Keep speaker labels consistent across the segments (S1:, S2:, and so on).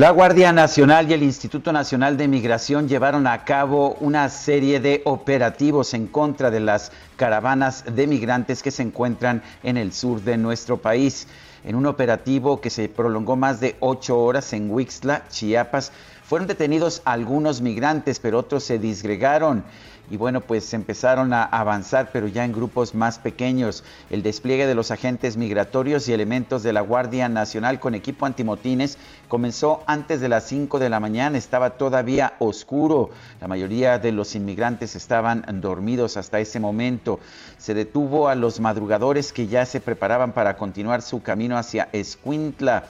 S1: La Guardia Nacional y el Instituto Nacional de Migración llevaron a cabo una serie de operativos en contra de las caravanas de migrantes que se encuentran en el sur de nuestro país. En un operativo que se prolongó más de ocho horas en Huixla, Chiapas, fueron detenidos algunos migrantes, pero otros se disgregaron y bueno, pues empezaron a avanzar, pero ya en grupos más pequeños. El despliegue de los agentes migratorios y elementos de la Guardia Nacional con equipo antimotines comenzó antes de las 5 de la mañana, estaba todavía oscuro. La mayoría de los inmigrantes estaban dormidos hasta ese momento. Se detuvo a los madrugadores que ya se preparaban para continuar su camino hacia Escuintla.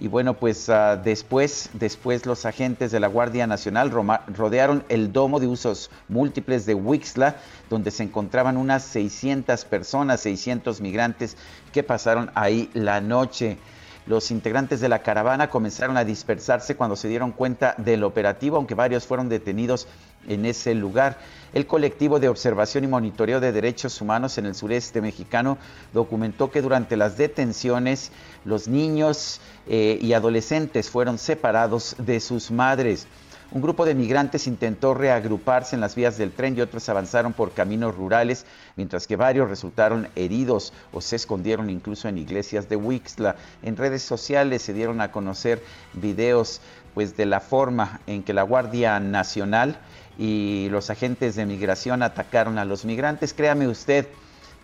S1: Y bueno, pues uh, después, después los agentes de la Guardia Nacional rodearon el domo de usos múltiples de Wixla, donde se encontraban unas 600 personas, 600 migrantes que pasaron ahí la noche. Los integrantes de la caravana comenzaron a dispersarse cuando se dieron cuenta del operativo, aunque varios fueron detenidos en ese lugar. El colectivo de observación y monitoreo de derechos humanos en el sureste mexicano documentó que durante las detenciones los niños eh, y adolescentes fueron separados de sus madres. Un grupo de migrantes intentó reagruparse en las vías del tren y otros avanzaron por caminos rurales, mientras que varios resultaron heridos o se escondieron incluso en iglesias de Wixla. En redes sociales se dieron a conocer videos pues de la forma en que la Guardia Nacional y los agentes de migración atacaron a los migrantes. Créame usted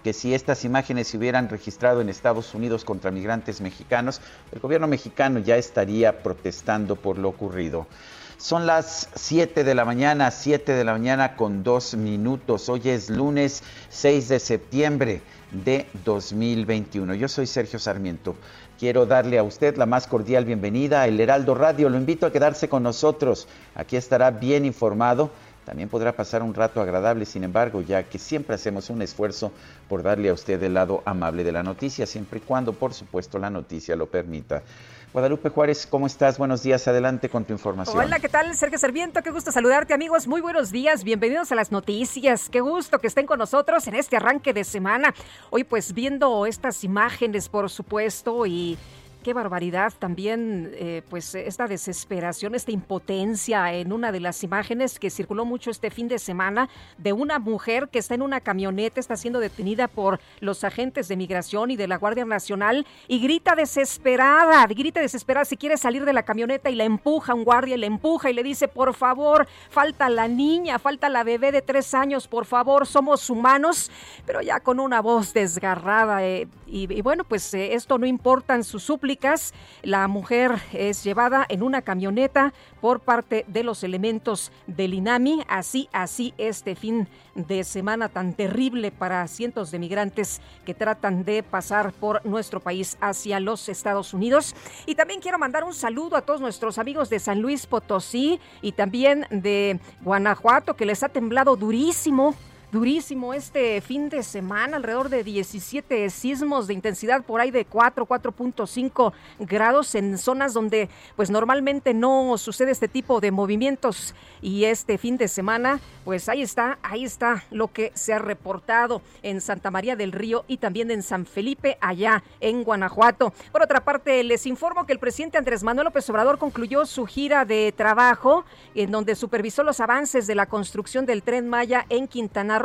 S1: que si estas imágenes se hubieran registrado en Estados Unidos contra migrantes mexicanos, el gobierno mexicano ya estaría protestando por lo ocurrido. Son las 7 de la mañana, 7 de la mañana con dos minutos. Hoy es lunes 6 de septiembre de 2021. Yo soy Sergio Sarmiento. Quiero darle a usted la más cordial bienvenida a El Heraldo Radio. Lo invito a quedarse con nosotros. Aquí estará bien informado. También podrá pasar un rato agradable, sin embargo, ya que siempre hacemos un esfuerzo por darle a usted el lado amable de la noticia, siempre y cuando, por supuesto, la noticia lo permita. Guadalupe Juárez, ¿cómo estás? Buenos días, adelante con tu información.
S2: Hola, ¿qué tal? Sergio Serviento, qué gusto saludarte, amigos. Muy buenos días, bienvenidos a las noticias. Qué gusto que estén con nosotros en este arranque de semana. Hoy, pues, viendo estas imágenes, por supuesto, y qué barbaridad también, eh, pues esta desesperación, esta impotencia en una de las imágenes que circuló mucho este fin de semana de una mujer que está en una camioneta, está siendo detenida por los agentes de migración y de la Guardia Nacional y grita desesperada, grita desesperada si quiere salir de la camioneta y la empuja un guardia y le empuja y le dice, por favor, falta la niña, falta la bebé de tres años, por favor, somos humanos, pero ya con una voz desgarrada. Eh, y, bueno, pues eh, esto no importa en su la mujer es llevada en una camioneta por parte de los elementos del INAMI. Así, así este fin de semana tan terrible para cientos de migrantes que tratan de pasar por nuestro país hacia los Estados Unidos. Y también quiero mandar un saludo a todos nuestros amigos de San Luis Potosí y también de Guanajuato, que les ha temblado durísimo durísimo este fin de semana, alrededor de 17 sismos de intensidad por ahí de 4, 4.5 grados en zonas donde pues normalmente no sucede este tipo de movimientos y este fin de semana pues ahí está, ahí está lo que se ha reportado en Santa María del Río y también en San Felipe allá en Guanajuato. Por otra parte, les informo que el presidente Andrés Manuel López Obrador concluyó su gira de trabajo en donde supervisó los avances de la construcción del tren Maya en Quintana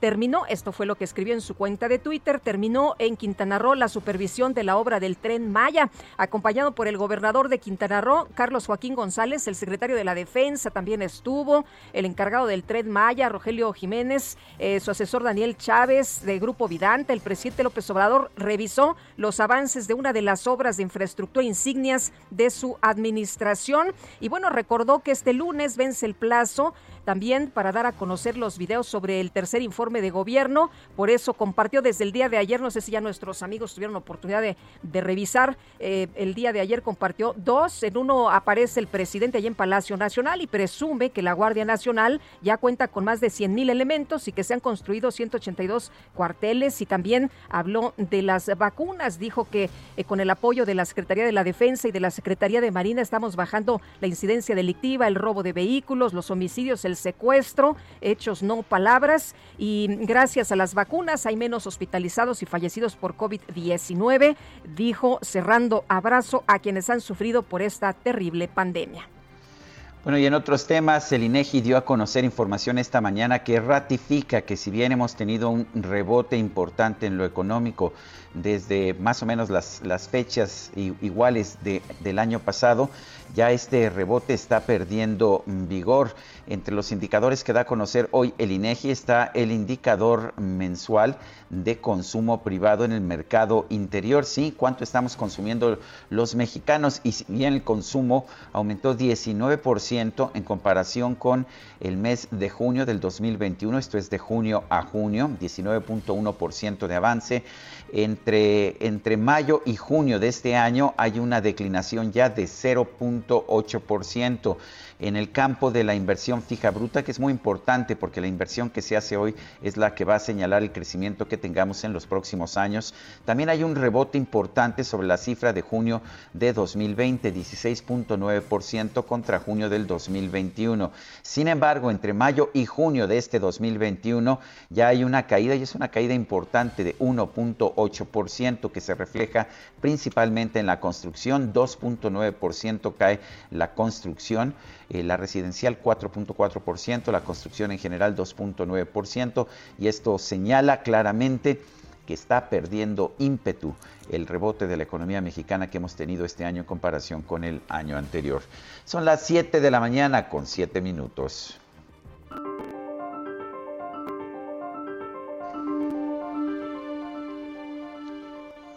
S2: terminó, esto fue lo que escribió en su cuenta de Twitter, terminó en Quintana Roo la supervisión de la obra del tren Maya, acompañado por el gobernador de Quintana Roo, Carlos Joaquín González, el secretario de la Defensa también estuvo, el encargado del tren Maya, Rogelio Jiménez, eh, su asesor Daniel Chávez de Grupo Vidante, el presidente López Obrador revisó los avances de una de las obras de infraestructura insignias de su administración. Y bueno, recordó que este lunes vence el plazo también para dar a conocer los videos sobre el tercer informe de gobierno. Por eso compartió desde el día de ayer, no sé si ya nuestros amigos tuvieron oportunidad de, revisar, eh, el día de ayer compartió dos. En uno aparece el presidente allí en Palacio Nacional y presume que la Guardia Nacional ya cuenta con más de 100 mil elementos y que se han construido 182 cuarteles y también habló de las vacunas. Dijo que eh, con el apoyo de la Secretaría de la Defensa y de la Secretaría de Marina estamos bajando la incidencia delictiva, el robo de vehículos, los homicidios, el secuestro, hechos no palabras y gracias a las vacunas hay menos hospitalizados y fallecidos por COVID-19, dijo cerrando abrazo a quienes han sufrido por esta terrible pandemia.
S1: Bueno, y en otros temas, el INEGI dio a conocer información esta mañana que ratifica que si bien hemos tenido un rebote importante en lo económico desde más o menos las, las fechas iguales de, del año pasado, ya este rebote está perdiendo vigor. Entre los indicadores que da a conocer hoy el INEGI está el indicador mensual de consumo privado en el mercado interior. Sí, cuánto estamos consumiendo los mexicanos y si bien el consumo aumentó 19% en comparación con el mes de junio del 2021, esto es de junio a junio, 19.1% de avance. Entre, entre mayo y junio de este año hay una declinación ya de 0.8% en el campo de la inversión fija bruta, que es muy importante porque la inversión que se hace hoy es la que va a señalar el crecimiento que tengamos en los próximos años. También hay un rebote importante sobre la cifra de junio de 2020, 16.9% contra junio del 2021. Sin embargo, entre mayo y junio de este 2021 ya hay una caída y es una caída importante de 1.8% que se refleja principalmente en la construcción, 2.9% cae la construcción, eh, la residencial 4.4%, la construcción en general 2.9% y esto señala claramente que está perdiendo ímpetu el rebote de la economía mexicana que hemos tenido este año en comparación con el año anterior. Son las 7 de la mañana con 7 minutos.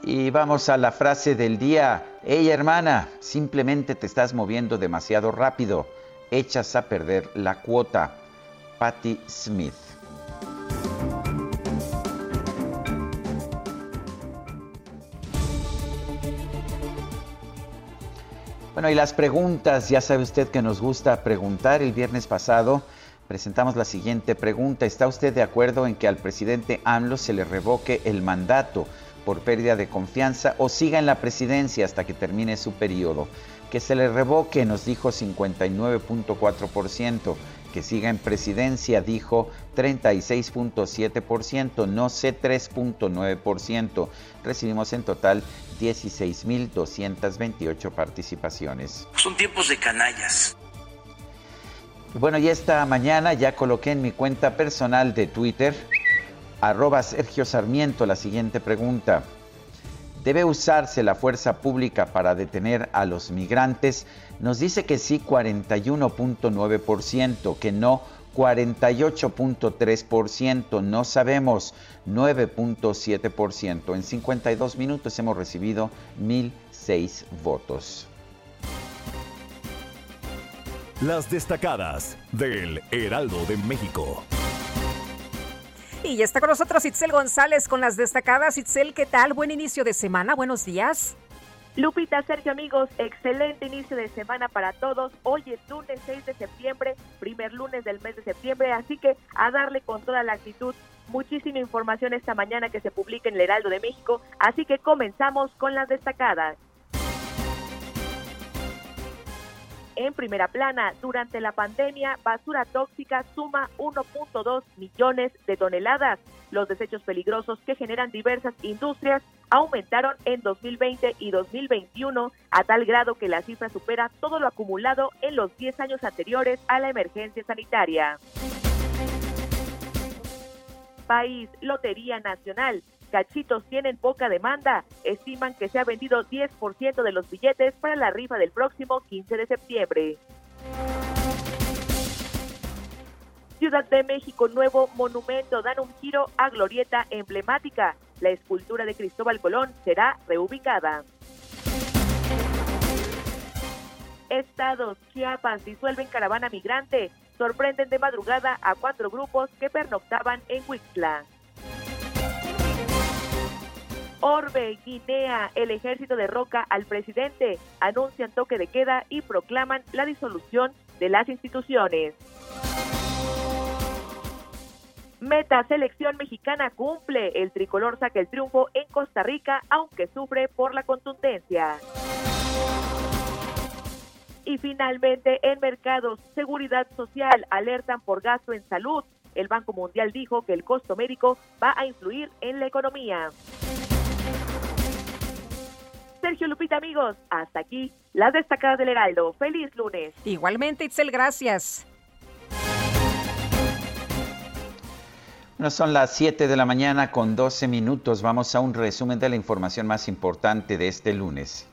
S1: Y vamos a la frase del día. Hey hermana, simplemente te estás moviendo demasiado rápido. Echas a perder la cuota. Patti Smith. Bueno, y las preguntas, ya sabe usted que nos gusta preguntar. El viernes pasado presentamos la siguiente pregunta. ¿Está usted de acuerdo en que al presidente AMLO se le revoque el mandato por pérdida de confianza o siga en la presidencia hasta que termine su periodo? Que se le revoque, nos dijo 59.4%. Que siga en presidencia, dijo 36.7%, no sé 3.9%. Recibimos en total 16.228 participaciones.
S3: Son tiempos de canallas.
S1: Bueno, y esta mañana ya coloqué en mi cuenta personal de Twitter, arroba Sergio Sarmiento, la siguiente pregunta. ¿Debe usarse la fuerza pública para detener a los migrantes? Nos dice que sí 41.9%, que no 48.3%, no sabemos 9.7%. En 52 minutos hemos recibido 1.006 votos.
S4: Las destacadas del Heraldo de México.
S2: Y ya está con nosotros Itzel González con las destacadas. Itzel, ¿qué tal? Buen inicio de semana, buenos días.
S5: Lupita, Sergio, amigos, excelente inicio de semana para todos. Hoy es lunes 6 de septiembre, primer lunes del mes de septiembre, así que a darle con toda la actitud. Muchísima información esta mañana que se publica en el Heraldo de México, así que comenzamos con las destacadas. En primera plana. Durante la pandemia, basura tóxica suma 1.2 millones de toneladas. Los desechos peligrosos que generan diversas industrias aumentaron en 2020 y 2021 a tal grado que la cifra supera todo lo acumulado en los 10 años anteriores a la emergencia sanitaria. País, Lotería Nacional cachitos tienen poca demanda. Estiman que se ha vendido 10% de los billetes para la rifa del próximo 15 de septiembre. Ciudad de México, nuevo monumento, dan un giro a glorieta emblemática. La escultura de Cristóbal Colón será reubicada. Estados, Chiapas, disuelven caravana migrante. sorprenden de madrugada a cuatro grupos que pernoctaban en Huixla. Orbe, Guinea, el ejército derroca al presidente, anuncian toque de queda y proclaman la disolución de las instituciones. Meta selección mexicana cumple. El tricolor saca el triunfo en Costa Rica, aunque sufre por la contundencia. Y finalmente, en mercados, seguridad social alertan por gasto en salud. El Banco Mundial dijo que el costo médico va a influir en la economía. Sergio Lupita, amigos, hasta aquí las destacadas del Heraldo. Feliz lunes.
S2: Igualmente, Itzel, gracias.
S1: Bueno, son las 7 de la mañana con 12 minutos. Vamos a un resumen de la información más importante de este lunes.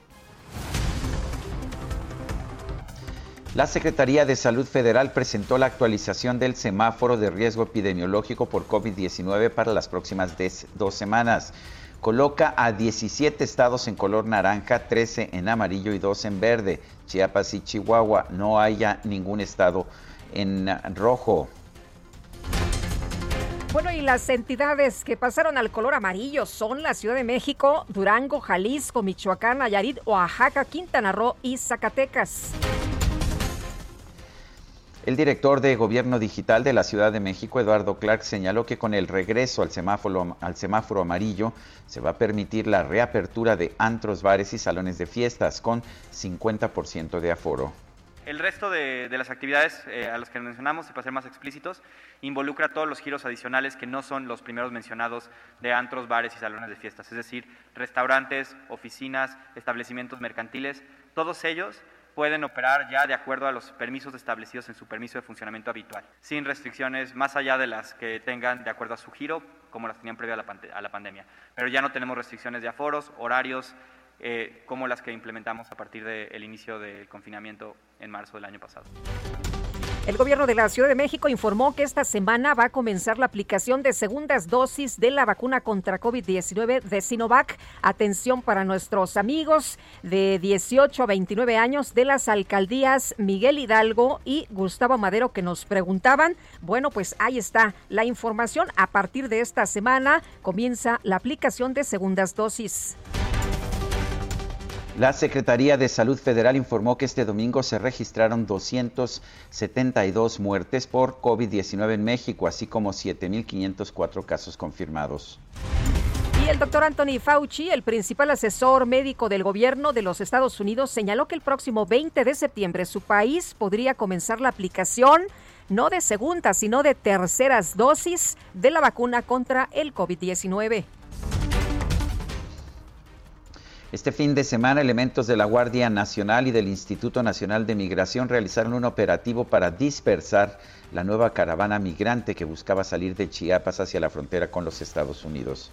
S1: La Secretaría de Salud Federal presentó la actualización del semáforo de riesgo epidemiológico por COVID-19 para las próximas dos semanas coloca a 17 estados en color naranja, 13 en amarillo y 2 en verde. Chiapas y Chihuahua no haya ningún estado en rojo.
S2: Bueno, y las entidades que pasaron al color amarillo son la Ciudad de México, Durango, Jalisco, Michoacán, Nayarit, Oaxaca, Quintana Roo y Zacatecas.
S1: El director de Gobierno Digital de la Ciudad de México, Eduardo Clark, señaló que con el regreso al semáforo, amarillo se va a permitir la reapertura de antros, bares y salones de fiestas con 50% de aforo.
S6: El resto de, las actividades eh, a las que mencionamos, y para ser más explícitos, involucra todos los giros adicionales que no son los primeros mencionados de antros, bares y salones de fiestas, es decir, restaurantes, oficinas, establecimientos mercantiles, todos ellos pueden operar ya de acuerdo a los permisos establecidos en su permiso de funcionamiento habitual, sin restricciones más allá de las que tengan de acuerdo a su giro, como las tenían previa a la, pandemia. Pero ya no tenemos restricciones de aforos, horarios, eh, como las que implementamos a partir del inicio del confinamiento en marzo del año pasado.
S2: El gobierno de la Ciudad de México informó que esta semana va a comenzar la aplicación de segundas dosis de la vacuna contra COVID-19 de Sinovac. Atención para nuestros amigos de 18 a 29 años de las alcaldías Miguel Hidalgo y Gustavo Madero que nos preguntaban. Bueno, pues ahí está la información. A partir de esta semana comienza la aplicación de segundas dosis.
S1: La Secretaría de Salud Federal informó que este domingo se registraron 272 muertes por COVID-19 en México, así como 7.504 casos confirmados.
S2: Y el doctor Anthony Fauci, el principal asesor médico del gobierno de los Estados Unidos, señaló que el próximo 20 de septiembre su país podría comenzar la aplicación no de segundas, sino de terceras dosis de la vacuna contra el COVID-19.
S1: Este fin de semana, elementos de la Guardia Nacional y del Instituto Nacional de Migración realizaron un operativo para dispersar la nueva caravana migrante que buscaba salir de Chiapas hacia la frontera con los Estados Unidos.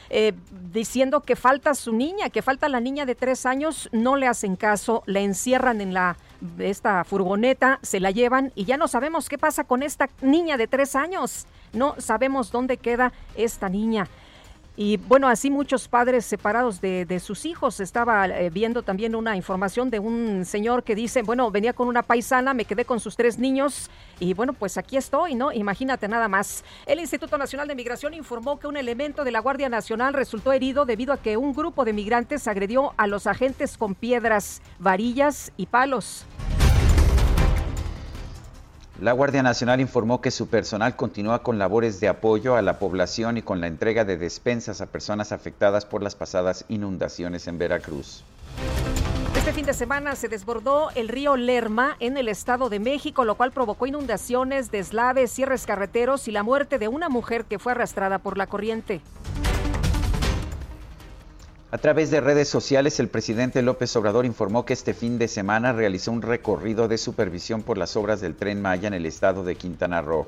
S2: eh, diciendo que falta su niña, que falta la niña de tres años, no le hacen caso, la encierran en la esta furgoneta, se la llevan y ya no sabemos qué pasa con esta niña de tres años. No sabemos dónde queda esta niña. Y bueno, así muchos padres separados de, sus hijos. Estaba eh, viendo también una información de un señor que dice, bueno, venía con una paisana, me quedé con sus tres niños y bueno, pues aquí estoy, ¿no? Imagínate nada más. El Instituto Nacional de Migración informó que un elemento de la Guardia Nacional resultó herido debido a que un grupo de migrantes agredió a los agentes con piedras, varillas y palos.
S1: La Guardia Nacional informó que su personal continúa con labores de apoyo a la población y con la entrega de despensas a personas afectadas por las pasadas inundaciones en Veracruz.
S2: Este fin de semana se desbordó el río Lerma en el Estado de México, lo cual provocó inundaciones, deslaves, cierres carreteros y la muerte de una mujer que fue arrastrada por la corriente.
S1: A través de redes sociales, el presidente López Obrador informó que este fin de semana realizó un recorrido de supervisión por las obras del tren Maya en el estado de Quintana Roo.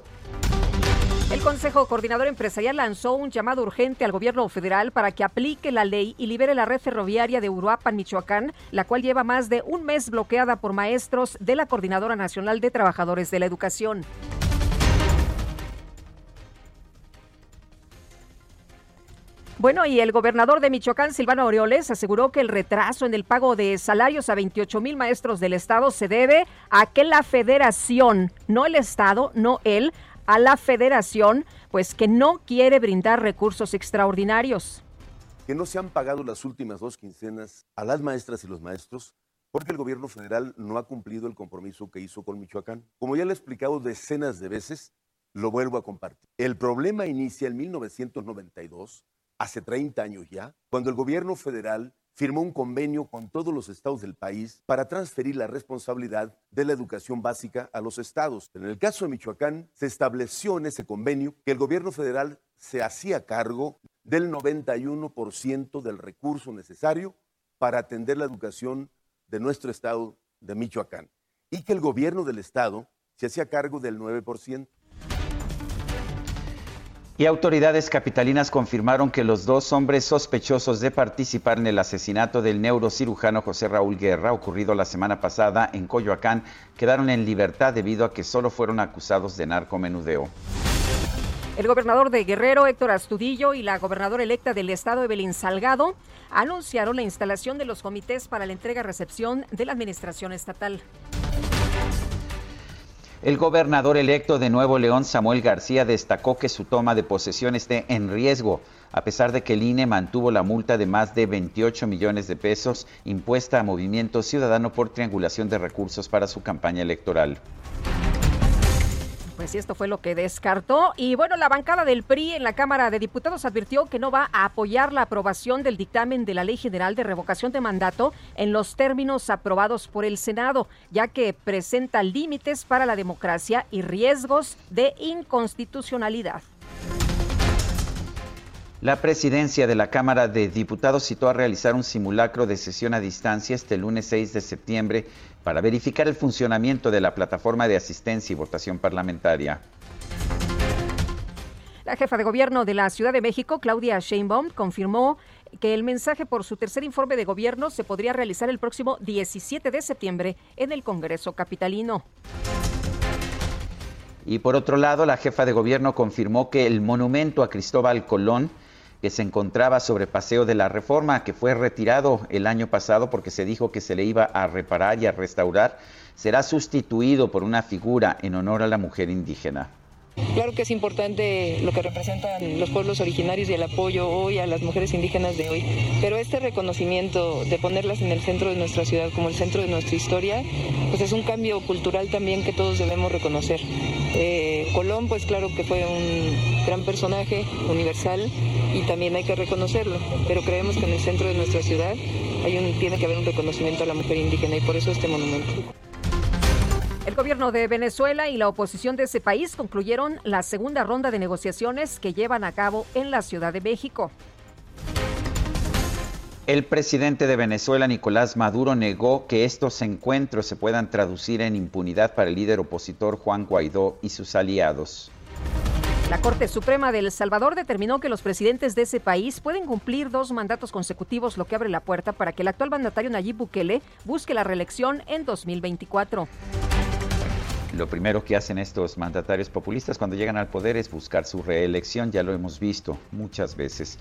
S2: El Consejo Coordinador Empresarial lanzó un llamado urgente al gobierno federal para que aplique la ley y libere la red ferroviaria de Uruapan, Michoacán, la cual lleva más de un mes bloqueada por maestros de la Coordinadora Nacional de Trabajadores de la Educación. Bueno, y el gobernador de Michoacán, Silvano Aureoles, aseguró que el retraso en el pago de salarios a 28 mil maestros del Estado se debe a que la federación, no el Estado, no él, a la federación, pues que no quiere brindar recursos extraordinarios.
S7: Que no se han pagado las últimas dos quincenas a las maestras y los maestros porque el gobierno federal no ha cumplido el compromiso que hizo con Michoacán. Como ya le he explicado decenas de veces, lo vuelvo a compartir. El problema inicia en 1992 hace 30 años ya, cuando el gobierno federal firmó un convenio con todos los estados del país para transferir la responsabilidad de la educación básica a los estados. En el caso de Michoacán, se estableció en ese convenio que el gobierno federal se hacía cargo del 91% del recurso necesario para atender la educación de nuestro estado de Michoacán y que el gobierno del estado se hacía cargo del 9%.
S1: Y autoridades capitalinas confirmaron que los dos hombres sospechosos de participar en el asesinato del neurocirujano José Raúl Guerra, ocurrido la semana pasada en Coyoacán, quedaron en libertad debido a que solo fueron acusados de narcomenudeo.
S2: El gobernador de Guerrero, Héctor Astudillo, y la gobernadora electa del estado, Evelyn Salgado, anunciaron la instalación de los comités para la entrega-recepción de la administración estatal.
S1: El gobernador electo de Nuevo León, Samuel García, destacó que su toma de posesión esté en riesgo, a pesar de que el INE mantuvo la multa de más de 28 millones de pesos impuesta a Movimiento Ciudadano por triangulación de recursos para su campaña electoral.
S2: Pues esto fue lo que descartó. Y bueno, la bancada del PRI en la Cámara de Diputados advirtió que no va a apoyar la aprobación del dictamen de la Ley General de Revocación de Mandato en los términos aprobados por el Senado, ya que presenta límites para la democracia y riesgos de inconstitucionalidad.
S1: La presidencia de la Cámara de Diputados citó a realizar un simulacro de sesión a distancia este lunes 6 de septiembre para verificar el funcionamiento de la plataforma de asistencia y votación parlamentaria.
S2: La jefa de gobierno de la Ciudad de México, Claudia Sheinbaum, confirmó que el mensaje por su tercer informe de gobierno se podría realizar el próximo 17 de septiembre en el Congreso Capitalino.
S1: Y por otro lado, la jefa de gobierno confirmó que el monumento a Cristóbal Colón que se encontraba sobre Paseo de la Reforma, que fue retirado el año pasado porque se dijo que se le iba a reparar y a restaurar, será sustituido por una figura en honor a la mujer indígena.
S8: Claro que es importante lo que representan los pueblos originarios y el apoyo hoy a las mujeres indígenas de hoy, pero este reconocimiento de ponerlas en el centro de nuestra ciudad como el centro de nuestra historia, pues es un cambio cultural también que todos debemos reconocer. Eh, Colón, pues claro que fue un gran personaje universal y también hay que reconocerlo, pero creemos que en el centro de nuestra ciudad hay un, tiene que haber un reconocimiento a la mujer indígena y por eso este monumento.
S2: El gobierno de Venezuela y la oposición de ese país concluyeron la segunda ronda de negociaciones que llevan a cabo en la Ciudad de México.
S1: El presidente de Venezuela, Nicolás Maduro, negó que estos encuentros se puedan traducir en impunidad para el líder opositor Juan Guaidó y sus aliados.
S2: La Corte Suprema de El Salvador determinó que los presidentes de ese país pueden cumplir dos mandatos consecutivos, lo que abre la puerta para que el actual mandatario Nayib Bukele busque la reelección en 2024.
S1: Lo primero que hacen estos mandatarios populistas cuando llegan al poder es buscar su reelección, ya lo hemos visto muchas veces.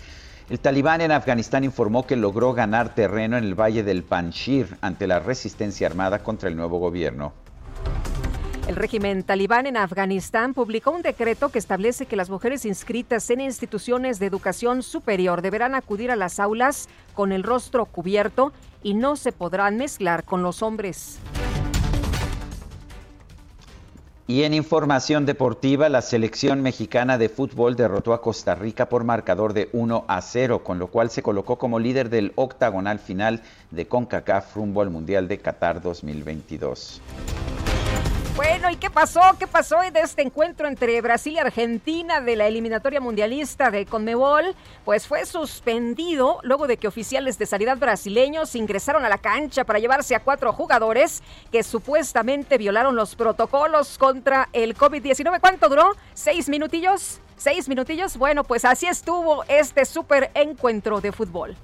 S1: El talibán en Afganistán informó que logró ganar terreno en el valle del Panjshir ante la resistencia armada contra el nuevo gobierno.
S2: El régimen talibán en Afganistán publicó un decreto que establece que las mujeres inscritas en instituciones de educación superior deberán acudir a las aulas con el rostro cubierto y no se podrán mezclar con los hombres.
S1: Y en información deportiva, la selección mexicana de fútbol derrotó a Costa Rica por marcador de 1 a 0, con lo cual se colocó como líder del octagonal final de CONCACAF rumbo al Mundial de Qatar 2022.
S2: Bueno, ¿y qué pasó? ¿Qué pasó de este encuentro entre Brasil y Argentina de la eliminatoria mundialista de Conmebol? Pues fue suspendido luego de que oficiales de sanidad brasileños ingresaron a la cancha para llevarse a cuatro jugadores que supuestamente violaron los protocolos contra el COVID-19. ¿Cuánto duró? ¿Seis minutillos? ¿Seis minutillos? Bueno, pues así estuvo este súper encuentro de fútbol.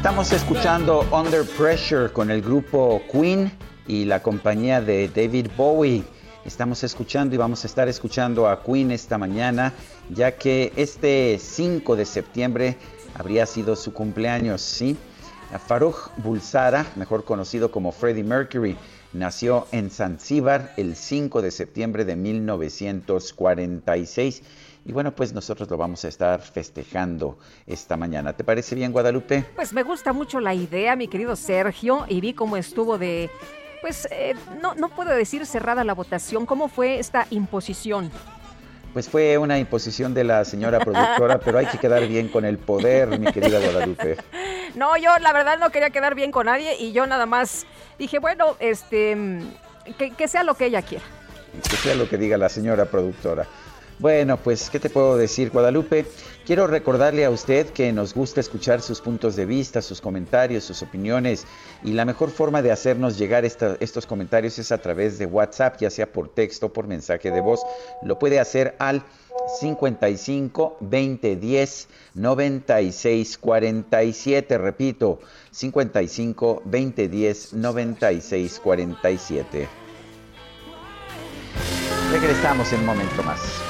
S1: Estamos escuchando Under Pressure con el grupo Queen y la compañía de David Bowie. Estamos escuchando y vamos a estar escuchando a Queen esta mañana, ya que este 5 de septiembre habría sido su cumpleaños, ¿sí? Farouk Bulsara, mejor conocido como Freddie Mercury, nació en Zanzíbar el 5 de septiembre de 1946 y bueno, pues nosotros lo vamos a estar festejando esta mañana. ¿Te parece bien, Guadalupe?
S2: Pues me gusta mucho la idea, mi querido Sergio, y vi cómo estuvo de... Pues eh, no, no puedo decir cerrada la votación. ¿Cómo fue esta imposición?
S1: Pues fue una imposición de la señora productora, pero hay que quedar bien con el poder, mi querida Guadalupe.
S2: No, yo la verdad no quería quedar bien con nadie y yo nada más dije, bueno, este, que, que sea lo que ella quiera.
S1: Que sea lo que diga la señora productora. Bueno, pues, ¿qué te puedo decir, Guadalupe? Quiero recordarle a usted que nos gusta escuchar sus puntos de vista, sus comentarios, sus opiniones y la mejor forma de hacernos llegar estos comentarios es a través de WhatsApp, ya sea por texto o por mensaje de voz. Lo puede hacer al 55 20 10 96 47. Repito, 55 20 10 96 47. Regresamos en un momento más.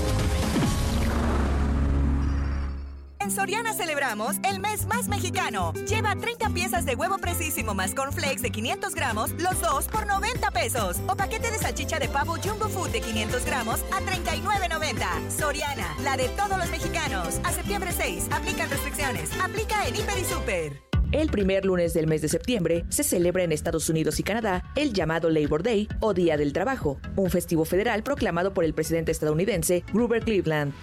S9: Soriana celebramos el mes más mexicano. Lleva 30 piezas de huevo precisísimo más cornflakes de 500 gramos, los dos por 90 pesos. O paquete de salchicha de pavo Jumbo Food de 500 gramos a 39.90. Soriana, la de todos los mexicanos. A septiembre 6, aplican restricciones. Aplica en Hiper y Super.
S10: El primer lunes del mes de septiembre se celebra en Estados Unidos y Canadá el llamado Labor Day o Día del Trabajo, un festivo federal proclamado por el presidente estadounidense Grover Cleveland.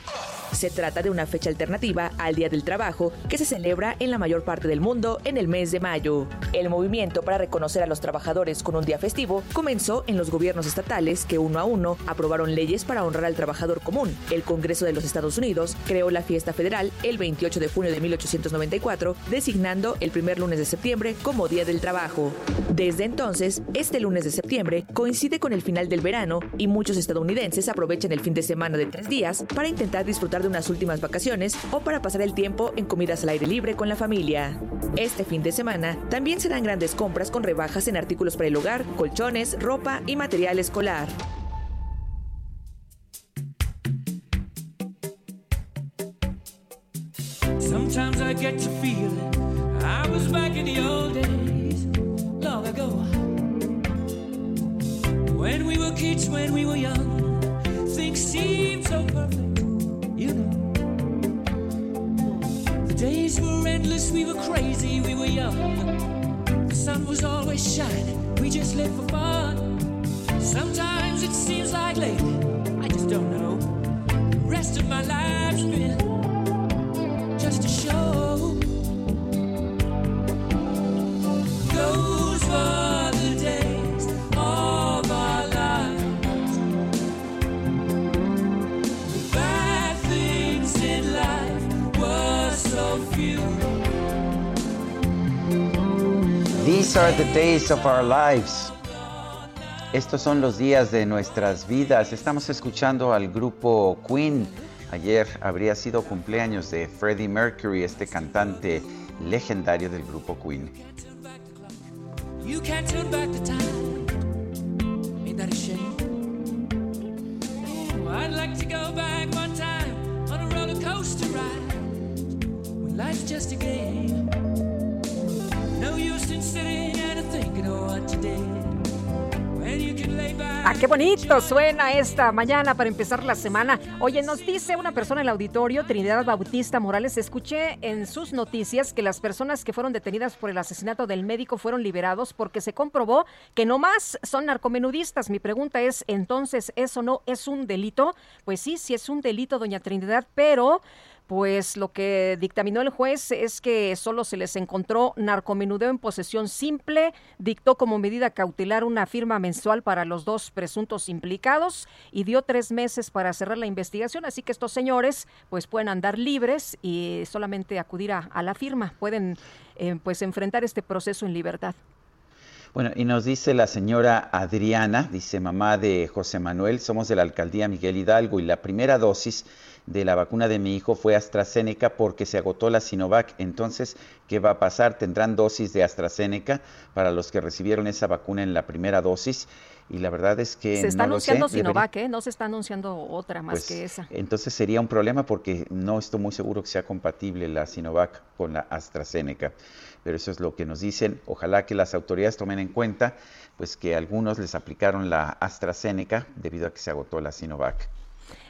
S10: Se trata de una fecha alternativa al Día del Trabajo que se celebra en la mayor parte del mundo en el mes de mayo. El movimiento para reconocer a los trabajadores con un día festivo comenzó en los gobiernos estatales que uno a uno aprobaron leyes para honrar al trabajador común. El Congreso de los Estados Unidos creó la fiesta federal el 28 de junio de 1894, designando el primer lunes de septiembre como Día del Trabajo. Desde entonces, este lunes de septiembre coincide con el final del verano y muchos estadounidenses aprovechan el fin de semana de tres días para intentar disfrutar de unas últimas vacaciones o para pasar el tiempo en comidas al aire libre con la familia. Este fin de semana también serán grandes compras con rebajas en artículos para el hogar, colchones, ropa y material escolar.
S11: Sometimes I get to feeling I was back in the old days, long ago. When we were kids, when we were young, things seemed so perfect, you know. The days were endless, we were crazy, we were young. The sun was always shining, we just lived for fun. Sometimes it seems like lately, I just don't know. The rest of my life's
S1: These are the days of our lives. Estos son los días de nuestras vidas. Estamos escuchando al grupo Queen. Ayer habría sido cumpleaños de Freddie Mercury, este cantante legendario del grupo Queen.
S2: Ah, qué bonito suena esta mañana para empezar la semana. Oye, nos dice una persona en el auditorio, Trinidad Bautista Morales, escuché en sus noticias que las personas que fueron detenidas por el asesinato del médico fueron liberados porque se comprobó que no más son narcomenudistas. Mi pregunta es, entonces, ¿eso no es un delito? Pues sí, sí es un delito, doña Trinidad, pero pues lo que dictaminó el juez es que solo se les encontró narcomenudeo en posesión simple, dictó como medida cautelar una firma mensual para los dos presuntos implicados y dio tres meses para cerrar la investigación, así que estos señores pues pueden andar libres y solamente acudir a, la firma, pueden eh, pues enfrentar este proceso en libertad.
S1: Bueno, y nos dice la señora Adriana, dice mamá de José Manuel, somos de la alcaldía Miguel Hidalgo y la primera dosis de la vacuna de mi hijo fue AstraZeneca porque se agotó la Sinovac. Entonces, ¿qué va a pasar? ¿Tendrán dosis de AstraZeneca para los que recibieron esa vacuna en la primera dosis? Y la verdad es que
S2: Se está
S1: no lo sé,
S2: anunciando Sinovac, ¿eh? no se está anunciando otra más
S1: pues,
S2: que esa.
S1: Entonces sería un problema porque no estoy muy seguro que sea compatible la Sinovac con la AstraZeneca. Pero eso es lo que nos dicen. Ojalá que las autoridades tomen en cuenta pues que algunos les aplicaron la AstraZeneca debido a que se agotó la Sinovac.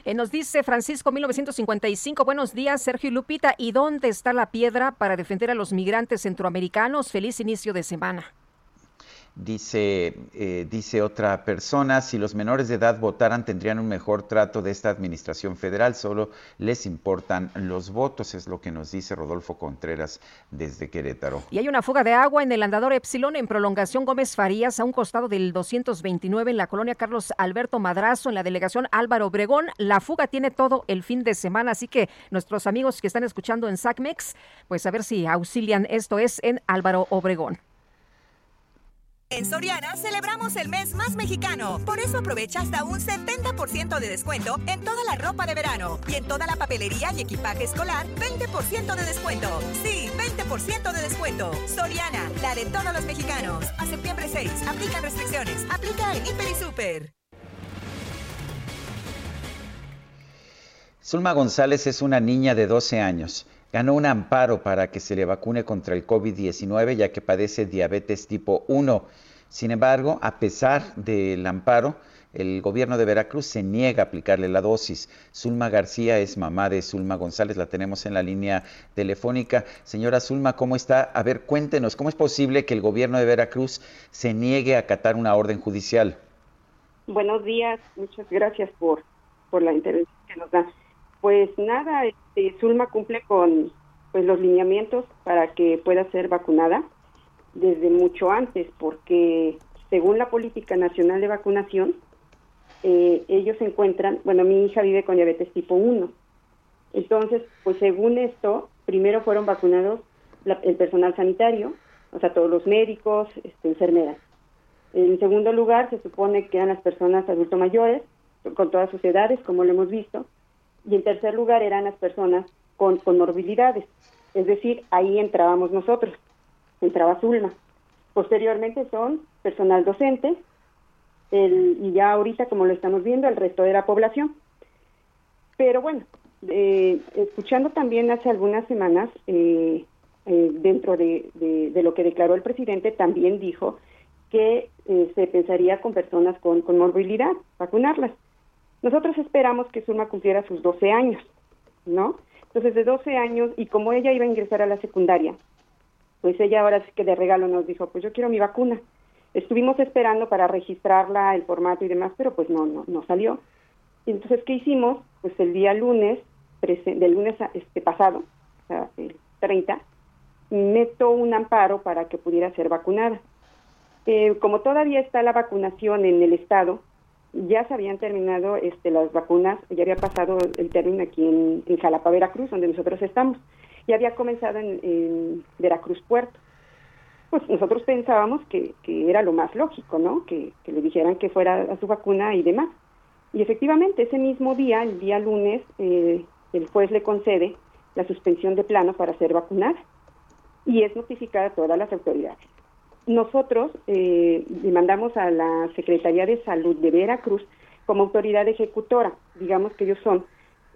S2: Eh, nos dice Francisco 1955, buenos días Sergio y Lupita, ¿y dónde está la piedra para defender a los migrantes centroamericanos? Feliz inicio de semana.
S1: Dice, eh, dice otra persona, si los menores de edad votaran tendrían un mejor trato de esta administración federal, solo les importan los votos, es lo que nos dice Rodolfo Contreras desde Querétaro.
S2: Y hay una fuga de agua en el andador Epsilon en prolongación Gómez Farías a un costado del 229 en la colonia Carlos Alberto Madrazo en la delegación Álvaro Obregón. La fuga tiene todo el fin de semana, así que nuestros amigos que están escuchando en SACMEX, pues a ver si auxilian. Esto es en Álvaro Obregón.
S9: En Soriana celebramos el mes más mexicano. Por eso aprovecha hasta un 70% de descuento en toda la ropa de verano. Y en toda la papelería y equipaje escolar, 20% de descuento. Sí, 20% de descuento. Soriana, la de todos los mexicanos. A septiembre 6, aplican restricciones. Aplica en Hiper y Super.
S1: Zulma González es una niña de 12 años. Ganó un amparo para que se le vacune contra el COVID-19 ya que padece diabetes tipo 1. Sin embargo, a pesar del amparo, el gobierno de Veracruz se niega a aplicarle la dosis. Zulma García es mamá de Zulma González, la tenemos en la línea telefónica. Señora Zulma, ¿cómo está? A ver, cuéntenos, ¿cómo es posible que el gobierno de Veracruz se niegue a acatar una orden judicial?
S12: Buenos días, muchas gracias por, por la intervención que nos da. Pues nada, este, Zulma cumple con pues, los lineamientos para que pueda ser vacunada desde mucho antes, porque según la política nacional de vacunación, eh, ellos se encuentran, bueno, mi hija vive con diabetes tipo 1. Entonces, pues según esto, primero fueron vacunados la- el personal sanitario, o sea, todos los médicos, este, enfermeras. En segundo lugar, se supone que eran las personas adultos mayores, con todas sus edades, como lo hemos visto. Y en tercer lugar, eran las personas con comorbilidades. Es decir, ahí entrábamos nosotros, entraba Zulma. Posteriormente son personal docente, el, y ya ahorita, como lo estamos viendo, el resto de la población. Pero bueno, eh, escuchando también hace algunas semanas, eh, eh, dentro de, de- de lo que declaró el presidente, también dijo que eh, se pensaría con personas con, con morbilidad, vacunarlas. Nosotros esperamos que Zulma cumpliera sus 12 años, ¿no? Entonces, de 12 años, y como ella iba a ingresar a la secundaria, pues ella ahora sí que de regalo nos dijo, pues yo quiero mi vacuna. Estuvimos esperando para registrarla, el formato y demás, pero pues no, no, no salió. Entonces, ¿qué hicimos? Pues el día lunes, del lunes este pasado, o sea, el 30, meto un amparo para que pudiera ser vacunada. Eh, como todavía está la vacunación en el estado, ya se habían terminado este, las vacunas, ya había pasado el término aquí en, Jalapa, Veracruz, donde nosotros estamos, y había comenzado en, Veracruz Puerto. pues nosotros pensábamos que, que era lo más lógico, ¿no? Que, que le dijeran que fuera a su vacuna y demás. Y efectivamente, ese mismo día, el día lunes, eh, el juez le concede la suspensión de plano para ser vacunada y es notificada a todas las autoridades. Nosotros eh, le mandamos a la Secretaría de Salud de Veracruz como autoridad ejecutora, digamos que ellos son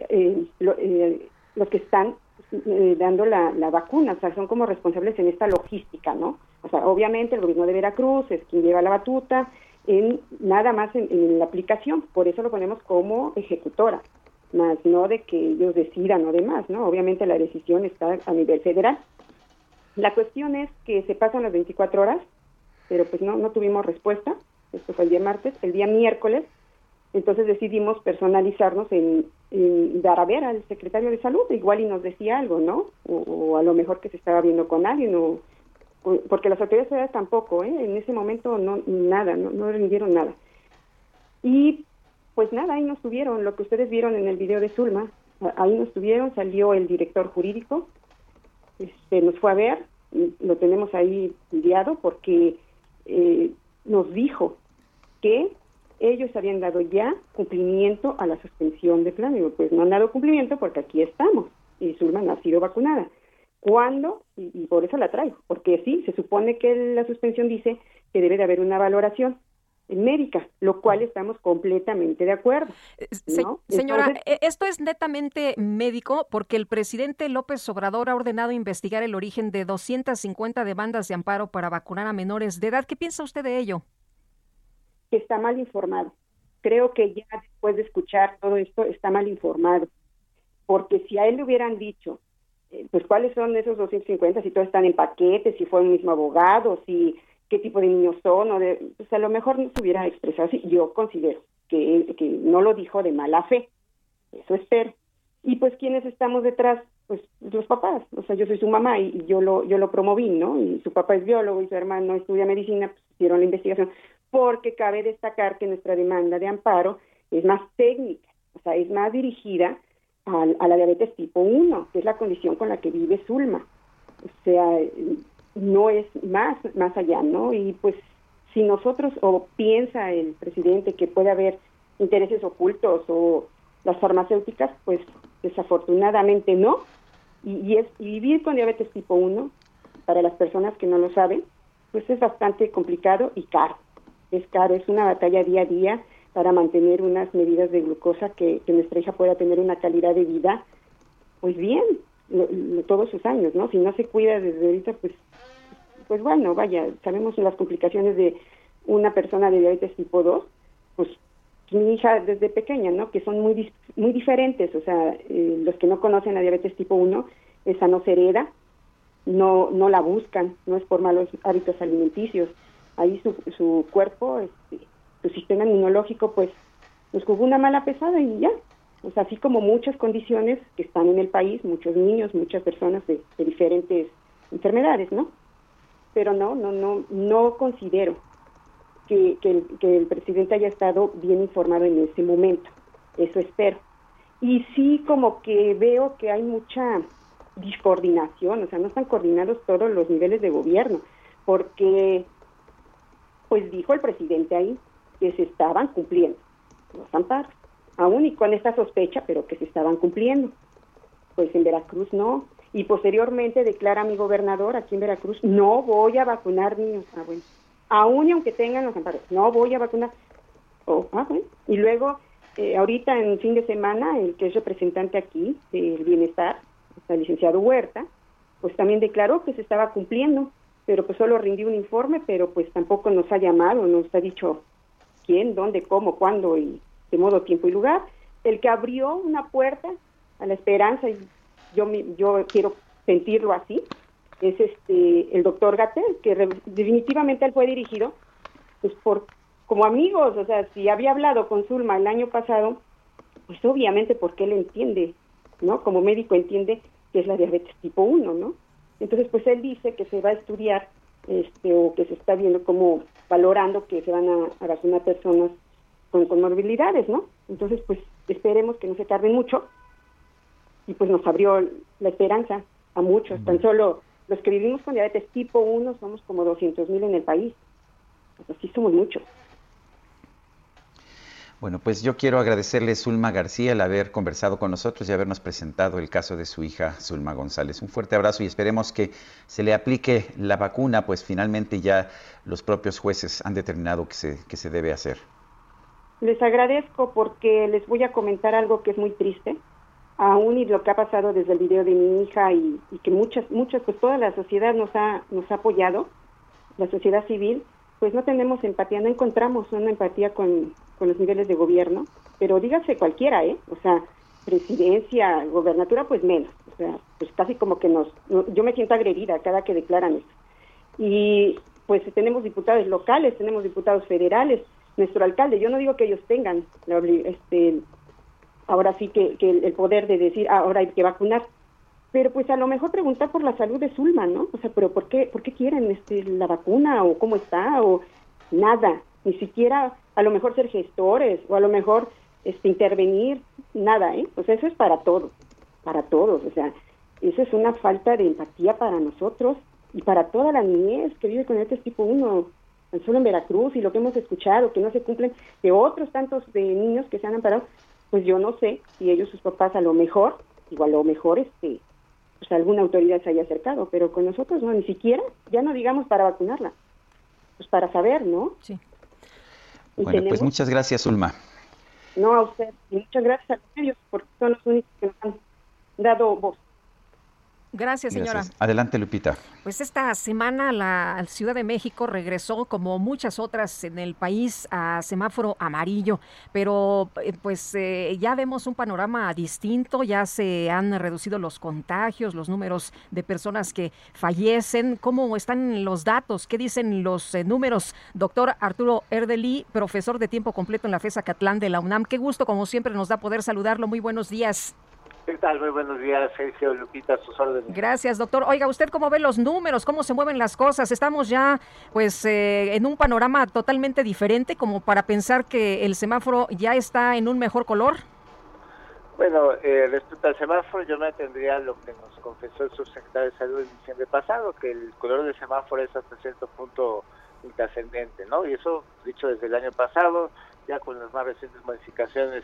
S12: eh, eh, los que están eh, dando la, la, vacuna, o sea, son como responsables en esta logística, ¿no? O sea, obviamente el gobierno de Veracruz es quien lleva la batuta, en nada más en, en la aplicación, por eso lo ponemos como ejecutora, más no de que ellos decidan o demás, ¿no? Obviamente la decisión está a nivel federal. La cuestión es que se pasan las 24 horas, pero pues no, no tuvimos respuesta, esto fue el día martes, el día miércoles, entonces decidimos personalizarnos en, en, dar a ver al secretario de salud, igual y nos decía algo, ¿no? O, a lo mejor que se estaba viendo con alguien, o, porque las autoridades tampoco, ¿eh? En ese momento no nada, no, no rindieron nada. Y pues nada, ahí nos tuvieron, lo que ustedes vieron en el video de Zulma, ahí nos tuvieron, salió el director jurídico, este, nos fue a ver, lo tenemos ahí enviado porque eh, nos dijo que ellos habían dado ya cumplimiento a la suspensión de plan. Digo, pues no han dado cumplimiento porque aquí estamos y Zulma no ha sido vacunada. ¿Cuándo? Y, y, por eso la traigo, porque sí, se supone que la suspensión dice que debe de haber una valoración médica, lo cual estamos completamente de acuerdo.
S2: Se, ¿no? Señora, Entonces, esto es netamente médico porque el presidente López Obrador ha ordenado investigar el origen de 250 demandas de amparo para vacunar a menores de edad. ¿Qué piensa usted de ello?
S12: Que está mal informado. Creo que ya después de escuchar todo esto está mal informado, porque si a él le hubieran dicho, eh, pues cuáles son esos 250, si todos están en paquetes, si fue un mismo abogado, si qué tipo de niños son, o de, pues a lo mejor no se hubiera expresado así. Yo considero que, que no lo dijo de mala fe, eso espero. Y pues quienes estamos detrás, pues los papás, o sea, yo soy su mamá y, yo lo yo lo promoví, ¿no? Y su papá es biólogo y su hermano estudia medicina, pues hicieron la investigación, porque cabe destacar que nuestra demanda de amparo es más técnica, o sea, es más dirigida a, a la diabetes tipo 1, que es la condición con la que vive Zulma. O sea, no es más, más allá, ¿no? Y pues si nosotros, o piensa el presidente que puede haber intereses ocultos o las farmacéuticas, pues desafortunadamente no. Y, es, y vivir con diabetes tipo 1, para las personas que no lo saben, pues es bastante complicado y caro. Es caro, es una batalla día a día para mantener unas medidas de glucosa que, que nuestra hija pueda tener una calidad de vida, pues bien, todos sus años, ¿no? Si no se cuida desde ahorita, pues, pues bueno, vaya, sabemos las complicaciones de una persona de diabetes tipo 2, pues mi hija desde pequeña, ¿no? Que son muy muy diferentes, o sea, eh, los que no conocen la diabetes tipo 1, esa no se hereda, no no la buscan, no es por malos hábitos alimenticios, ahí su, su cuerpo, este, su sistema inmunológico, pues, pues jugó una mala pesada y ya, sea, así como muchas condiciones que están en el país, muchos niños, muchas personas de, diferentes enfermedades, ¿no? Pero no, no, no, no considero que, que, el, que el presidente haya estado bien informado en ese momento. Eso espero. Y sí, como que veo que hay mucha discoordinación, o sea, no están coordinados todos los niveles de gobierno, porque, pues dijo el presidente ahí que se estaban cumpliendo los amparos, aún y con esta sospecha, pero que se estaban cumpliendo. Pues en Veracruz no. Y posteriormente declara mi gobernador aquí en Veracruz, no voy a vacunar niños. Ah, bueno aún y aunque tengan los amparos, no voy a vacunar. Oh, ah, bueno. Y luego, eh, ahorita en fin de semana, el que es representante aquí del bienestar, el licenciado Huerta, pues también declaró que se estaba cumpliendo, pero pues solo rindió un informe, pero pues tampoco nos ha llamado, nos ha dicho quién, dónde, cómo, cuándo y de modo, tiempo y lugar. El que abrió una puerta a la esperanza, y yo, yo quiero sentirlo así, es este el doctor Gatel, que re, definitivamente él fue dirigido pues por como amigos, o sea, si había hablado con Zulma el año pasado, pues obviamente porque él entiende, ¿no? Como médico entiende que es la diabetes tipo 1, ¿no? Entonces, pues él dice que se va a estudiar este o que se está viendo como valorando que se van a, a vacunar personas con comorbilidades, ¿no? Entonces, pues esperemos que no se tarde mucho y pues nos abrió la esperanza a muchos, tan solo los que vivimos con diabetes tipo 1 somos como 200 mil en el país. Pues así somos muchos.
S1: Bueno, pues yo quiero agradecerle a Zulma García el haber conversado con nosotros y habernos presentado el caso de su hija Zulma González. Un fuerte abrazo y esperemos que se le aplique la vacuna, pues finalmente ya los propios jueces han determinado que se, que se debe hacer.
S12: Les agradezco porque les voy a comentar algo que es muy triste, aún y lo que ha pasado desde el video de mi hija y, y que muchas, muchas, pues toda la sociedad nos ha, nos ha apoyado, la sociedad civil, pues no tenemos empatía, no encontramos una empatía con, con los niveles de gobierno, pero dígase cualquiera, ¿eh? O sea, presidencia, gobernatura, pues menos. O sea, pues casi como que nos, yo me siento agredida cada que declaran esto. Y pues tenemos diputados locales, tenemos diputados federales, nuestro alcalde, yo no digo que ellos tengan este ahora sí que, el poder de decir ah, ahora hay que vacunar, pero pues a lo mejor preguntar por la salud de Zulma, ¿no? O sea, pero ¿por qué, por qué quieren este, la vacuna o cómo está o nada? Ni siquiera a lo mejor ser gestores o a lo mejor este, intervenir, nada, ¿eh? O sea, eso es para todos, para todos, o sea, eso es una falta de empatía para nosotros y para toda la niñez que vive con este tipo 1, solo en Veracruz y lo que hemos escuchado, que no se cumplen de otros tantos de niños que se han amparado, pues yo no sé si ellos, sus papás, a lo mejor, igual a lo mejor, este, pues alguna autoridad se haya acercado, pero con nosotros no, ni siquiera, ya no digamos para vacunarla, pues para saber, ¿no?
S2: Sí.
S1: bueno, pues muchas gracias, Ulma.
S12: No, a usted, y muchas gracias a los medios, porque son los únicos que nos han dado voz.
S2: Gracias, señora. Gracias.
S1: Adelante, Lupita.
S2: Pues esta semana la Ciudad de México regresó, como muchas otras en el país, a semáforo amarillo, pero eh, pues eh, ya vemos un panorama distinto, ya se han reducido los contagios, los números de personas que fallecen. ¿Cómo están los datos? ¿Qué dicen los eh, números? Doctor Arturo Erdeli, profesor de tiempo completo en la FESA Catlán de la UNAM. Qué gusto, como siempre, nos da poder saludarlo. Muy buenos días.
S13: ¿Qué tal? Muy buenos días, Sergio Lupita, sus órdenes.
S2: Gracias, doctor. Oiga, ¿usted cómo ve los números? ¿Cómo se mueven las cosas? Estamos ya, pues, eh, en un panorama totalmente diferente, como para pensar que el semáforo ya está en un mejor color.
S13: Bueno, eh, respecto al semáforo, yo me tendría lo que nos confesó el subsecretario de Salud en diciembre pasado, que el color del semáforo es hasta cierto punto intrascendente, ¿no? Y eso, dicho desde el año pasado, ya con las más recientes modificaciones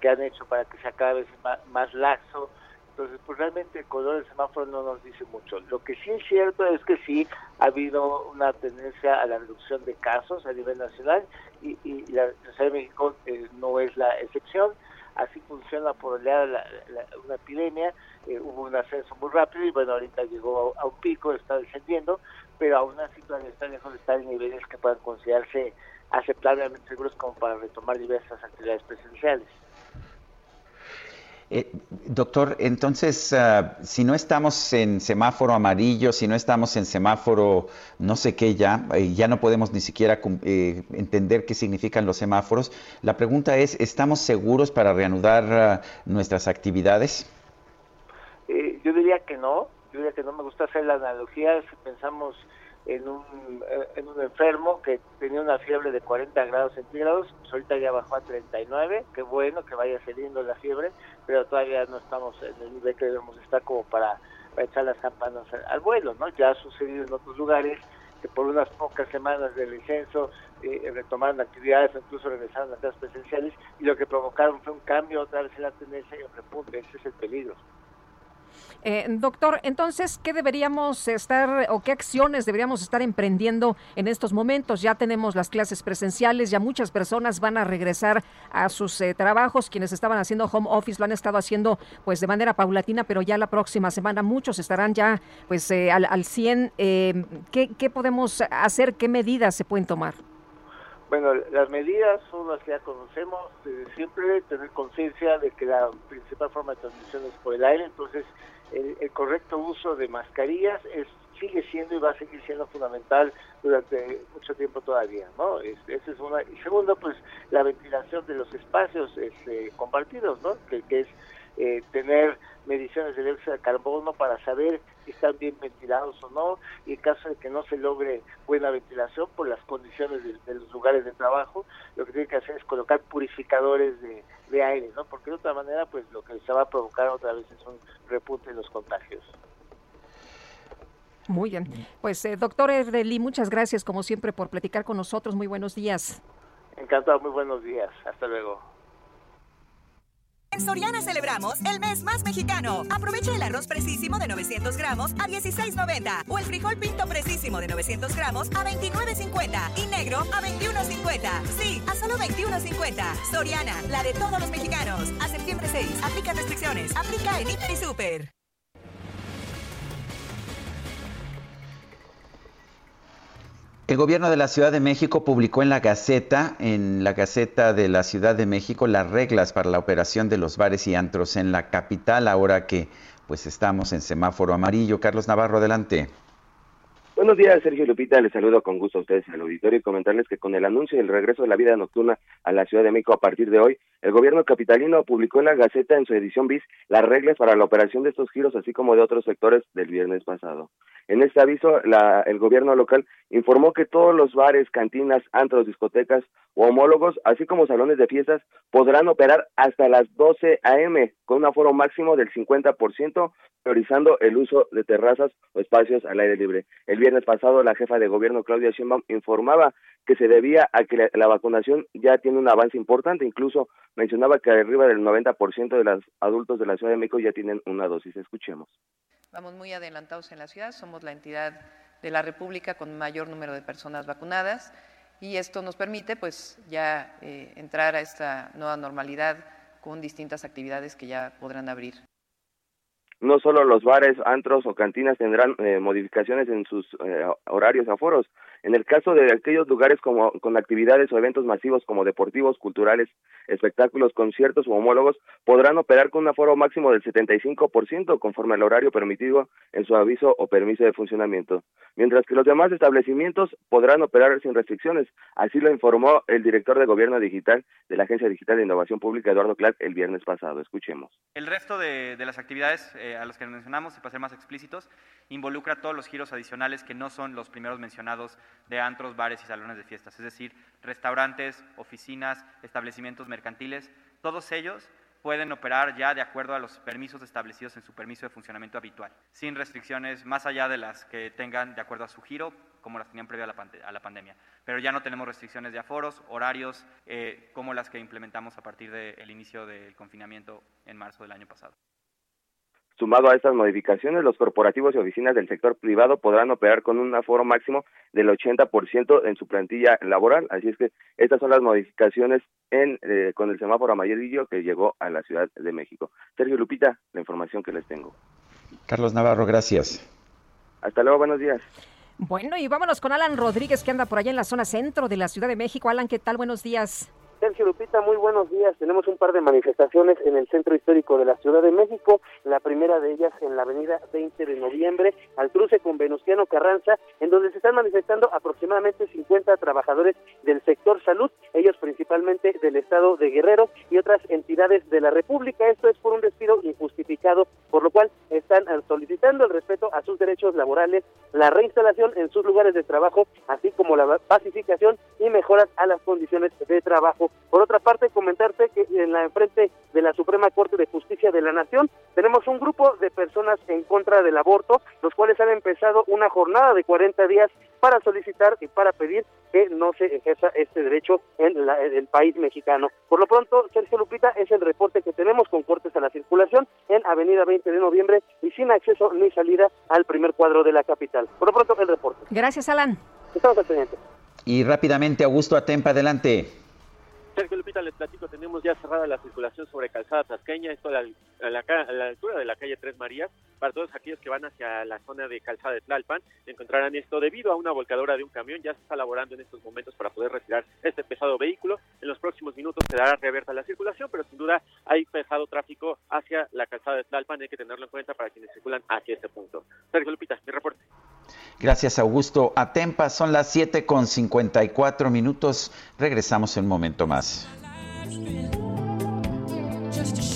S13: que han hecho para que sea cada vez más, laxo. Entonces, pues realmente el color del semáforo no nos dice mucho. Lo que sí es cierto es que sí ha habido una tendencia a la reducción de casos a nivel nacional y, y la Ciudad de México eh, no es la excepción. Así funciona por oleada la, una epidemia. Eh, hubo un ascenso muy rápido y bueno, ahorita llegó a, un pico, está descendiendo, pero aún así todavía está lejos de estar en niveles que puedan considerarse aceptablemente seguros como para retomar diversas actividades presenciales.
S1: Eh, doctor, entonces, uh, si no estamos en semáforo amarillo, si no estamos en semáforo no sé qué ya, eh, ya no podemos ni siquiera eh, entender qué significan los semáforos, la pregunta es, ¿estamos seguros para reanudar uh, nuestras actividades?
S13: yo diría que no, yo diría que no me gusta hacer la analogía, si pensamos en un, eh, en un enfermo que tenía una fiebre de 40 grados centígrados, pues ahorita ya bajó a 39, qué bueno que vaya cediendo la fiebre, pero todavía no estamos en el nivel que debemos estar como para, echar las campanas al, vuelo, ¿no? Ya ha sucedido en otros lugares que por unas pocas semanas de licencio eh, retomaron actividades, incluso regresaron a clases presenciales, y lo que provocaron fue un cambio otra vez en la tendencia y un repunte, ese es el peligro.
S2: Eh, doctor, entonces, ¿qué deberíamos estar o qué acciones deberíamos estar emprendiendo en estos momentos? Ya tenemos las clases presenciales, ya muchas personas van a regresar a sus eh, trabajos, quienes estaban haciendo home office lo han estado haciendo pues de manera paulatina, pero ya la próxima semana muchos estarán ya pues eh, al, al 100. ¿qué, ¿Qué podemos hacer? ¿Qué medidas se pueden tomar?
S13: Bueno, las medidas son las que ya conocemos, siempre tener conciencia de que la principal forma de transmisión es por el aire, entonces el, correcto uso de mascarillas es sigue siendo y va a seguir siendo fundamental durante mucho tiempo todavía, ¿no? Es, esa es una y segundo, pues la ventilación de los espacios este, compartidos, ¿no? Que, que es eh, tener mediciones de dióxido de carbono para saber si están bien ventilados o no, y en caso de que no se logre buena ventilación por las condiciones de, los lugares de trabajo, lo que tiene que hacer es colocar purificadores de, de aire, ¿no? Porque de otra manera, pues lo que se va a provocar otra vez es un repunte en los contagios.
S2: Muy bien. Pues, eh, doctor Erdeli, muchas gracias como siempre por platicar con nosotros. Muy buenos días.
S13: Encantado, muy buenos días. Hasta luego.
S9: En Soriana celebramos el mes más mexicano. Aprovecha el arroz precisísimo de 900 gramos a 16.90 o el frijol pinto precisísimo de 900 gramos a 29.50 y negro a 21.50. Sí, a solo 21.50. Soriana, la de todos los mexicanos. A septiembre 6, aplica restricciones. Aplica en Hiper y Super.
S1: El gobierno de la Ciudad de México publicó en la Gaceta, en la Gaceta de la Ciudad de México, las reglas para la operación de los bares y antros en la capital, ahora que pues estamos en semáforo amarillo. Carlos Navarro, adelante.
S14: Buenos días, Sergio Lupita. Les saludo con gusto a ustedes en el auditorio y comentarles que con el anuncio del regreso de la vida nocturna a la Ciudad de México a partir de hoy, el gobierno capitalino publicó en la Gaceta en su edición bis las reglas para la operación de estos giros, así como de otros sectores del viernes pasado. En este aviso, la, el gobierno local informó que todos los bares, cantinas, antros, discotecas o homólogos, así como salones de fiestas, podrán operar hasta las 12 a.m. con un aforo máximo del 50%, priorizando el uso de terrazas o espacios al aire libre. El viernes pasado, la jefa de gobierno, Claudia Sheinbaum, informaba que se debía a que la, la vacunación ya tiene un avance importante, incluso mencionaba que arriba del 90% de los adultos de la Ciudad de México ya tienen una dosis. Escuchemos.
S8: Vamos muy adelantados en la ciudad, somos la entidad de la República con mayor número de personas vacunadas y esto nos permite pues ya eh, entrar a esta nueva normalidad con distintas actividades que ya podrán abrir.
S14: No solo los bares, antros o cantinas tendrán eh, modificaciones en sus eh, horarios aforos. En el caso de aquellos lugares como, con actividades o eventos masivos como deportivos, culturales, espectáculos, conciertos o homólogos, podrán operar con un aforo máximo del 75% conforme al horario permitido en su aviso o permiso de funcionamiento, mientras que los demás establecimientos podrán operar sin restricciones. Así lo informó el director de Gobierno Digital de la Agencia Digital de Innovación Pública, Eduardo Clark, el viernes pasado. Escuchemos.
S6: El resto de, de las actividades eh, a las que mencionamos, y para ser más explícitos, involucra todos los giros adicionales que no son los primeros mencionados de antros, bares y salones de fiestas, es decir, restaurantes, oficinas, establecimientos mercantiles, todos ellos pueden operar ya de acuerdo a los permisos establecidos en su permiso de funcionamiento habitual, sin restricciones más allá de las que tengan de acuerdo a su giro, como las tenían previo a la, pandemia. Pero ya no tenemos restricciones de aforos, horarios, eh, como las que implementamos a partir del inicio del confinamiento en marzo del año pasado.
S14: Sumado a estas modificaciones, los corporativos y oficinas del sector privado podrán operar con un aforo máximo del 80% en su plantilla laboral. Así es que estas son las modificaciones en eh, con el semáforo amarillo que llegó a la Ciudad de México. Sergio Lupita, la información que les tengo.
S1: Carlos Navarro, gracias.
S14: Hasta luego, buenos días.
S2: Bueno, y vámonos con Alan Rodríguez, que anda por allá en la zona centro de la Ciudad de México. Alan, ¿qué tal? Buenos días.
S15: Sergio Lupita, muy buenos días. Tenemos un par de manifestaciones en el centro histórico de la Ciudad de México. La primera de ellas en la avenida 20 de noviembre, al cruce con Venustiano Carranza, en donde se están manifestando aproximadamente 50 trabajadores del sector salud, ellos principalmente del estado de Guerrero y otras entidades de la República. Esto es por un despido injustificado, por lo cual están solicitando el respeto a sus derechos laborales, la reinstalación en sus lugares de trabajo, así como la pacificación y mejoras a las condiciones de trabajo. Por otra parte, comentarte que en la frente de la Suprema Corte de Justicia de la Nación tenemos un grupo de personas en contra del aborto, los cuales han empezado una jornada de 40 días para solicitar y para pedir que no se ejerza este derecho en, la- en el país mexicano. Por lo pronto, Sergio Lupita, es el reporte que tenemos con cortes a la circulación en Avenida 20 de Noviembre y sin acceso ni salida al primer cuadro de la capital. Por lo pronto, el reporte.
S2: Gracias, Alan.
S15: Estamos al pendiente.
S1: Y rápidamente, Augusto Atempa, adelante.
S16: Sergio Lupita, les platico, tenemos ya cerrada la circulación sobre Calzada Tasqueña, esto a la, altura de la calle Tres Marías. Para todos aquellos que van hacia la zona de Calzada de Tlalpan, encontrarán esto debido a una volcadora de un camión. Ya se está elaborando en estos momentos para poder retirar este pesado vehículo. En los próximos minutos quedará reabierta la circulación, pero sin duda hay pesado tráfico hacia la Calzada de Tlalpan. Hay que tenerlo en cuenta para quienes circulan hacia este punto. Sergio Lupita, mi reporte.
S1: Gracias, Augusto Atempa. Son las 7 con 54 minutos. Regresamos en un momento más.
S11: Just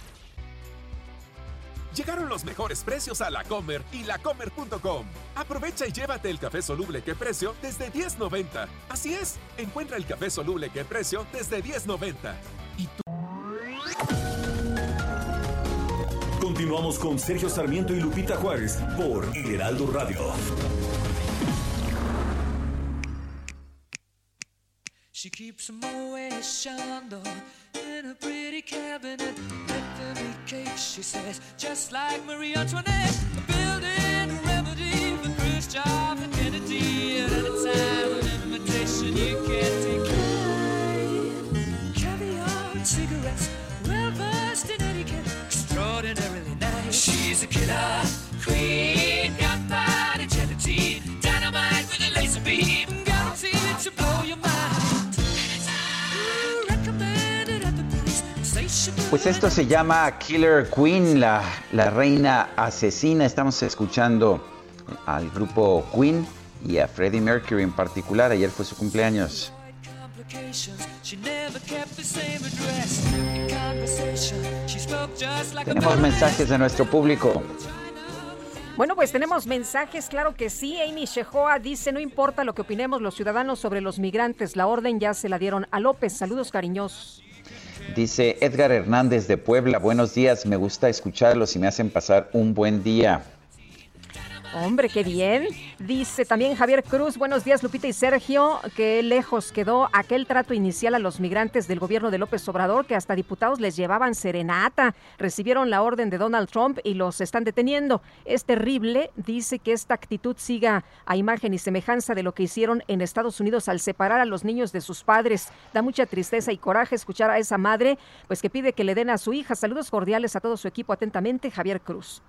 S17: Llegaron los mejores precios a la Comer y lacomer.com. Aprovecha y llévate el café soluble que precio desde 10.90. Así es, encuentra el café soluble que precio desde 10.90. Y tú...
S4: Continuamos con Sergio Sarmiento y Lupita Juárez por El Heraldo Radio.
S11: She keeps cake, she says, just like Marie Antoinette. Building a remedy for Khrushchev and Kennedy. At any time, an invitation you can't decline. Caviar cigarettes, well versed in etiquette, extraordinarily nice. She's a killer queen,
S1: Pues esto se llama Killer Queen, la, la reina asesina. Estamos escuchando al grupo Queen y a Freddie Mercury en particular. Ayer fue su cumpleaños. Tenemos mensajes de nuestro público.
S2: Bueno, pues tenemos mensajes, claro que sí. Amy Shehoa dice, no importa lo que opinemos los ciudadanos sobre los migrantes, la orden ya se la dieron a López. Saludos cariñosos.
S1: Dice Edgar Hernández de Puebla, buenos días, me gusta escucharlos y me hacen pasar un buen día.
S2: Hombre, qué bien. Dice también Javier Cruz, buenos días Lupita y Sergio, que lejos quedó aquel trato inicial a los migrantes del gobierno de López Obrador, que hasta diputados les llevaban serenata, recibieron la orden de Donald Trump y los están deteniendo. Es terrible, dice que esta actitud siga a imagen y semejanza de lo que hicieron en Estados Unidos al separar a los niños de sus padres. Da mucha tristeza y coraje escuchar a esa madre, pues que pide que le den a su hija. Saludos cordiales a todo su equipo atentamente, Javier Cruz.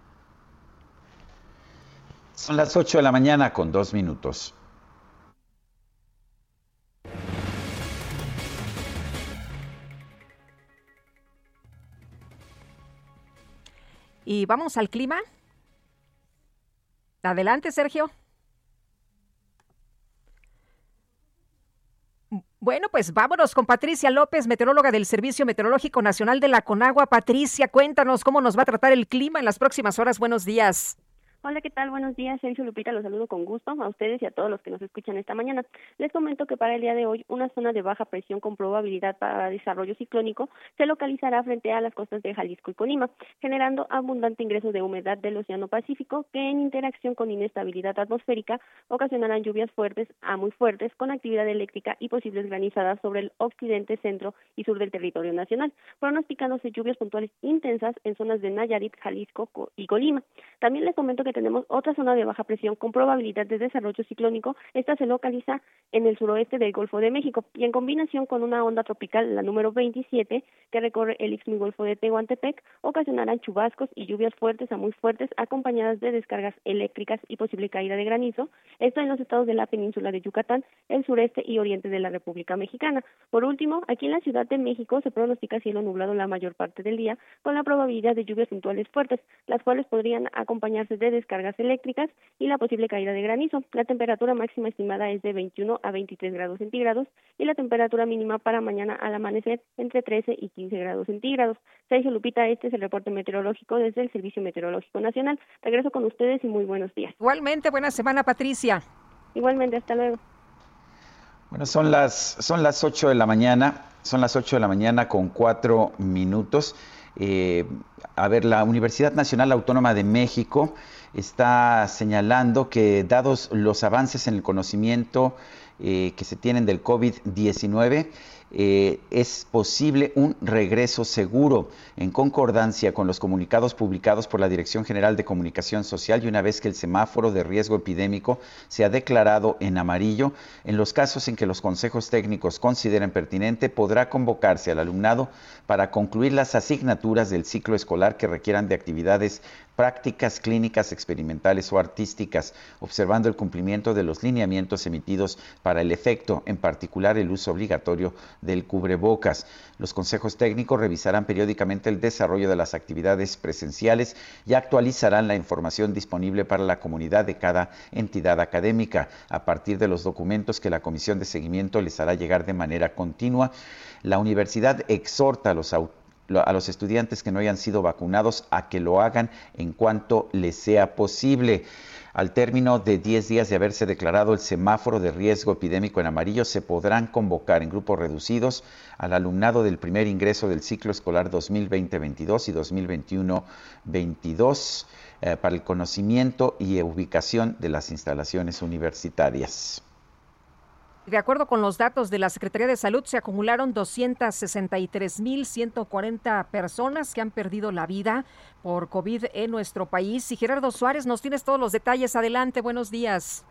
S1: Son las 8 de la mañana con dos minutos.
S2: Y vamos al clima. Adelante, Sergio. Bueno, pues vámonos con Patricia López, meteoróloga del Servicio Meteorológico Nacional de la Conagua. Patricia, cuéntanos cómo nos va a tratar el clima en las próximas horas. Buenos días.
S18: Hola, ¿qué tal? Buenos días, Sergio Lupita, los saludo con gusto a ustedes y a todos los que nos escuchan esta mañana. Les comento que para el día de hoy una zona de baja presión con probabilidad para desarrollo ciclónico se localizará frente a las costas de Jalisco y Colima, generando abundante ingreso de humedad del Océano Pacífico que en interacción con inestabilidad atmosférica ocasionarán lluvias fuertes a muy fuertes con actividad eléctrica y posibles granizadas sobre el occidente, centro y sur del territorio nacional, pronosticándose lluvias puntuales intensas en zonas de Nayarit, Jalisco y Colima. También les comento que tenemos otra zona de baja presión con probabilidad de desarrollo ciclónico. Esta se localiza en el suroeste del Golfo de México y en combinación con una onda tropical, la número 27, que recorre el Golfo de Tehuantepec, ocasionarán chubascos y lluvias fuertes a muy fuertes acompañadas de descargas eléctricas y posible caída de granizo. Esto en los estados de la península de Yucatán, el sureste y oriente de la República Mexicana. Por último, aquí en la Ciudad de México se pronostica cielo nublado la mayor parte del día con la probabilidad de lluvias puntuales fuertes, las cuales podrían acompañarse de descargas eléctricas y la posible caída de granizo. La temperatura máxima estimada es de 21 a 23 grados centígrados y la temperatura mínima para mañana al amanecer entre 13 y 15 grados centígrados. Sergio Lupita, este es el reporte meteorológico desde el Servicio Meteorológico Nacional. Regreso con ustedes y muy buenos días.
S2: Igualmente, buena semana, Patricia.
S18: Igualmente, hasta luego.
S1: Bueno, son las, son las 8 de la mañana, son las 8 de la mañana con cuatro minutos. Eh, a ver, la Universidad Nacional Autónoma de México está señalando que dados los avances en el conocimiento eh, que se tienen del COVID-19, eh, es posible un regreso seguro en concordancia con los comunicados publicados por la Dirección General de Comunicación Social y una vez que el semáforo de riesgo epidémico se ha declarado en amarillo, en los casos en que los consejos técnicos consideren pertinente, podrá convocarse al alumnado para concluir las asignaturas del ciclo escolar que requieran de actividades prácticas clínicas experimentales o artísticas, observando el cumplimiento de los lineamientos emitidos para el efecto, en particular el uso obligatorio del cubrebocas. Los consejos técnicos revisarán periódicamente el desarrollo de las actividades presenciales y actualizarán la información disponible para la comunidad de cada entidad académica a partir de los documentos que la Comisión de Seguimiento les hará llegar de manera continua. La universidad exhorta a los autores a los estudiantes que no hayan sido vacunados a que lo hagan en cuanto les sea posible. Al término de 10 días de haberse declarado el semáforo de riesgo epidémico en amarillo, se podrán convocar en grupos reducidos al alumnado del primer ingreso del ciclo escolar 2020-22 y 2021-22 eh, para el conocimiento y ubicación de las instalaciones universitarias.
S2: De acuerdo con los datos de la Secretaría de Salud, se acumularon 263.140 personas que han perdido la vida por COVID en nuestro país. Y Gerardo Suárez, nos tienes todos los detalles. Adelante, buenos días.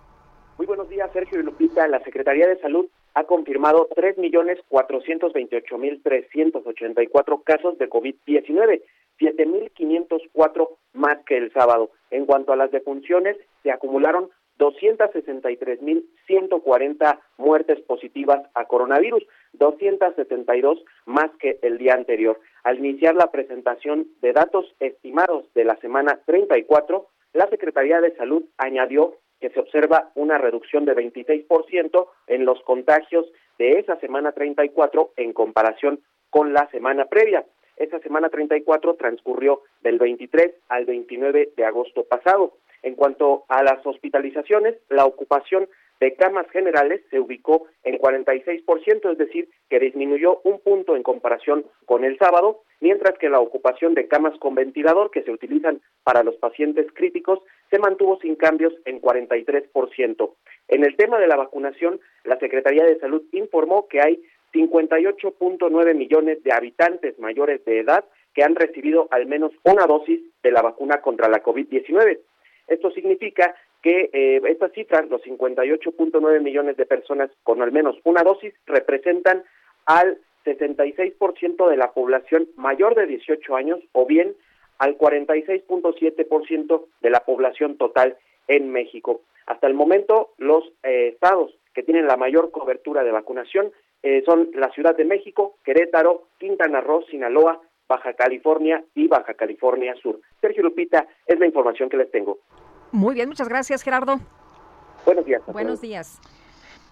S15: Muy buenos días, Sergio y Lupita. La Secretaría de Salud ha confirmado 3.428.384 casos de COVID-19, 7.504 más que el sábado. En cuanto a las defunciones, se acumularon 263.140 muertes positivas a coronavirus, 272 más que el día anterior. Al iniciar la presentación de datos estimados de la semana 34, la Secretaría de Salud añadió que se observa una reducción de 26% en los contagios de esa semana 34 en comparación con la semana previa. Esa semana 34 transcurrió del 23 al 29 de agosto pasado. En cuanto a las hospitalizaciones, la ocupación de camas generales se ubicó en 46%, es decir, que disminuyó un punto en comparación con el sábado, mientras que la ocupación de camas con ventilador que se utilizan para los pacientes críticos se mantuvo sin cambios en 43%. En el tema de la vacunación, la Secretaría de Salud informó que hay 58.9 millones de habitantes mayores de edad que han recibido al menos una dosis de la vacuna contra la COVID-19. Esto significa que eh, estas cifras, los 58.9 millones de personas con al menos una dosis, representan al 66% de la población mayor de 18 años o bien al 46.7% de la población total en México. Hasta el momento, los eh, estados que tienen la mayor cobertura de vacunación eh, son la Ciudad de México, Querétaro, Quintana Roo, Sinaloa, Baja California y Baja California Sur. Sergio Lupita, es la información que les tengo.
S2: Muy bien, muchas gracias, Gerardo.
S15: Buenos días.
S2: Buenos días.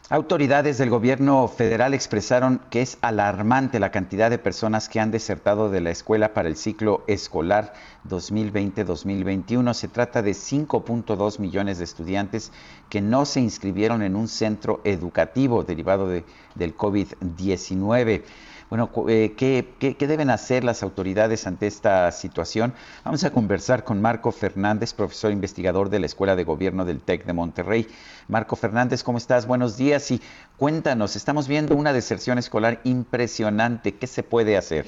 S1: Autoridades del gobierno federal expresaron que es alarmante la cantidad de personas que han desertado de la escuela para el ciclo escolar 2020-2021. Se trata de 5.2 millones de estudiantes que no se inscribieron en un centro educativo derivado de, del COVID-19. Bueno, eh, ¿qué, deben hacer las autoridades ante esta situación? Vamos a conversar con Marco Fernández, profesor investigador de la Escuela de Gobierno del TEC de Monterrey. Marco Fernández, ¿cómo estás? Buenos días y cuéntanos, estamos viendo una deserción escolar impresionante. ¿Qué se puede hacer?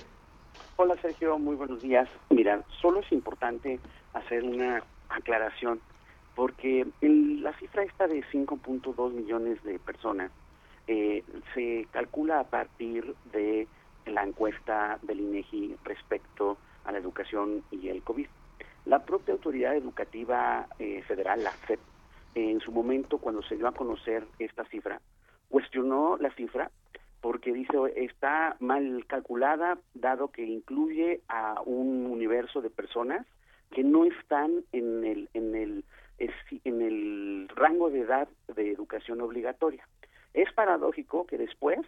S19: Hola Sergio, muy buenos días. Mira, solo es importante hacer una aclaración porque la cifra esta de 5.2 millones de personas eh, se calcula a partir de la encuesta del INEGI respecto a la educación y el COVID. La propia autoridad educativa eh, federal, la FED, en su momento cuando se dio a conocer esta cifra, cuestionó la cifra porque dice está mal calculada dado que incluye a un universo de personas que no están en el en el en el rango de edad de educación obligatoria. Es paradójico que después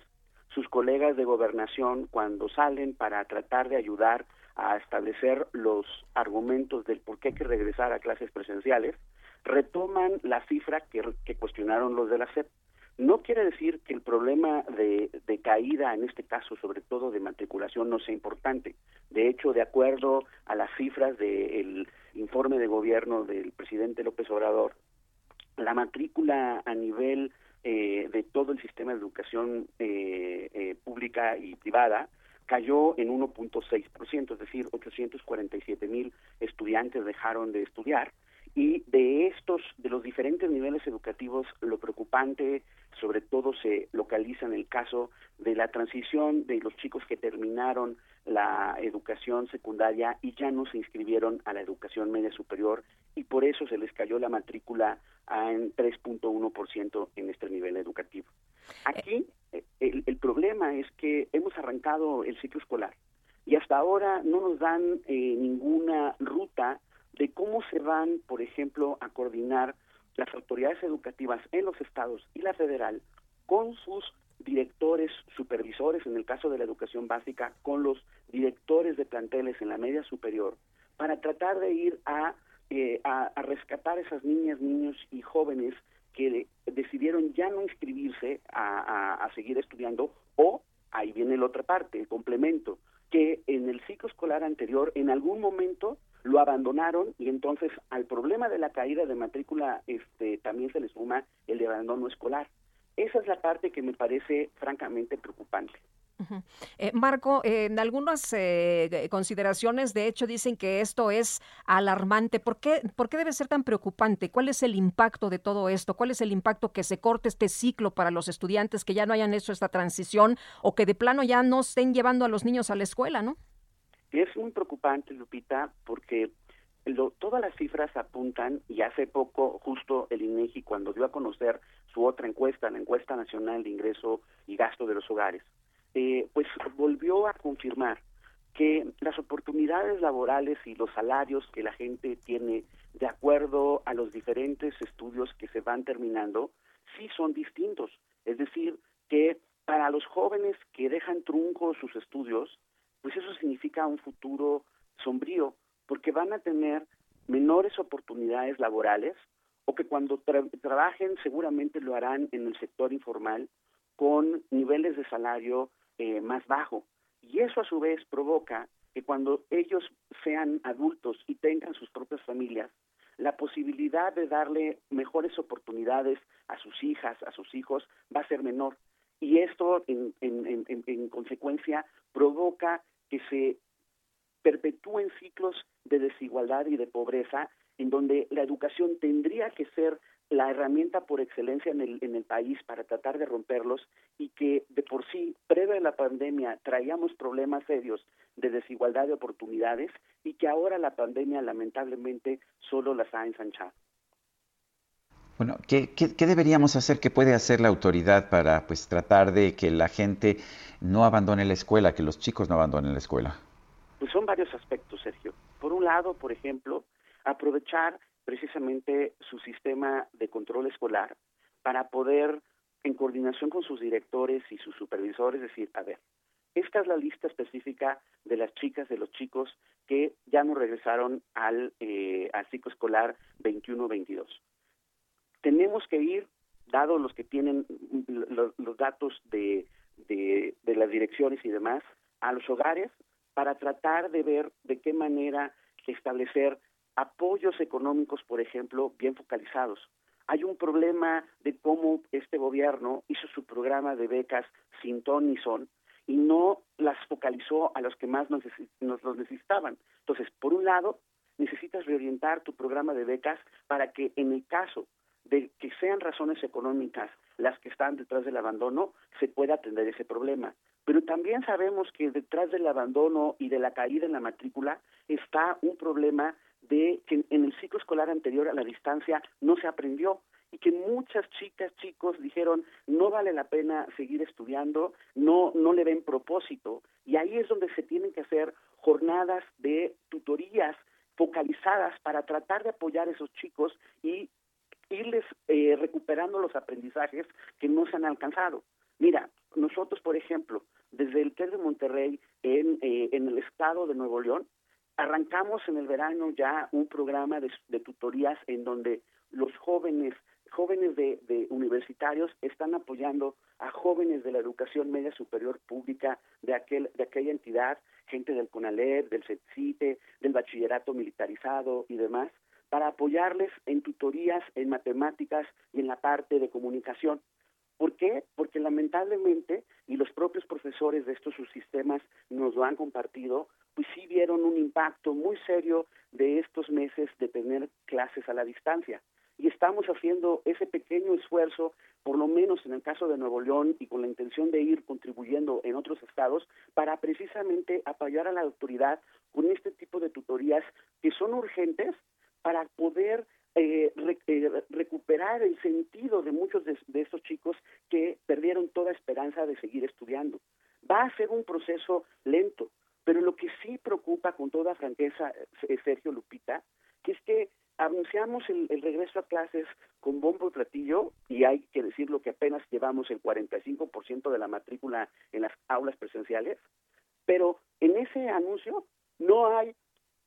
S19: sus colegas de gobernación, cuando salen para tratar de ayudar a establecer los argumentos del por qué hay que regresar a clases presenciales, retoman la cifra que, cuestionaron los de la SEP. No quiere decir que el problema de, de, caída, en este caso sobre todo de matriculación, no sea importante. De hecho, de acuerdo a las cifras del informe de gobierno del presidente López Obrador, la matrícula a nivel eh, de todo el sistema de educación eh, eh, pública y privada cayó en 1.6%, es decir, 847 mil estudiantes dejaron de estudiar. Y de estos, de los diferentes niveles educativos, lo preocupante sobre todo se localiza en el caso de la transición de los chicos que terminaron la educación secundaria y ya no se inscribieron a la educación media superior y por eso se les cayó la matrícula en 3.1% en este nivel educativo. Aquí eh, el, el, problema es que hemos arrancado el ciclo escolar y hasta ahora no nos dan eh, ninguna ruta de cómo se van, por ejemplo, a coordinar las autoridades educativas en los estados y la federal con sus directores, supervisores, en el caso de la educación básica, con los directores de planteles en la media superior, para tratar de ir a, eh, a, a, rescatar esas niñas, niños y jóvenes que decidieron ya no inscribirse a, a seguir estudiando o, ahí viene la otra parte, el complemento, que en el ciclo escolar anterior en algún momento lo abandonaron y entonces al problema de la caída de matrícula este también se le suma el de abandono escolar. Esa es la parte que me parece francamente preocupante.
S2: Uh -huh. eh, Marco, eh, en algunas eh, consideraciones, de hecho, dicen que esto es alarmante. ¿Por qué, ¿Por qué debe ser tan preocupante? ¿Cuál es el impacto de todo esto? ¿Cuál es el impacto que se corte este ciclo para los estudiantes que ya no hayan hecho esta transición o que de plano ya no estén llevando a los niños a la escuela, no?
S19: Es muy preocupante, Lupita, porque lo, todas las cifras apuntan, y hace poco justo el INEGI cuando dio a conocer su otra encuesta, la encuesta nacional de ingreso y gasto de los hogares, eh, pues volvió a confirmar que las oportunidades laborales y los salarios que la gente tiene de acuerdo a los diferentes estudios que se van terminando, sí son distintos. Es decir, que para los jóvenes que dejan truncos sus estudios, pues eso significa un futuro sombrío, porque van a tener menores oportunidades laborales o que cuando tra trabajen seguramente lo harán en el sector informal con niveles de salario eh, más bajo. Y eso a su vez provoca que cuando ellos sean adultos y tengan sus propias familias, la posibilidad de darle mejores oportunidades a sus hijas, a sus hijos, va a ser menor. Y esto, en, en, en, en consecuencia, provoca que se perpetúen ciclos de desigualdad y de pobreza en donde la educación tendría que ser la herramienta por excelencia en el, en el país para tratar de romperlos y que de por sí, previo a la pandemia, traíamos problemas serios de desigualdad de oportunidades y que ahora la pandemia lamentablemente solo las ha ensanchado.
S1: Bueno, ¿qué, qué, qué deberíamos hacer? ¿Qué puede hacer la autoridad para pues, tratar de que la gente no abandone la escuela, que los chicos no abandonen la escuela?
S19: Pues son varios aspectos, Sergio. Por un lado, por ejemplo, aprovechar precisamente su sistema de control escolar para poder, en coordinación con sus directores y sus supervisores, decir, a ver, esta es la lista específica de las chicas, de los chicos que ya no regresaron al, eh, al ciclo escolar 21-22. Tenemos que ir, dado los que tienen los, datos de las direcciones y demás, a los hogares para tratar de ver de qué manera establecer apoyos económicos, por ejemplo, bien focalizados. Hay un problema de cómo este gobierno hizo su programa de becas sin ton ni son y no las focalizó a los que más nos, nos los necesitaban. Entonces, por un lado, necesitas reorientar tu programa de becas para que en el caso de que sean razones económicas las que están detrás del abandono, se pueda atender ese problema. Pero también sabemos que detrás del abandono y de la caída en la matrícula está un problema de que en el ciclo escolar anterior a la distancia no se aprendió y que muchas chicas, chicos dijeron no vale la pena seguir estudiando, no, no le ven propósito. Y ahí es donde se tienen que hacer jornadas de tutorías focalizadas para tratar de apoyar a esos chicos y irles eh, recuperando los aprendizajes que no se han alcanzado. Mira, nosotros, por ejemplo, desde el TEC de Monterrey, en, eh, en el estado de Nuevo León, arrancamos en el verano ya un programa de, tutorías en donde los jóvenes, jóvenes de, de, universitarios están apoyando a jóvenes de la educación media superior pública de, aquel, de aquella entidad, gente del CONALEP, del CETCITE, del bachillerato militarizado y demás, para apoyarles en tutorías en matemáticas y en la parte de comunicación. ¿Por qué? Porque lamentablemente, y los propios profesores de estos subsistemas nos lo han compartido, pues sí vieron un impacto muy serio de estos meses de tener clases a la distancia. Y estamos haciendo ese pequeño esfuerzo, por lo menos en el caso de Nuevo León y con la intención de ir contribuyendo en otros estados, para precisamente apoyar a la autoridad con este tipo de tutorías que son urgentes para poder eh, eh, recuperar el sentido de muchos de, estos chicos que perdieron toda esperanza de seguir estudiando. Va a ser un proceso lento, pero lo que sí preocupa con toda franqueza, eh, Sergio Lupita, que es que anunciamos el, el, regreso a clases con bombo y platillo y hay que decirlo que apenas llevamos el 45% de la matrícula en las aulas presenciales, pero en ese anuncio no hay,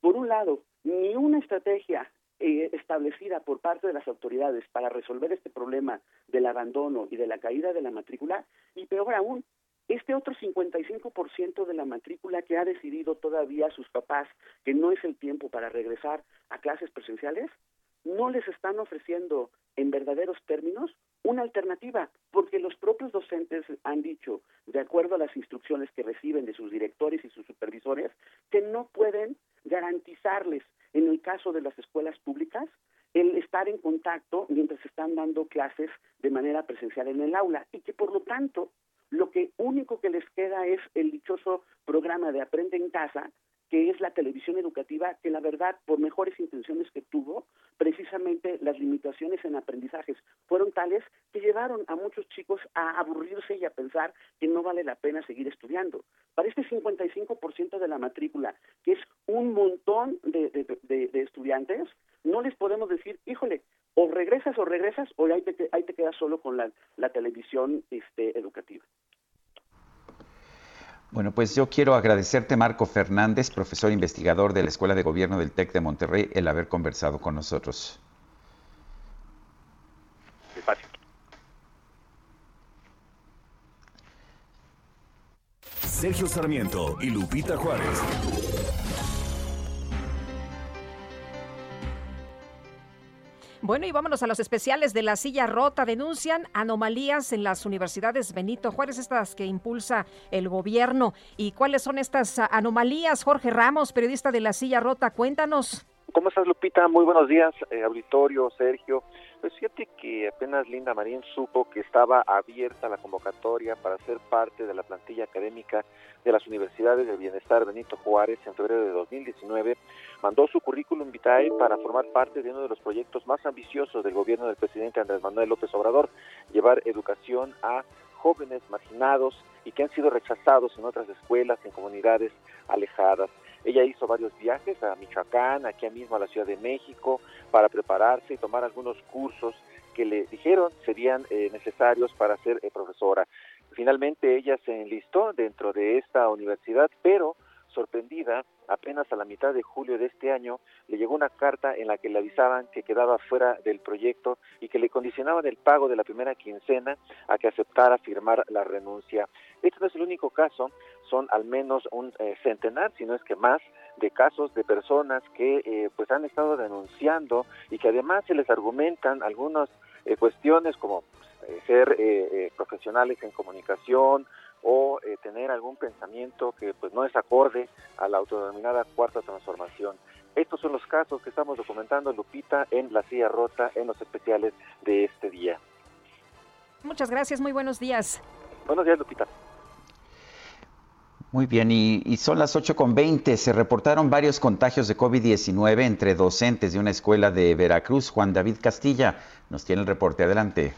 S19: por un lado, ni una estrategia eh, establecida por parte de las autoridades para resolver este problema del abandono y de la caída de la matrícula, y peor aún, este otro 55% de la matrícula que ha decidido todavía sus papás que no es el tiempo para regresar a clases presenciales, no les están ofreciendo en verdaderos términos una alternativa, porque los propios docentes han dicho, de acuerdo a las instrucciones que reciben de sus directores y sus supervisores, que no pueden garantizarles, en el caso de las escuelas públicas, el estar en contacto mientras están dando clases de manera presencial en el aula. Y que por lo tanto lo que único que les queda es el dichoso programa de Aprende en Casa, que es la televisión educativa, que la verdad, por mejores intenciones que tuvo, precisamente las limitaciones en aprendizajes fueron tales que llevaron a muchos chicos a aburrirse y a pensar que no vale la pena seguir estudiando. Para este 55% de la matrícula, que es un montón de, estudiantes, no les podemos decir, híjole, o regresas o regresas, o ahí te, ahí te quedas solo con la, la televisión este, educativa.
S1: Bueno, pues yo quiero agradecerte, Marco Fernández, profesor investigador de la Escuela de Gobierno del TEC de Monterrey, el haber conversado con nosotros.
S4: Sergio Sarmiento y Lupita Juárez.
S2: Bueno, y vámonos a los especiales de la silla rota. Denuncian anomalías en las universidades Benito Juárez, estas que impulsa el gobierno. ¿Y cuáles son estas anomalías? Jorge Ramos, periodista de la silla rota, cuéntanos.
S20: ¿Cómo estás, Lupita? Muy buenos días, eh, auditorio, Sergio. Pues fíjate que apenas Linda Marín supo que estaba abierta la convocatoria para ser parte de la plantilla académica de las Universidades del Bienestar Benito Juárez en febrero de 2019, mandó su currículum vitae para formar parte de uno de los proyectos más ambiciosos del gobierno del presidente Andrés Manuel López Obrador, llevar educación a jóvenes marginados y que han sido rechazados en otras escuelas, en comunidades alejadas. Ella hizo varios viajes a Michoacán, aquí mismo a la Ciudad de México, para prepararse y tomar algunos cursos que le dijeron serían eh, necesarios para ser eh, profesora. Finalmente ella se enlistó dentro de esta universidad, pero sorprendida, apenas a la mitad de julio de este año, le llegó una carta en la que le avisaban que quedaba fuera del proyecto y que le condicionaban el pago de la primera quincena a que aceptara firmar la renuncia. Este no es el único caso, son al menos un eh, centenar, si no es que más, de casos de personas que eh, pues han estado denunciando y que además se les argumentan algunas eh, cuestiones como ser profesionales en comunicación, o eh, tener algún pensamiento que pues no es acorde a la autodenominada cuarta transformación. Estos son los casos que estamos documentando, Lupita, en La Silla Rota, en los especiales de este día.
S2: Muchas gracias, muy buenos días.
S20: Buenos días, Lupita.
S1: Muy bien, y, y son las 8.20. Se reportaron varios contagios de COVID-19 entre docentes de una escuela de Veracruz. Juan David Castilla nos tiene el reporte. Adelante.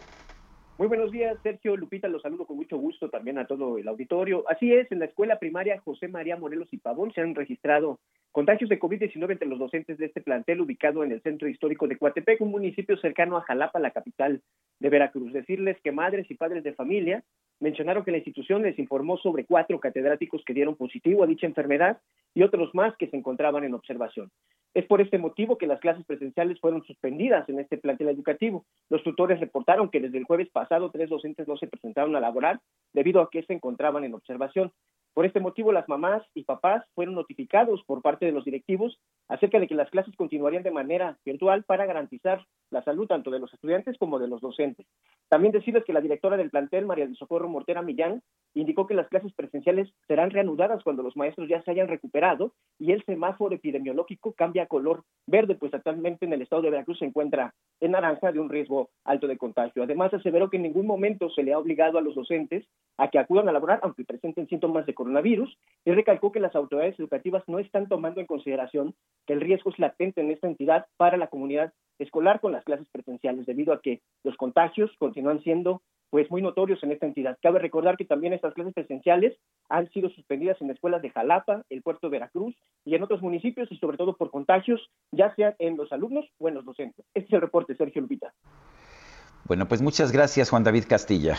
S21: Muy buenos días, Sergio Lupita, los saludo con mucho gusto también a todo el auditorio. Así es, en la escuela primaria José María Morelos y Pavón se han registrado contagios de COVID-19 entre los docentes de este plantel ubicado en el centro histórico de Coatepec, un municipio cercano a Jalapa, la capital de Veracruz. Decirles que madres y padres de familia mencionaron que la institución les informó sobre cuatro catedráticos que dieron positivo a dicha enfermedad y otros más que se encontraban en observación. Es por este motivo que las clases presenciales fueron suspendidas en este plantel educativo. Los tutores reportaron que desde el jueves pasado tres docentes no se presentaron a laborar debido a que se encontraban en observación. Por este motivo, las mamás y papás fueron notificados por parte de los directivos acerca de que las clases continuarían de manera virtual para garantizar la salud tanto de los estudiantes como de los docentes. También decirles que la directora del plantel, María del Socorro Mortera Millán, indicó que las clases presenciales serán reanudadas cuando los maestros ya se hayan recuperado y el semáforo epidemiológico cambia a color verde, pues actualmente en el estado de Veracruz se encuentra en naranja de un riesgo alto de contagio. Además, aseveró que en ningún momento se le ha obligado a los docentes a que acudan a laborar, aunque presenten síntomas de coronavirus, y recalcó que las autoridades educativas no están tomando en consideración que el riesgo es latente en esta entidad para la comunidad escolar con las clases presenciales, debido a que los contagios continúan siendo pues muy notorios en esta entidad. Cabe recordar que también estas clases presenciales han sido suspendidas en escuelas de Jalapa, el puerto de Veracruz y en otros municipios y sobre todo por contagios, ya sea en los alumnos o en los docentes. Este es el reporte, Sergio Lupita.
S1: Bueno, pues muchas gracias, Juan David Castilla.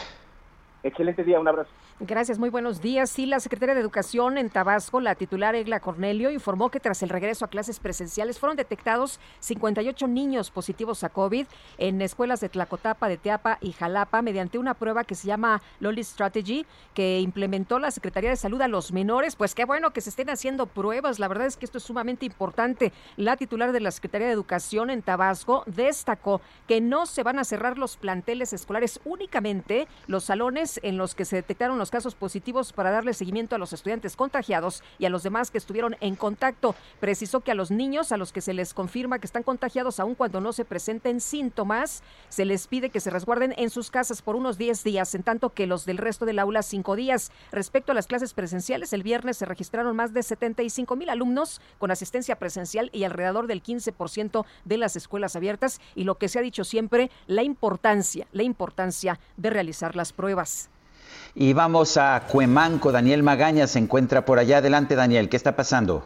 S21: Excelente día, un abrazo.
S2: Gracias, muy buenos días. Sí, la secretaria de Educación en Tabasco, la titular Egla Cornelio, informó que tras el regreso a clases presenciales fueron detectados 58 niños positivos a COVID en escuelas de Tlacotapa, de Teapa y Jalapa mediante una prueba que se llama Loli Strategy que implementó la Secretaría de Salud a los menores. Pues qué bueno que se estén haciendo pruebas. La verdad es que esto es sumamente importante. La titular de la Secretaría de Educación en Tabasco destacó que no se van a cerrar los planteles escolares, únicamente los salones en los que se detectaron los casos positivos para darle seguimiento a los estudiantes contagiados y a los demás que estuvieron en contacto. Precisó que a los niños a los que se les confirma que están contagiados, aun cuando no se presenten síntomas, se les pide que se resguarden en sus casas por unos 10 días, en tanto que los del resto del aula 5 días. Respecto a las clases presenciales, el viernes se registraron más de 75 mil alumnos con asistencia presencial y alrededor del 15% de las escuelas abiertas y lo que se ha dicho siempre, la importancia, la importancia de realizar las pruebas.
S1: Y vamos a Cuemanco. Daniel Magaña se encuentra por allá. Adelante, Daniel. ¿Qué está pasando?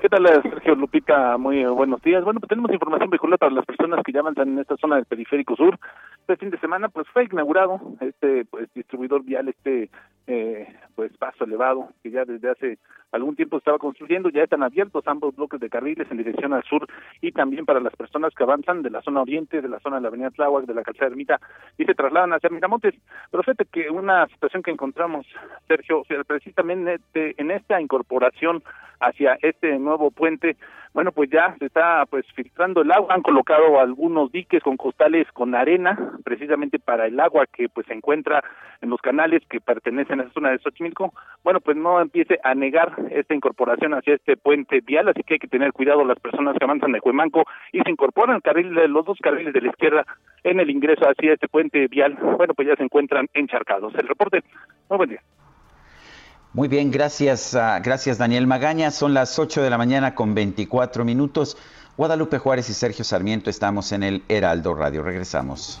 S22: ¿Qué tal, Sergio Lupita? Muy buenos días. Bueno, pues tenemos información vehicular para las personas que ya avanzan en esta zona del periférico sur. Este fin de semana, pues fue inaugurado este pues distribuidor vial, este eh, pues paso elevado que ya desde hace algún tiempo estaba construyendo, ya están abiertos ambos bloques de carriles en dirección al sur y también para las personas que avanzan de la zona oriente, de la zona de la avenida Tláhuac, de la calzada Ermita y se trasladan hacia Miramontes. Pero fíjate que una situación que encontramos, Sergio, precisamente en esta incorporación hacia este nuevo puente, bueno, pues ya se está pues filtrando el agua, han colocado algunos diques con costales con arena, precisamente para el agua que pues se encuentra en los canales que pertenecen a esa zona de Xochimilco, bueno, pues no empiece a negar esta incorporación hacia este puente vial, así que hay que tener cuidado las personas que avanzan de Cuemanco y se incorporan carril, los dos carriles de la izquierda en el ingreso hacia este puente vial, bueno, pues ya se encuentran encharcados. El reporte, muy buen día.
S1: Muy bien, gracias, uh, gracias Daniel Magaña. Son las 8 de la mañana con 24 minutos. Guadalupe Juárez y Sergio Sarmiento estamos en el Heraldo Radio. Regresamos.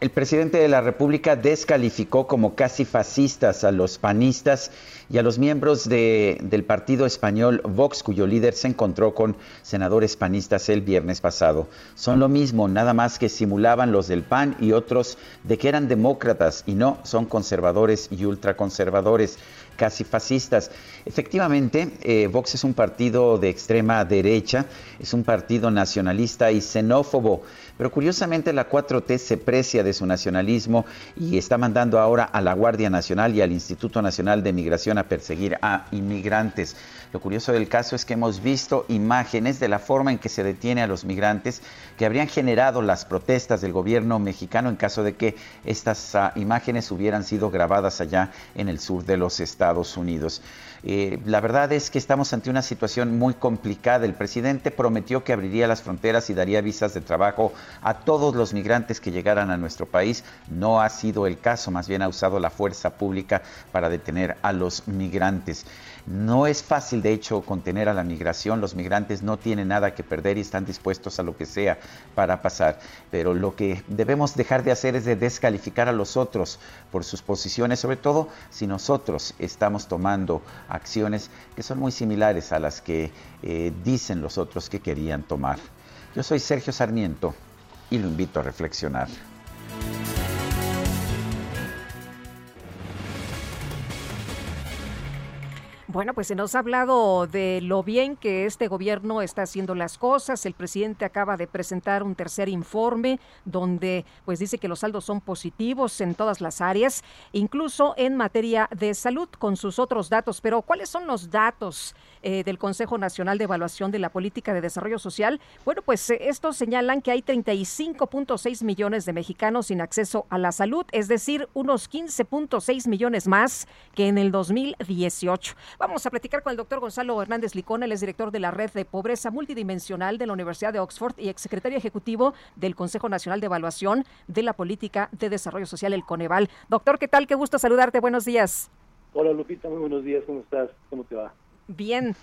S1: el presidente de la República descalificó como casi fascistas a los panistas y a los miembros de, del partido español Vox, cuyo líder se encontró con senadores panistas el viernes pasado. Son lo mismo, nada más que simulaban los del PAN y otros de que eran demócratas y no, son conservadores y ultraconservadores casi fascistas. Efectivamente, eh, Vox es un partido de extrema derecha, es un partido nacionalista y xenófobo, Pero curiosamente la 4T se precia de su nacionalismo y está mandando ahora a la Guardia Nacional y al Instituto Nacional de Migración a perseguir a inmigrantes. Lo curioso del caso es que hemos visto imágenes de la forma en que se detiene a los migrantes que habrían generado las protestas del gobierno mexicano en caso de que estas uh, imágenes hubieran sido grabadas allá en el sur de los Estados Unidos. Eh, la verdad es que estamos ante una situación muy complicada. El presidente prometió que abriría las fronteras y daría visas de trabajo a todos los migrantes que llegaran a nuestro país. No ha sido el caso, más bien ha usado la fuerza pública para detener a los migrantes. No es fácil, de hecho, contener a la migración. Los migrantes no tienen nada que perder y están dispuestos a lo que sea para pasar. Pero lo que debemos dejar de hacer es de descalificar a los otros por sus posiciones, sobre todo si nosotros estamos tomando acciones que son muy similares a las que eh, dicen los otros que querían tomar. Yo soy Sergio Sarmiento y lo invito a reflexionar.
S2: Bueno, pues se nos ha hablado de lo bien que este gobierno está haciendo las cosas. El presidente acaba de presentar un tercer informe donde pues dice que los saldos son positivos en todas las áreas, incluso en materia de salud con sus otros datos. Pero ¿cuáles son los datos eh, del Consejo Nacional de Evaluación de la Política de Desarrollo Social? Bueno, pues eh, estos señalan que hay 35.6 millones de mexicanos sin acceso a la salud, es decir, unos 15.6 millones más que en el 2018. Vamos a platicar con el doctor Gonzalo Hernández Licón, él es director de la Red de Pobreza Multidimensional de la Universidad de Oxford y exsecretario ejecutivo del Consejo Nacional de Evaluación de la Política de Desarrollo Social, el Coneval. Doctor, ¿qué tal? Qué gusto saludarte. Buenos días.
S23: Hola Lupita, muy buenos días. ¿Cómo estás? ¿Cómo te va?
S2: Bien.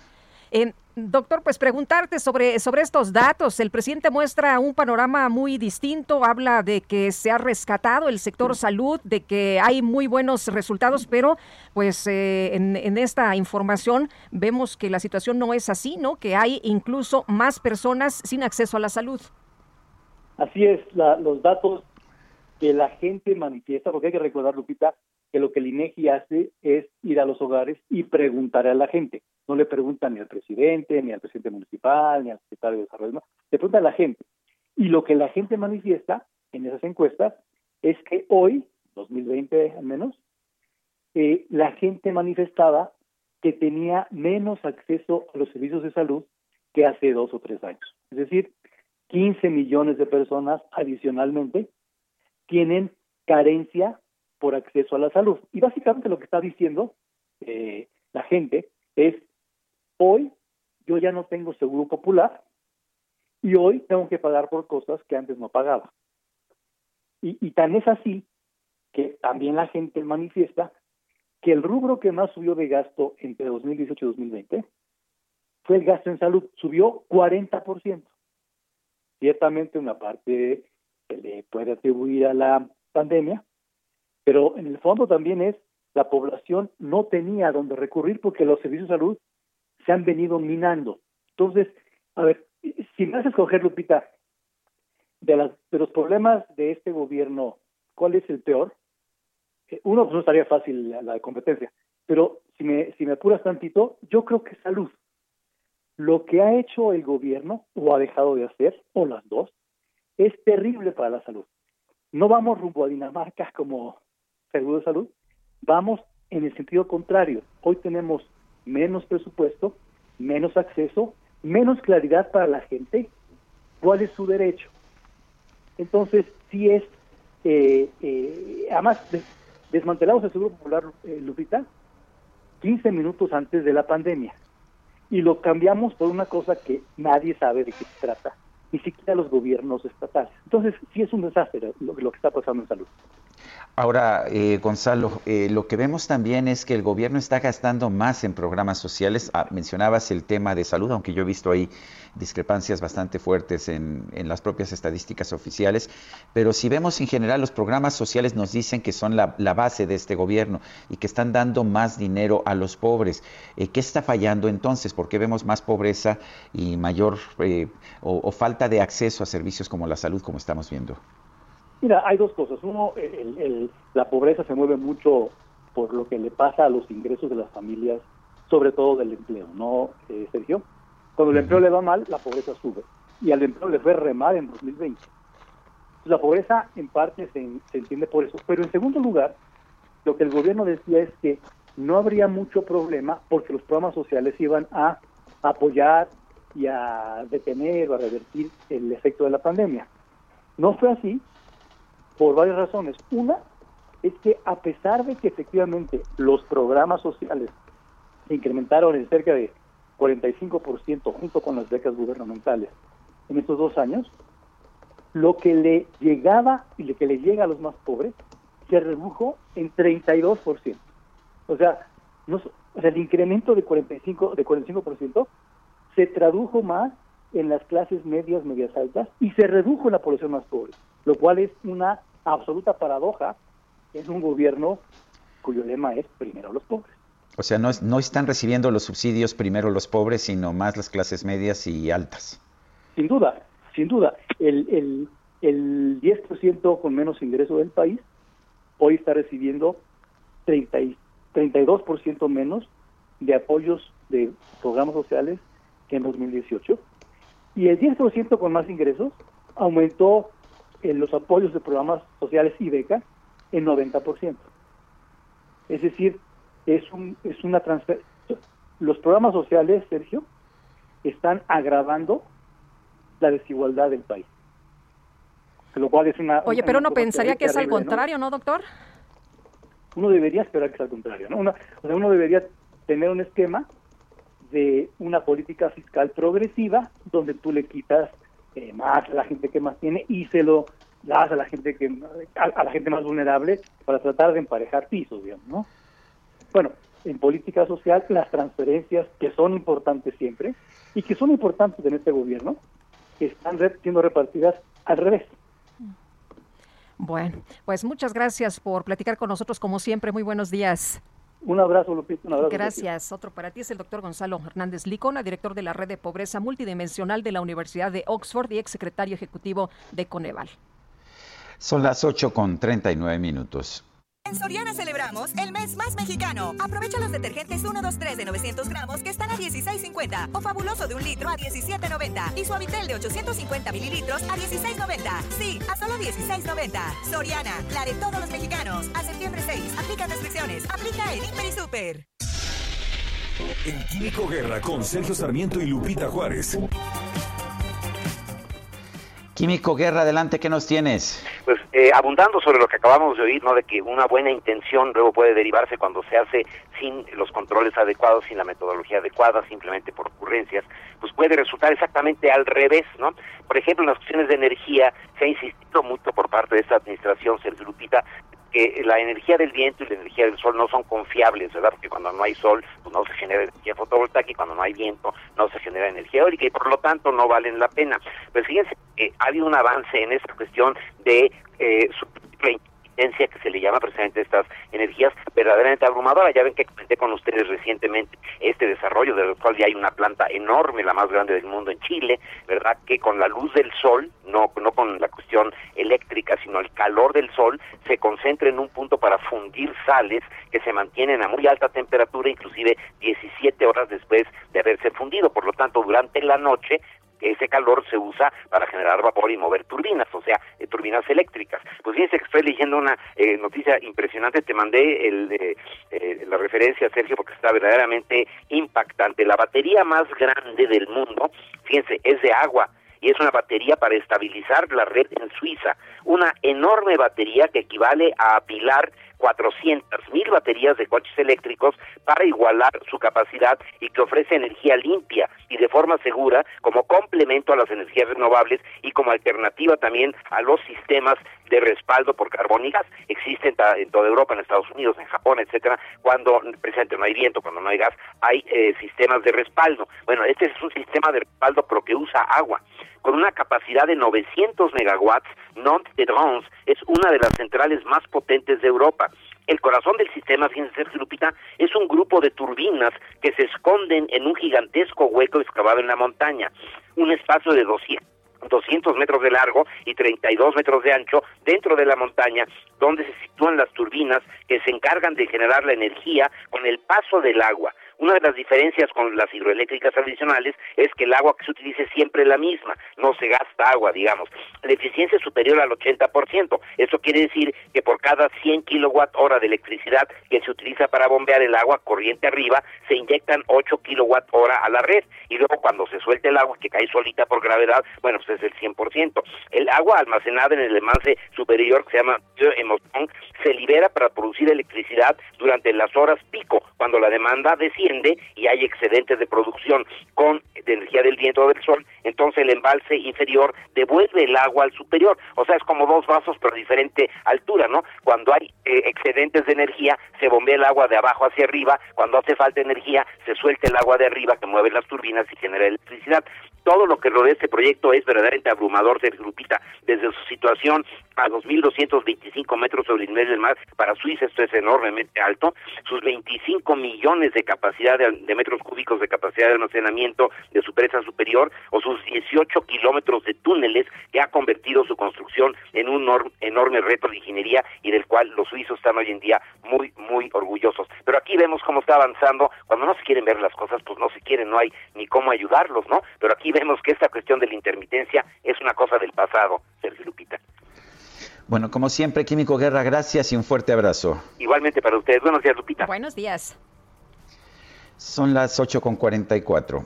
S2: Eh, doctor, pues preguntarte sobre, sobre estos datos. El presidente muestra un panorama muy distinto, habla de que se ha rescatado el sector salud, de que hay muy buenos resultados, pero pues eh, en, en, esta información vemos que la situación no es así, ¿no? Que hay incluso más personas sin acceso a la salud.
S23: Así es, la, los datos que la gente manifiesta, porque hay que recordar, Lupita, que lo que el INEGI hace es ir a los hogares y preguntar a la gente. No le preguntan ni al presidente, ni al presidente municipal, ni al secretario de Desarrollo, le preguntan a la gente. Y lo que la gente manifiesta en esas encuestas es que hoy, 2020 al menos, eh, la gente manifestaba que tenía menos acceso a los servicios de salud que hace dos o tres años. Es decir, 15 millones de personas adicionalmente tienen carencia por acceso a la salud. Y básicamente lo que está diciendo eh, la gente es, hoy yo ya no tengo seguro popular y hoy tengo que pagar por cosas que antes no pagaba. Y, y tan es así que también la gente manifiesta que el rubro que más subió de gasto entre 2018 y 2020 fue el gasto en salud, subió 40%. Ciertamente una parte se le puede atribuir a la pandemia, pero en el fondo también es la población no tenía dónde recurrir porque los servicios de salud se han venido minando. Entonces, a ver, si me haces escoger, Lupita, de, las, de los problemas de este gobierno, ¿cuál es el peor? Eh, uno, pues no estaría fácil la, la competencia, pero si me, si me apuras tantito, yo creo que salud. Lo que ha hecho el gobierno, o ha dejado de hacer, o las dos, es terrible para la salud. No vamos rumbo a Dinamarca como seguro de salud, vamos en el sentido contrario. Hoy tenemos menos presupuesto, menos acceso, menos claridad para la gente cuál es su derecho. Entonces, si es, eh, eh, además, desmantelamos el Seguro Popular, eh, Lupita, 15 minutos antes de la pandemia. Y lo cambiamos por una cosa que nadie sabe de qué se trata, ni siquiera los gobiernos estatales. Entonces, sí es un desastre lo que está pasando en salud.
S1: Ahora, eh, Gonzalo, eh, lo que vemos también es que el gobierno está gastando más en programas sociales. Ah, mencionabas el tema de salud, aunque yo he visto ahí discrepancias bastante fuertes en, en, las propias estadísticas oficiales. Pero si vemos en general, los programas sociales nos dicen que son la, base de este gobierno y que están dando más dinero a los pobres. Eh, ¿Qué está fallando entonces? ¿Por qué vemos más pobreza y mayor o, o falta de acceso a servicios como la salud, como estamos viendo?
S23: Mira, hay dos cosas. Uno, el, el, la pobreza se mueve mucho por lo que le pasa a los ingresos de las familias, sobre todo del empleo, ¿no, eh, Sergio? Cuando el empleo le va mal, la pobreza sube. Y al empleo le fue re mal en 2020. La pobreza en parte se, se entiende por eso. Pero en segundo lugar, lo que el gobierno decía es que no habría mucho problema porque los programas sociales iban a apoyar y a detener o a revertir el efecto de la pandemia. No fue así por varias razones. Una es que a pesar de que efectivamente los programas sociales se incrementaron en cerca de 45% junto con las becas gubernamentales en estos dos años, lo que le llegaba y lo que le llega a los más pobres se redujo en 32%. O sea, no, o sea el incremento de 45 de 45% se tradujo más en las clases medias, medias altas y se redujo en la población más pobre, lo cual es una absoluta paradoja en un gobierno cuyo lema es primero los pobres.
S1: O sea, no, no están recibiendo los subsidios primero los pobres, sino más las clases medias y altas.
S23: Sin duda, sin duda. El, el, el 10% con menos ingreso del país hoy está recibiendo 30 y 32% menos de apoyos de programas sociales que en 2018. Y el 10% con más ingresos aumentó en los apoyos de programas sociales y becas en 90%. Es decir, es, un, es una transferencia. Los programas sociales, Sergio, están agravando la desigualdad del país. Lo cual es una.
S2: Oye, pero uno pensaría que es al contrario, ¿no, doctor?
S23: Uno debería esperar que sea al contrario, ¿no? Uno, o sea, uno debería tener un esquema de una política fiscal progresiva donde tú le quitas más a la gente que más tiene y se lo das a la gente que a, a, la gente más vulnerable para tratar de emparejar pisos, digamos, ¿no? Bueno, en política social las transferencias que son importantes siempre y que son importantes en este gobierno están siendo repartidas al revés.
S2: Bueno, pues muchas gracias por platicar con nosotros como siempre. Muy buenos días.
S23: Un abrazo, Lupita. Un abrazo.
S2: Gracias. Otro para ti es el doctor Gonzalo Hernández Licona, director de la Red de Pobreza Multidimensional de la Universidad de Oxford y exsecretario ejecutivo de Coneval.
S1: Son las 8 con 39 minutos.
S9: En Soriana celebramos el mes más mexicano. Aprovecha los detergentes 1, 2, 3 de 900 gramos que están a 16.50 o fabuloso de un litro a 17.90 y suavitel de 850 mililitros a 16.90. Sí, a solo 16.90. Soriana, la de todos los mexicanos. A septiembre 6. Aplica restricciones. Aplica en Hiper y Super.
S4: En Químico Guerra con Sergio Sarmiento y Lupita Juárez.
S1: Químico Guerra, adelante, ¿qué nos tienes?
S24: Pues eh, abundando sobre lo que acabamos de oír, ¿no? De que una buena intención luego puede derivarse cuando se hace sin los controles adecuados, sin la metodología adecuada, simplemente por ocurrencias, pues puede resultar exactamente al revés, ¿no? Por ejemplo, en las cuestiones de energía se ha insistido mucho por parte de esta administración, Sergio Lupita, que la energía del viento y la energía del sol no son confiables, ¿verdad? Porque cuando no hay sol, pues no se genera energía fotovoltaica y cuando no hay viento, no se genera energía eólica y por lo tanto no valen la pena. Pues fíjense que ha habido un avance en esta cuestión de eh, que se le llama precisamente estas energías verdaderamente abrumadora. Ya ven que comenté con ustedes recientemente este desarrollo, del cual ya hay una planta enorme, la más grande del mundo en Chile, ¿verdad? Que con la luz del sol, no, no con la cuestión eléctrica, sino el calor del sol, se concentra en un punto para fundir sales que se mantienen a muy alta temperatura, inclusive 17 horas después de haberse fundido. Por lo tanto, durante la noche ese calor se usa para generar vapor y mover turbinas, o sea, eh, turbinas eléctricas. Pues fíjense que estoy leyendo una eh, noticia impresionante, te mandé el, eh, la referencia, Sergio, porque está verdaderamente impactante. La batería más grande del mundo, fíjense, es de agua y es una batería para estabilizar la red en Suiza, una enorme batería que equivale a apilar 400 mil baterías de coches eléctricos para igualar su capacidad y que ofrece energía limpia y de forma segura como complemento a las energías renovables y como alternativa también a los sistemas de respaldo por carbón y gas. Existen en toda Europa, en Estados Unidos, en Japón, etcétera, cuando presente no hay viento, cuando no hay gas, hay eh, sistemas de respaldo. Bueno, este es un sistema de respaldo pero que usa agua con una capacidad de 900 megawatts, Nont de Drons es una de las centrales más potentes de Europa. El corazón del sistema, fíjense, Lupita, es un grupo de turbinas que se esconden en un gigantesco hueco excavado en la montaña, un espacio de 200 200 metros de largo y 32 metros de ancho dentro de la montaña, donde se sitúan las turbinas que se encargan de generar la energía con el paso del agua Una de las diferencias con las hidroeléctricas tradicionales es que el agua que se utilice es siempre la misma, no se gasta agua, digamos. La eficiencia es superior al 80%. Eso quiere decir que por cada 100 kilowatt hora de electricidad que se utiliza para bombear el agua corriente arriba, se inyectan 8 kilowatt hora a la red. Y luego cuando se suelte el agua que cae solita por gravedad, bueno, pues es el 100%. El agua almacenada en el embalse superior, que se llama Emoción, se libera para producir electricidad durante las horas pico, cuando la demanda y hay excedentes de producción con energía del viento o del sol, entonces el embalse inferior devuelve el agua al superior. O sea, es como dos vasos pero diferente altura, ¿no? Cuando hay eh, excedentes de energía, se bombea el agua de abajo hacia arriba, cuando hace falta energía, se suelta el agua de arriba que mueve las turbinas y genera electricidad todo lo que rodea este proyecto es verdaderamente abrumador, Sergio Lupita, desde su situación a 2.225 metros sobre el nivel del mar, para Suiza esto es enormemente alto, sus 25 millones de capacidad de, metros cúbicos de capacidad de almacenamiento de su presa superior, o sus 18 kilómetros de túneles que ha convertido su construcción en un enorme reto de ingeniería y del cual los suizos están hoy en día muy, muy orgullosos. Pero aquí vemos cómo está avanzando, cuando no se quieren ver las cosas, pues no se quieren, no hay ni cómo ayudarlos, ¿no? Pero aquí vemos que esta cuestión de la intermitencia es una cosa del pasado, Sergio Lupita.
S1: Bueno, como siempre, Químico Guerra, gracias y un fuerte abrazo.
S24: Igualmente para ustedes. Buenos días, Lupita.
S2: Buenos días.
S1: Son las 8.44.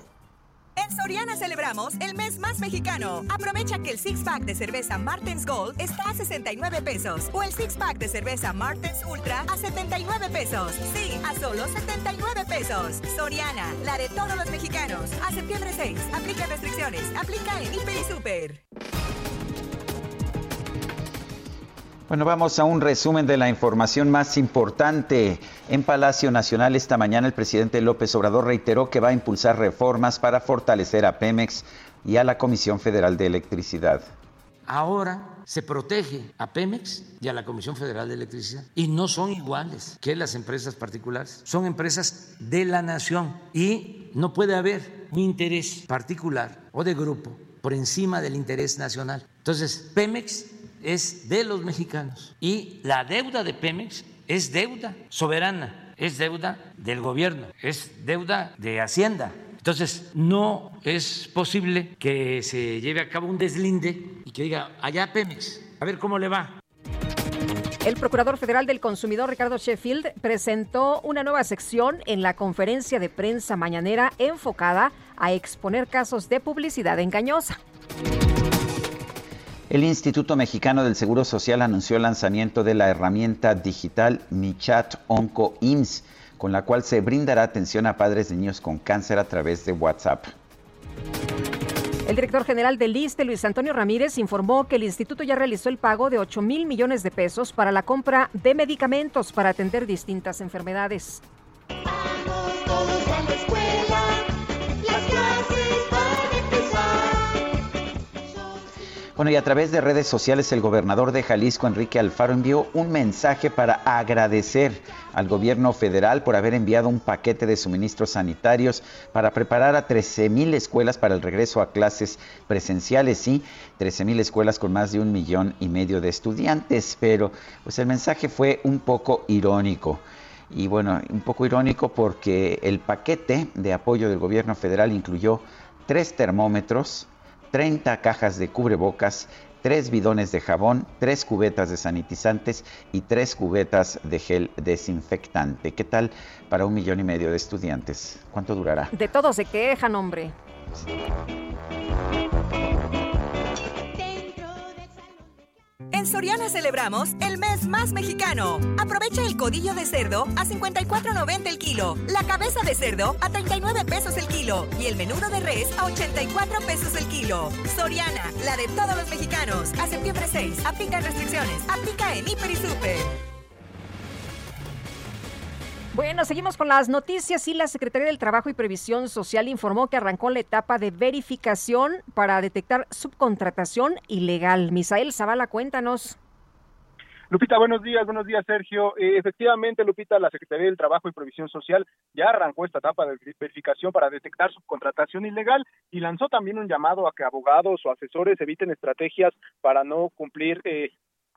S9: En Soriana celebramos el mes más mexicano. Aprovecha que el six pack de cerveza Martens Gold está a 69 pesos o el six pack de cerveza Martens Ultra a 79 pesos. Sí, a solo 79 pesos. Soriana, la de todos los mexicanos. A septiembre 6. Aplica restricciones. Aplica en Hiper y Super.
S1: Bueno, vamos a un resumen de la información más importante. En Palacio Nacional esta mañana el presidente López Obrador reiteró que va a impulsar reformas para fortalecer a Pemex y a la Comisión Federal de Electricidad.
S25: Ahora se protege a Pemex y a la Comisión Federal de Electricidad y no son iguales que las empresas particulares. Son empresas de la nación y no puede haber un interés particular o de grupo por encima del interés nacional. Entonces, Pemex es de los mexicanos y la deuda de Pemex es deuda soberana, es deuda del gobierno, es deuda de Hacienda. Entonces, no es posible que se lleve a cabo un deslinde y que diga, allá Pemex, a ver cómo le va.
S2: El Procurador Federal del Consumidor, Ricardo Sheffield, presentó una nueva sección en la conferencia de prensa mañanera enfocada a exponer casos de publicidad engañosa.
S1: El Instituto Mexicano del Seguro Social anunció el lanzamiento de la herramienta digital MiChat Onco IMSS, con la cual se brindará atención a padres de niños con cáncer a través de WhatsApp.
S2: El director general del ISTE, Luis Antonio Ramírez, informó que el instituto ya realizó el pago de 8 mil millones de pesos para la compra de medicamentos para atender distintas enfermedades.
S1: Bueno, y a través de redes sociales el gobernador de Jalisco, Enrique Alfaro, envió un mensaje para agradecer al gobierno federal por haber enviado un paquete de suministros sanitarios para preparar a 13 mil escuelas para el regreso a clases presenciales y 13 mil escuelas con más de un millón y medio de estudiantes. Pero pues el mensaje fue un poco irónico. Y bueno, un poco irónico porque el paquete de apoyo del gobierno federal incluyó tres termómetros, 30 cajas de cubrebocas, 3 bidones de jabón, 3 cubetas de sanitizantes y 3 cubetas de gel desinfectante. ¿Qué tal para un millón y medio de estudiantes? ¿Cuánto durará?
S2: De todo se quejan, hombre.
S9: En Soriana celebramos el mes más mexicano. Aprovecha el codillo de cerdo a 54.90 el kilo, la cabeza de cerdo a 39 pesos el kilo y el menudo de res a 84 pesos el kilo. Soriana, la de todos los mexicanos. A septiembre 6, aplica restricciones. Aplica en Hiper y Super.
S2: Bueno, seguimos con las noticias y la Secretaría del Trabajo y Previsión Social informó que arrancó la etapa de verificación para detectar subcontratación ilegal. Misael Zavala, cuéntanos.
S26: Lupita, buenos días, buenos días, Sergio. Eh, efectivamente, Lupita, la Secretaría del Trabajo y Previsión Social ya arrancó esta etapa de verificación para detectar subcontratación ilegal y lanzó también un llamado a que abogados o asesores eviten estrategias para no cumplir eh,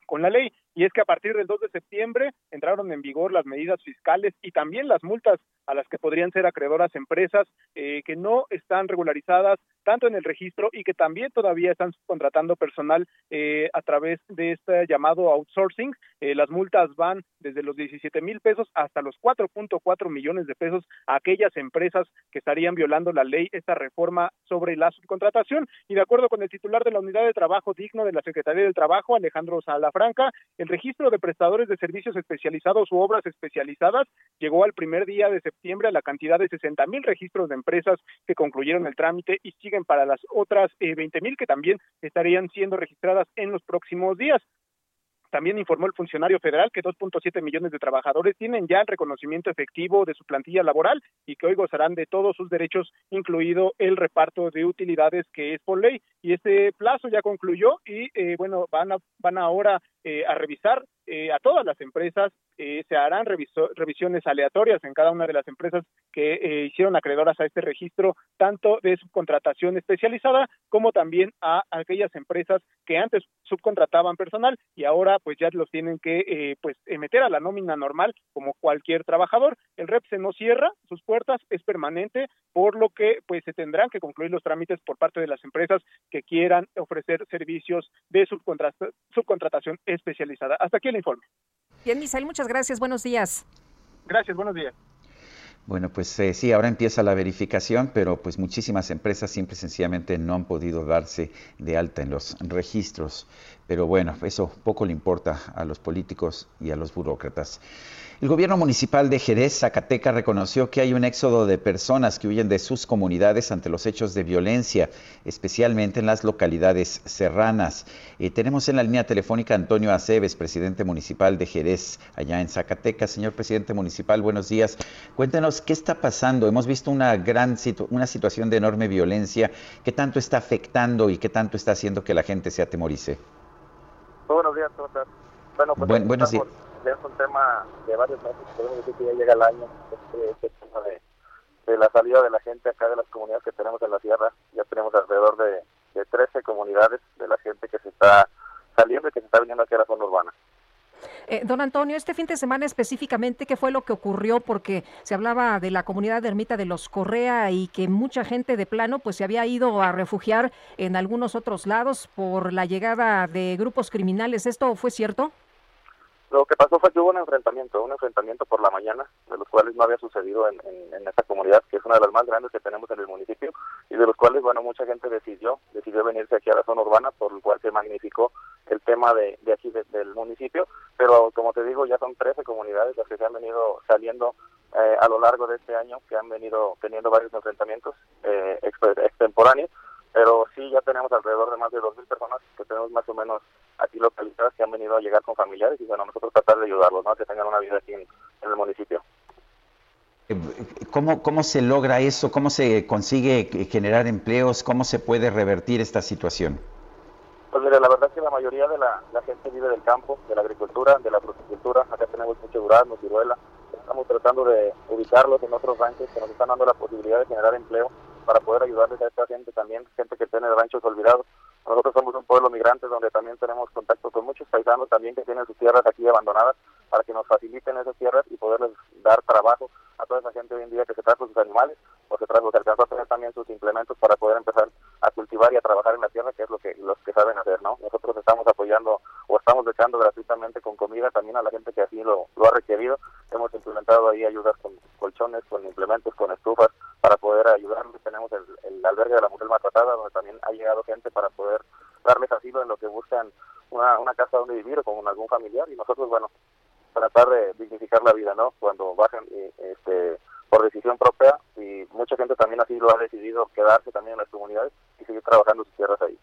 S26: con la ley. Y es que a partir del 2 de septiembre entraron en vigor las medidas fiscales y también las multas a las que podrían ser acreedoras empresas eh, que no están regularizadas tanto en el registro y que también todavía están contratando personal eh, a través de este llamado outsourcing. Eh, las multas van desde los 17 mil pesos hasta los 4.4 millones de pesos a aquellas empresas que estarían violando la ley, esta reforma sobre la subcontratación. Y de acuerdo con el titular de la Unidad de Trabajo Digno de la Secretaría del Trabajo, Alejandro Salafranca, el registro de prestadores de servicios especializados u obras especializadas llegó al primer día de a la cantidad de 60 mil registros de empresas que concluyeron el trámite y siguen para las otras eh, 20 mil que también estarían siendo registradas en los próximos días. También informó el funcionario federal que 2.7 millones de trabajadores tienen ya el reconocimiento efectivo de su plantilla laboral y que hoy gozarán de todos sus derechos, incluido el reparto de utilidades que es por ley. Y este plazo ya concluyó y, eh, bueno, van, a, van ahora eh, a revisar eh, a todas las empresas, eh, se harán revisiones aleatorias en cada una de las empresas que eh, hicieron acreedoras a este registro, tanto de subcontratación especializada como también a aquellas empresas que antes subcontrataban personal y ahora pues ya los tienen que eh, pues meter a la nómina normal como cualquier trabajador. El REPSE no cierra sus puertas, es permanente, por lo que pues se tendrán que concluir los trámites por parte de las empresas que quieran ofrecer servicios de subcontrata subcontratación especializada. Hasta aquí el informe.
S2: Bien, Misael, muchas gracias. Buenos días.
S26: Gracias, buenos días.
S1: Bueno, pues eh, sí, ahora empieza la verificación, pero pues muchísimas empresas simple y sencillamente no han podido darse de alta en los registros. Pero bueno, eso poco le importa a los políticos y a los burócratas. El gobierno municipal de Jerez, Zacatecas, reconoció que hay un éxodo de personas que huyen de sus comunidades ante los hechos de violencia, especialmente en las localidades serranas. Eh, tenemos en la línea telefónica a Antonio Aceves, presidente municipal de Jerez, allá en Zacatecas. Señor presidente municipal, buenos días. Cuéntenos qué está pasando. Hemos visto una gran una situación de enorme violencia. ¿Qué tanto está afectando y qué tanto está haciendo que la gente se atemorice?
S27: Muy buenos días, ¿cómo estás? Bueno, pues
S1: Buen, buenos días.
S27: es un tema de varios meses, podemos decir que ya llega el año, este, este tema de, de, la salida de la gente acá de las comunidades que tenemos en la sierra, ya tenemos alrededor de, de 13 comunidades de la gente que se está saliendo y que se está viniendo aquí a la zona urbana.
S2: Eh, don Antonio, este fin de semana específicamente, ¿qué fue lo que ocurrió? Porque se hablaba de la comunidad Ermita de los Correa y que mucha gente de plano pues se había ido a refugiar en algunos otros lados por la llegada de grupos criminales. ¿Esto fue cierto?
S27: Lo que pasó fue que hubo un enfrentamiento, un enfrentamiento por la mañana, de los cuales no había sucedido en, en, en, esta comunidad, que es una de las más grandes que tenemos en el municipio, y de los cuales, bueno, mucha gente decidió, decidió venirse aquí a la zona urbana, por lo cual se magnificó el tema de, de aquí de, del municipio, pero como te digo, ya son 13 comunidades las que se han venido saliendo eh, a lo largo de este año, que han venido teniendo varios enfrentamientos eh, extemporáneos, pero sí ya tenemos alrededor de más de 2.000 personas que tenemos más o menos aquí localizadas que han venido a llegar con familiares y bueno, nosotros tratar de ayudarlos, ¿no? que tengan una vida aquí en, en el municipio.
S1: ¿Cómo, ¿Cómo se logra eso? ¿Cómo se consigue generar empleos? ¿Cómo se puede revertir esta situación?
S27: Pues mire, la verdad es que la mayoría de la, la gente vive del campo, de la agricultura, de la fruticultura. Acá tenemos mucho durazno, ciruela. Estamos tratando de ubicarlos en otros ranchos que nos están dando la posibilidad de generar empleo para poder ayudarles a esta gente también, gente que tiene ranchos olvidados. Nosotros somos un pueblo migrante donde también tenemos contacto con muchos paisanos también que tienen sus tierras aquí abandonadas para que nos faciliten esas tierras y poderles dar trabajo a toda esa gente hoy en día que se trajo sus animales o se trajo, se alcanzó a tener también sus implementos para poder empezar a cultivar y a trabajar en la tierra, que es lo que los que saben hacer, ¿no? Nosotros estamos apoyando o estamos echando gratuitamente con comida también a la gente que así lo, lo ha requerido. Hemos implementado ahí ayudas con colchones, con implementos, con estufas para poder ayudarles. Tenemos el, el albergue de la mujer maltratada donde también ha llegado gente para poder darles asilo en lo que buscan una, una casa donde vivir o con algún familiar y nosotros, bueno, tratar de dignificar la vida, ¿no? Cuando bajan este, por decisión propia y mucha gente también así lo ha decidido quedarse también en las comunidades y seguir trabajando sus tierras ahí.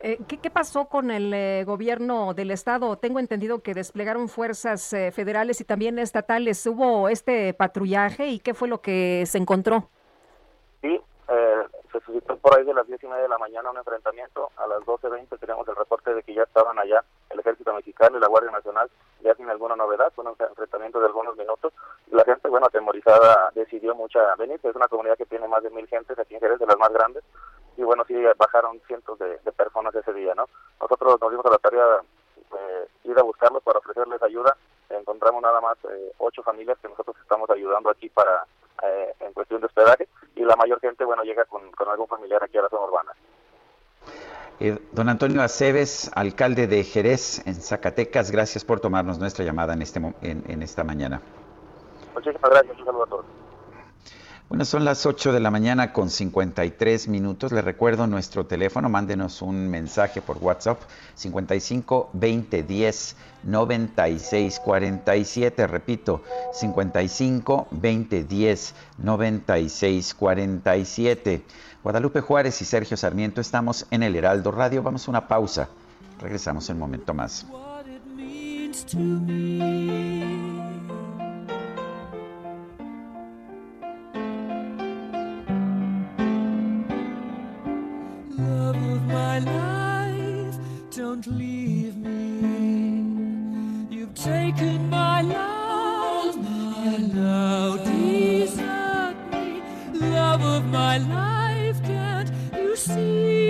S2: Eh, ¿qué, ¿qué, pasó con el eh, gobierno del estado? Tengo entendido que desplegaron fuerzas eh, federales y también estatales. ¿Hubo este patrullaje y qué fue lo que se encontró?
S27: Sí, eh, se suscitó por ahí de las diez y media de la mañana un enfrentamiento. A las 12.20 tenemos el reporte de que ya estaban allá el Ejército Mexicano y la Guardia Nacional, ya sin alguna novedad, fue un enfrentamiento de algunos minutos. La gente, bueno, atemorizada, decidió mucha venir. Es una comunidad que tiene más de mil gentes aquí en Jerez, de las más grandes. Y bueno, sí, bajaron cientos de, de personas ese día, ¿no? Nosotros nos dimos a la tarea eh, ir a buscarlos para ofrecerles ayuda. Encontramos nada más eh, ocho familias que nosotros estamos ayudando aquí para eh, en cuestión de hospedaje y la mayor gente, bueno, llega con, con algún familiar aquí a la zona urbana.
S1: Eh, don Antonio Aceves, alcalde de Jerez, en Zacatecas, gracias por tomarnos nuestra llamada en, este, en, en esta mañana.
S27: Muchísimas gracias, un saludo a todos.
S1: Bueno, son las 8 de la mañana con 53 minutos. Les recuerdo nuestro teléfono, mándenos un mensaje por WhatsApp 55 20 10 96 47. Repito, 55 20 10 96 47. Guadalupe Juárez y Sergio Sarmiento estamos en el Heraldo Radio. Vamos a una pausa. Regresamos en un momento más.
S11: Love life, don't leave me. You've taken my love, and now desert me. Love of my life, can't you see?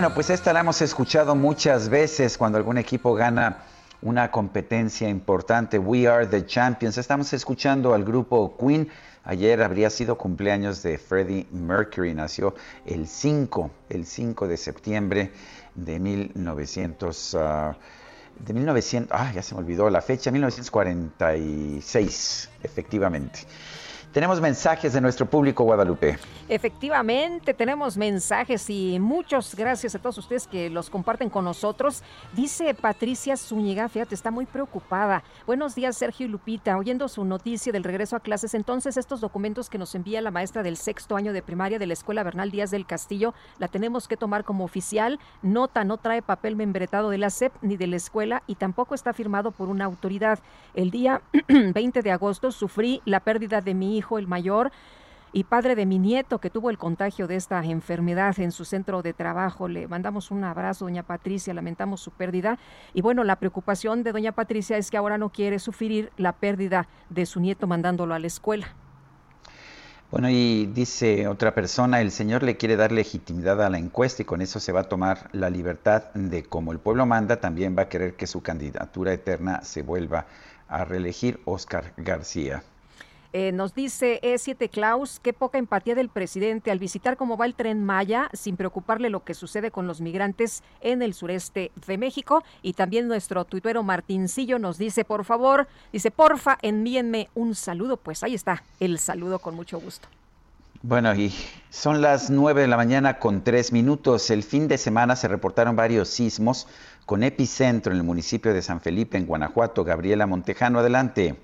S1: Bueno, pues esta la hemos escuchado muchas veces cuando algún equipo gana una competencia importante. We are the champions. Estamos escuchando al grupo Queen. Ayer habría sido cumpleaños de Freddie Mercury. Nació el 5, el 5 de septiembre de 1900. ah, de 1900, ah, ya se me olvidó la fecha, 1946, efectivamente. Tenemos mensajes de nuestro público, Guadalupe.
S2: Efectivamente, tenemos mensajes y muchas gracias a todos ustedes que los comparten con nosotros. Dice Patricia Zúñiga, fíjate, está muy preocupada. Buenos días, Sergio y Lupita. Oyendo su noticia del regreso a clases, entonces estos documentos que nos envía la maestra del sexto año de primaria de la Escuela Bernal Díaz del Castillo, la tenemos que tomar como oficial. Nota, no trae papel membretado de la SEP ni de la escuela y tampoco está firmado por una autoridad. El día 20 de agosto sufrí la pérdida de mi hijo, el mayor, y padre de mi nieto que tuvo el contagio de esta enfermedad en su centro de trabajo. Le mandamos un abrazo, doña Patricia, lamentamos su pérdida. Y bueno, la preocupación de doña Patricia es que ahora no quiere sufrir la pérdida de su nieto mandándolo a la escuela.
S1: Bueno, y dice otra persona, el señor le quiere dar legitimidad a la encuesta y con eso se va a tomar la libertad de, como el pueblo manda, también va a querer que su candidatura eterna se vuelva a reelegir Oscar García.
S2: Eh, nos dice E7 Klaus, qué poca empatía del presidente al visitar cómo va el tren Maya sin preocuparle lo que sucede con los migrantes en el sureste de México. Y también nuestro tuitero Martincillo nos dice, por favor, dice, porfa, envíenme un saludo. Pues ahí está, el saludo con mucho gusto.
S1: Bueno, y son las 9 de la mañana con tres minutos. El fin de semana se reportaron varios sismos con epicentro en el municipio de San Felipe, en Guanajuato. Gabriela Montejano, adelante.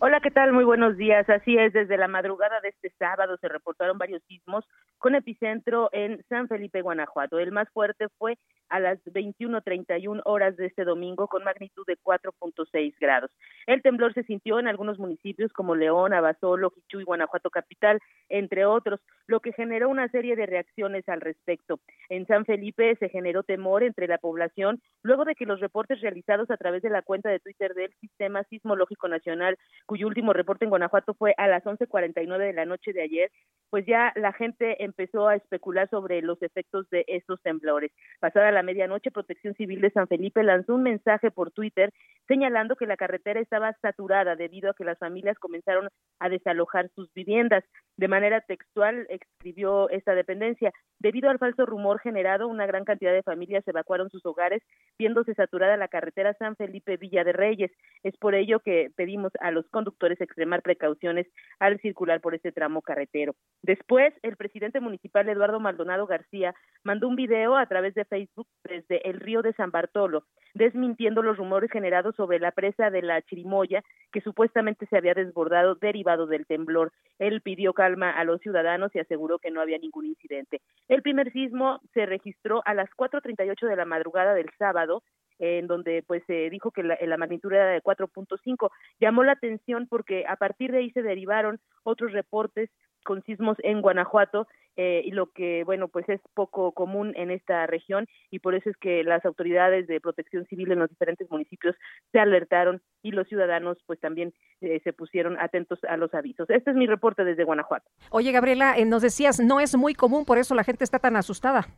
S28: Hola, ¿qué tal? Muy buenos días. Así es, desde la madrugada de este sábado se reportaron varios sismos con epicentro en San Felipe, Guanajuato. El más fuerte fue a las 21:31 horas de este domingo con magnitud de 4.6 grados. El temblor se sintió en algunos municipios como León, Abasolo, y Guanajuato capital, entre otros, lo que generó una serie de reacciones al respecto. En San Felipe se generó temor entre la población luego de que los reportes realizados a través de la cuenta de Twitter del Sistema Sismológico Nacional, cuyo último reporte en Guanajuato fue a las 11:49 de la noche de ayer, pues ya la gente empezó a especular sobre los efectos de estos temblores. Pasada la medianoche, Protección Civil de San Felipe lanzó un mensaje por Twitter señalando que la carretera estaba saturada debido a que las familias comenzaron a desalojar sus viviendas. De manera textual escribió esta dependencia. Debido al falso rumor generado, una gran cantidad de familias evacuaron sus hogares, viéndose saturada la carretera San Felipe Villa de Reyes. Es por ello que pedimos a los conductores extremar precauciones al circular por este tramo carretero. Después, el presidente municipal Eduardo Maldonado García mandó un video a través de Facebook desde el río de San Bartolo, desmintiendo los rumores generados sobre la presa de la Chirimoya, que supuestamente se había desbordado derivado del temblor. Él pidió calma a los ciudadanos y aseguró que no había ningún incidente. El primer sismo se registró a las 4.38 de la madrugada del sábado en donde pues se dijo que la, la magnitud era de 4.5. Llamó la atención porque a partir de ahí se derivaron otros reportes con sismos en Guanajuato eh, y lo que bueno pues es poco común en esta región y por eso es que las autoridades de protección civil en los diferentes municipios se alertaron y los ciudadanos pues también eh, se pusieron atentos a los avisos. Este es mi reporte desde Guanajuato.
S2: Oye Gabriela, eh, nos decías no es muy común, por eso la gente está tan asustada.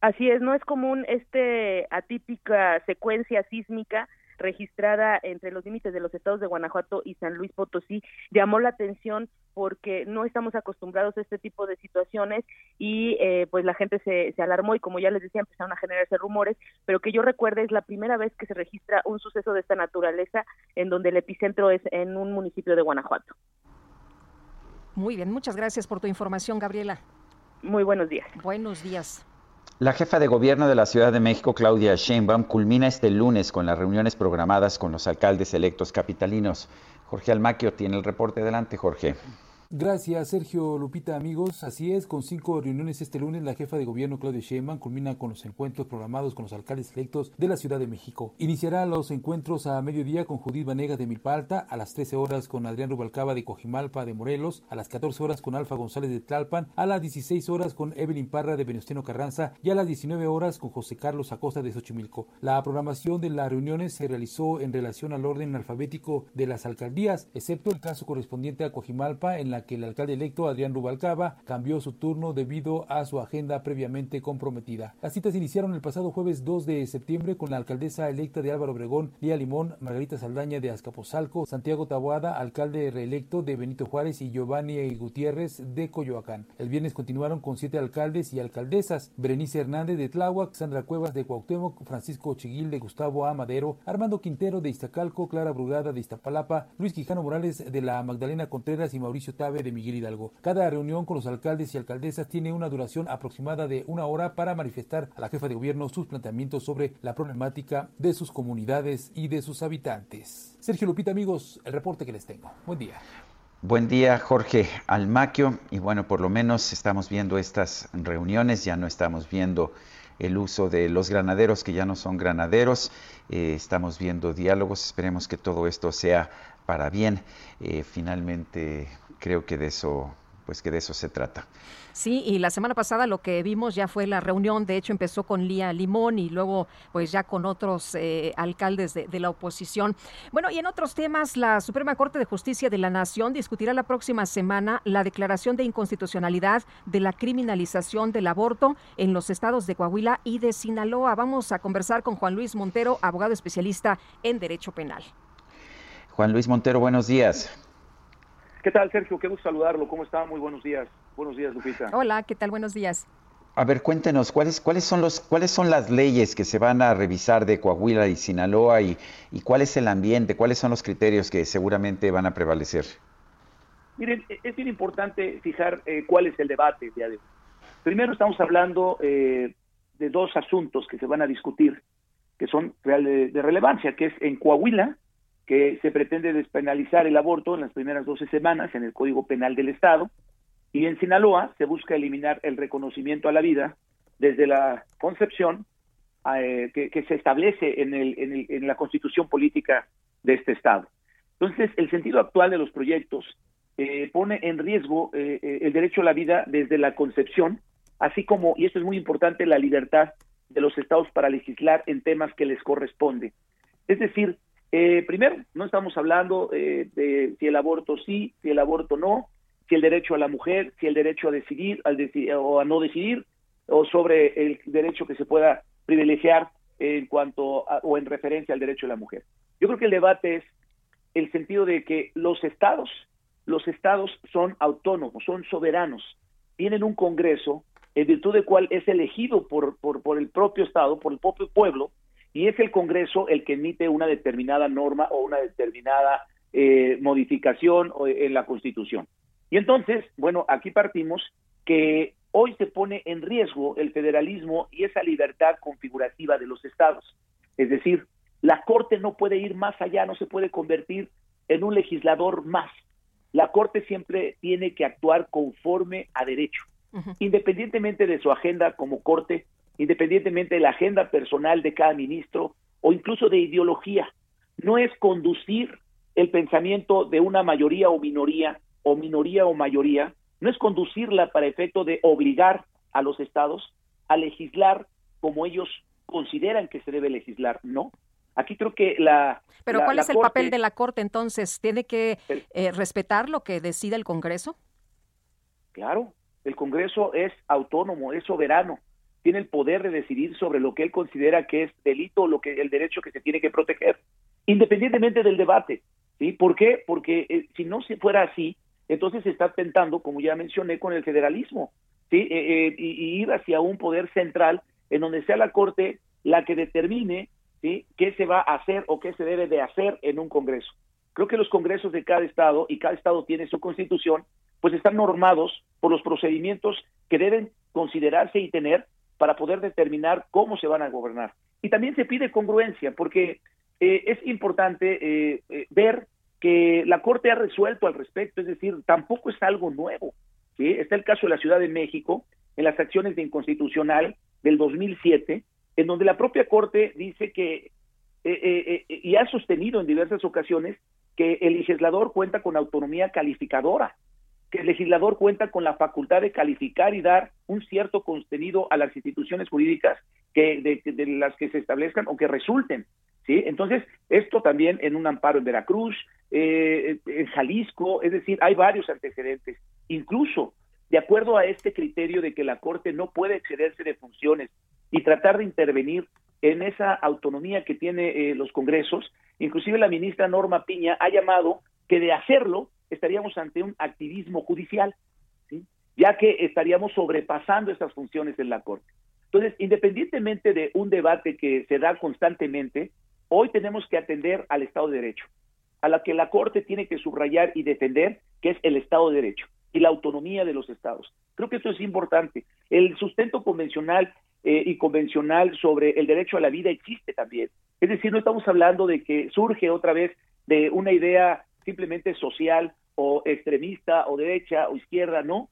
S28: Así es, no es común este atípica secuencia sísmica registrada entre los límites de los estados de Guanajuato y San Luis Potosí llamó la atención porque no estamos acostumbrados a este tipo de situaciones y eh, pues la gente se, se alarmó y como ya les decía empezaron a generarse rumores, pero que yo recuerde es la primera vez que se registra un suceso de esta naturaleza en donde el epicentro es en un municipio de Guanajuato.
S2: Muy bien, muchas gracias por tu información, Gabriela.
S28: Muy buenos días.
S2: Buenos días.
S1: La jefa de gobierno de la Ciudad de México, Claudia Sheinbaum, culmina este lunes con las reuniones programadas con los alcaldes electos capitalinos. Jorge Almaquio tiene el reporte. Adelante, Jorge.
S29: Gracias, Sergio Lupita, amigos. Así es, con cinco reuniones este lunes, la jefa de gobierno Claudia Sheinbaum culmina con los encuentros programados con los alcaldes electos de la Ciudad de México. Iniciará los encuentros a mediodía con Judith Vanega de Milpalta, a las 13 horas con Adrián Rubalcaba de Cojimalpa de Morelos, a las 14 horas con Alfa González de Tlalpan, a las 16 horas con Evelyn Parra de Venustiano Carranza y a las 19 horas con José Carlos Acosta de Xochimilco. La programación de las reuniones se realizó en relación al orden alfabético de las alcaldías, excepto el caso correspondiente a Cojimalpa en la que el alcalde electo Adrián Rubalcaba cambió su turno debido a su agenda previamente comprometida. Las citas iniciaron el pasado jueves 2 de septiembre con la alcaldesa electa de Álvaro Obregón, Lía Limón, Margarita Saldaña de Azcapotzalco, Santiago Taboada, alcalde reelecto de Benito Juárez y Giovanni Gutiérrez de Coyoacán. El viernes continuaron con siete alcaldes y alcaldesas, Berenice Hernández de Tláhuac, Sandra Cuevas de Cuauhtémoc, Francisco Chiguil de Gustavo Amadero, Armando Quintero de Iztacalco, Clara Brugada de Iztapalapa, Luis Quijano Morales de la Magdalena Contreras y Mauricio De Miguel Hidalgo. Cada reunión con los alcaldes y alcaldesas tiene una duración aproximada de una hora para manifestar a la jefa de gobierno sus planteamientos sobre la problemática de sus comunidades y de sus habitantes. Sergio Lupita, amigos, el reporte que les tengo. Buen día.
S1: Buen día, Jorge Almaquio. Y bueno, por lo menos estamos viendo estas reuniones, ya no estamos viendo el uso de los granaderos que ya no son granaderos, eh, estamos viendo diálogos, esperemos que todo esto sea para bien. Eh, finalmente creo que de eso pues que de eso se trata.
S2: Sí, y la semana pasada lo que vimos ya fue la reunión, de hecho empezó con Lía Limón y luego pues ya con otros eh, alcaldes de, de, la oposición. Bueno, y en otros temas, la Suprema Corte de Justicia de la Nación discutirá la próxima semana la declaración de inconstitucionalidad de la criminalización del aborto en los estados de Coahuila y de Sinaloa. Vamos a conversar con Juan Luis Montero, abogado especialista en Derecho Penal.
S1: Juan Luis Montero, buenos días.
S30: ¿Qué tal, Sergio? Qué gusto saludarlo. ¿Cómo está? Muy buenos días. Buenos días, Lupita.
S2: Hola, ¿qué tal? Buenos días.
S1: A ver, cuéntenos, ¿cuáles, cuáles, son, los, cuáles son las leyes que se van a revisar de Coahuila y Sinaloa y, y cuál es el ambiente, cuáles son los criterios que seguramente van a prevalecer?
S30: Miren, es bien importante fijar eh, cuál es el debate el día de hoy. Primero estamos hablando eh, de dos asuntos que se van a discutir, que son de, de relevancia, que es en Coahuila, que se pretende despenalizar el aborto en las primeras 12 semanas en el Código Penal del Estado, y en Sinaloa se busca eliminar el reconocimiento a la vida desde la concepción eh, que, que se establece en, el, en, el, en la constitución política de este Estado. Entonces, el sentido actual de los proyectos eh, pone en riesgo eh, eh, el derecho a la vida desde la concepción, así como, y esto es muy importante, la libertad de los estados para legislar en temas que les corresponde. Es decir, eh, primero, no estamos hablando eh, de si el aborto sí, si el aborto no, si el derecho a la mujer, si el derecho a decidir al deci- o a no decidir, o sobre el derecho que se pueda privilegiar en cuanto a- o en referencia al derecho de la mujer. Yo creo que el debate es el sentido de que los estados, los estados son autónomos, son soberanos, tienen un Congreso en virtud del cual es elegido por, por, por el propio estado, por el propio pueblo, y es el Congreso el que emite una determinada norma o una determinada eh, modificación en la Constitución. Y entonces, bueno, aquí partimos que hoy se pone en riesgo el federalismo y esa libertad configurativa de los estados. Es decir, la Corte no puede ir más allá, no se puede convertir en un legislador más. La Corte siempre tiene que actuar conforme a derecho, independientemente de su agenda como Corte, independientemente de la agenda personal de cada ministro o incluso de ideología. No es conducir el pensamiento de una mayoría o minoría, o minoría o mayoría, no es conducirla para efecto de obligar a los estados a legislar como ellos consideran que se debe legislar, no. Aquí creo que la...
S2: Pero
S30: la-
S2: ¿cuál
S30: la
S2: es el
S30: Corte-
S2: papel de la Corte entonces? ¿Tiene que eh, respetar lo que decida el Congreso?
S30: Claro, el Congreso es autónomo, es soberano, tiene el poder de decidir sobre lo que él considera que es delito, lo que el derecho que se tiene que proteger, independientemente del debate. ¿Sí? ¿Por qué? Porque eh, si no se fuera así, entonces se está atentando, como ya mencioné, con el federalismo, ¿sí? Eh, eh, y ir hacia un poder central en donde sea la Corte la que determine ¿sí? qué se va a hacer o qué se debe de hacer en un Congreso. Creo que los congresos de cada estado, y cada estado tiene su constitución, pues están normados por los procedimientos que deben considerarse y tener para poder determinar cómo se van a gobernar. Y también se pide congruencia, porque eh, es importante eh, eh, ver que la Corte ha resuelto al respecto, es decir, tampoco es algo nuevo. Está el caso de la Ciudad de México, en las acciones de inconstitucional del 2007, en donde la propia Corte dice que, eh, eh, y ha sostenido en diversas ocasiones, que el legislador cuenta con autonomía calificadora, que el legislador cuenta con la facultad de calificar y dar un cierto contenido a las instituciones jurídicas que de, de las que se establezcan o que resulten. ¿sí? Entonces, esto también en un amparo en Veracruz, eh, en Jalisco, es decir, hay varios antecedentes. Incluso, de acuerdo a este criterio de que la Corte no puede excederse de funciones y tratar de intervenir en esa autonomía que tiene eh, los congresos, inclusive la ministra Norma Piña ha llamado que de hacerlo estaríamos ante un activismo judicial, ¿sí? ya que estaríamos sobrepasando esas funciones en la Corte. Entonces, independientemente de un debate que se da constantemente, hoy tenemos que atender al Estado de Derecho, a la que la Corte tiene que subrayar y defender, que es el Estado de Derecho y la autonomía de los estados. Creo que esto es importante. El sustento convencional eh, y convencional sobre el derecho a la vida existe también. Es decir, no estamos hablando de que surge otra vez de una idea simplemente social o extremista o derecha o izquierda, no.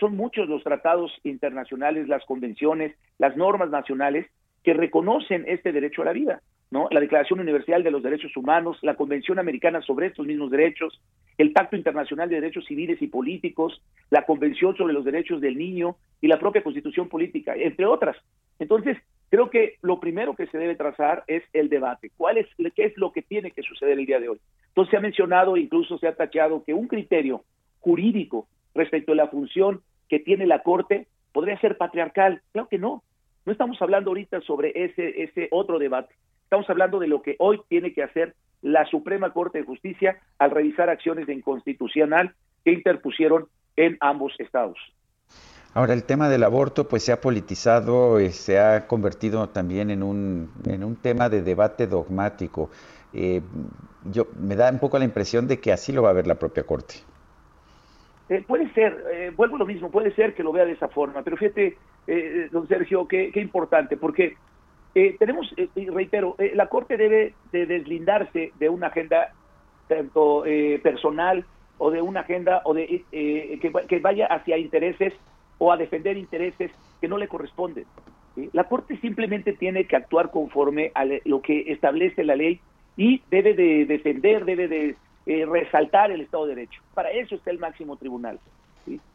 S30: Son muchos los tratados internacionales, las convenciones, las normas nacionales que reconocen este derecho a la vida, ¿no? La Declaración Universal de los Derechos Humanos, la Convención Americana sobre estos mismos derechos, el Pacto Internacional de Derechos Civiles y Políticos, la Convención sobre los Derechos del Niño y la propia Constitución Política, entre otras. Entonces, creo que lo primero que se debe trazar es el debate. ¿Cuál es, qué es lo que tiene que suceder el día de hoy? Entonces, se ha mencionado, incluso se ha tachado que un criterio jurídico respecto a la función que tiene la Corte podría ser patriarcal. Claro que no. No estamos hablando ahorita sobre ese, ese otro debate. Estamos hablando de lo que hoy tiene que hacer la Suprema Corte de Justicia al revisar acciones de inconstitucional que interpusieron en ambos estados.
S1: Ahora, el tema del aborto pues se ha politizado, eh, se ha convertido también en un, en un tema de debate dogmático. Eh, yo Me da un poco la impresión de que así lo va a ver la propia Corte.
S30: Eh, puede ser, vuelvo a lo mismo, puede ser que lo vea de esa forma, pero fíjate, don Sergio, qué, qué importante, porque tenemos, reitero, la Corte debe de deslindarse de una agenda tanto personal o de una agenda o de que, que vaya hacia intereses o a defender intereses que no le corresponden. La Corte simplemente tiene que actuar conforme a lo que establece la ley y debe de defender, debe de eh, resaltar el Estado de Derecho. Para eso está el máximo tribunal.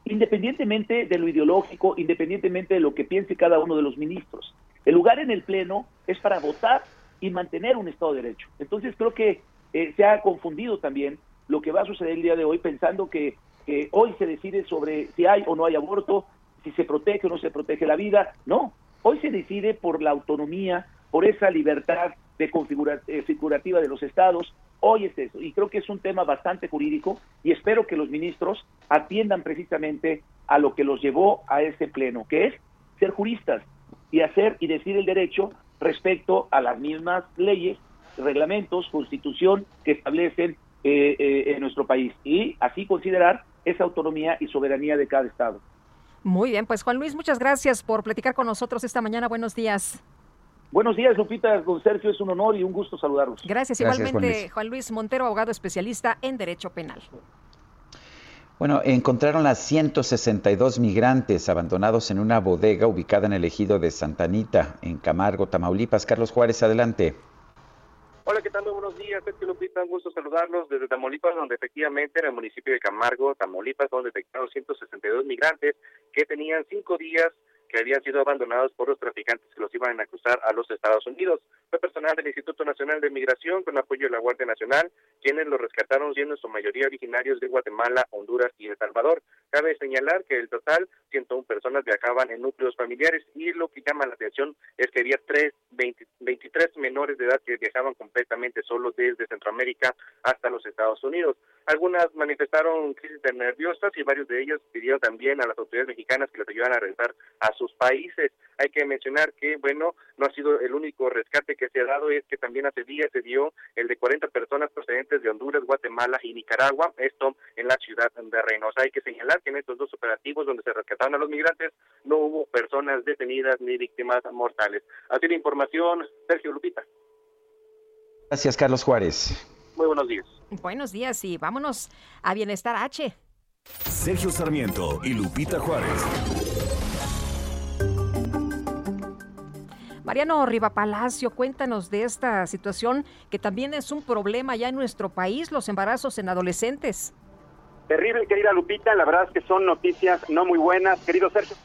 S30: Independientemente de lo ideológico, independientemente de lo que piense cada uno de los ministros. El lugar en el Pleno es para votar y mantener un Estado de Derecho. Entonces creo que eh, se ha confundido también lo que va a suceder el día de hoy pensando que que hoy se decide sobre si hay o no hay aborto, si se protege o no se protege la vida. No, hoy se decide por la autonomía, por esa libertad de configura- eh, de los estados. Hoy es eso, y creo que es un tema bastante jurídico y espero que los ministros atiendan precisamente a lo que los llevó a ese pleno, que es ser juristas y hacer y decir el derecho respecto a las mismas leyes, reglamentos, constitución que establecen eh, eh, en nuestro país y así considerar esa autonomía y soberanía de cada estado.
S2: Muy bien, pues Juan Luis, muchas gracias por platicar con nosotros esta mañana. Buenos días.
S30: Buenos días, Lupita, don Sergio, es un honor y un gusto saludarlos.
S2: Gracias,
S1: Gracias, Juan
S2: igualmente
S1: Luis.
S2: Juan Luis Montero, abogado especialista en Derecho Penal.
S1: Bueno, encontraron a 162 migrantes abandonados en una bodega ubicada en el ejido de Santa Anita, en Camargo, Tamaulipas. Carlos Juárez, adelante.
S31: Hola, ¿qué tal? Muy buenos días, Sergio Lupita, un gusto saludarlos desde Tamaulipas, donde efectivamente en el municipio de Camargo, Tamaulipas, donde detectaron 162 migrantes que tenían cinco días que habían sido abandonados por los traficantes que los iban a cruzar a los Estados Unidos. Fue personal del Instituto Nacional de Migración con apoyo de la Guardia Nacional quienes los rescataron siendo en su mayoría originarios de Guatemala, Honduras y El Salvador. Cabe señalar que el total, 101 personas viajaban en núcleos familiares y lo que llama la atención es que había tres, 20 23 menores de edad que viajaban completamente solos desde Centroamérica hasta los Estados Unidos. Algunas manifestaron crisis nerviosas y varios de ellos pidieron también a las autoridades mexicanas que les ayudaran a regresar a sus países. Hay que mencionar que, bueno, no ha sido el único rescate que se ha dado, es que también hace días se dio el de 40 personas procedentes de Honduras, Guatemala y Nicaragua, esto en la ciudad de Reynosa. Hay que señalar que en estos dos operativos donde se rescataron a los migrantes no hubo personas detenidas ni víctimas mortales. Así la información, Sergio Lupita.
S1: Gracias, Carlos Juárez.
S31: Muy buenos días.
S2: Buenos días y vámonos a Bienestar H.
S4: Sergio Sarmiento y Lupita Juárez.
S2: Mariano Riva Palacio, cuéntanos de esta situación que también es un problema ya en nuestro país, los embarazos en adolescentes.
S32: Terrible, querida Lupita, la verdad es que son noticias no muy buenas, querido Sergio.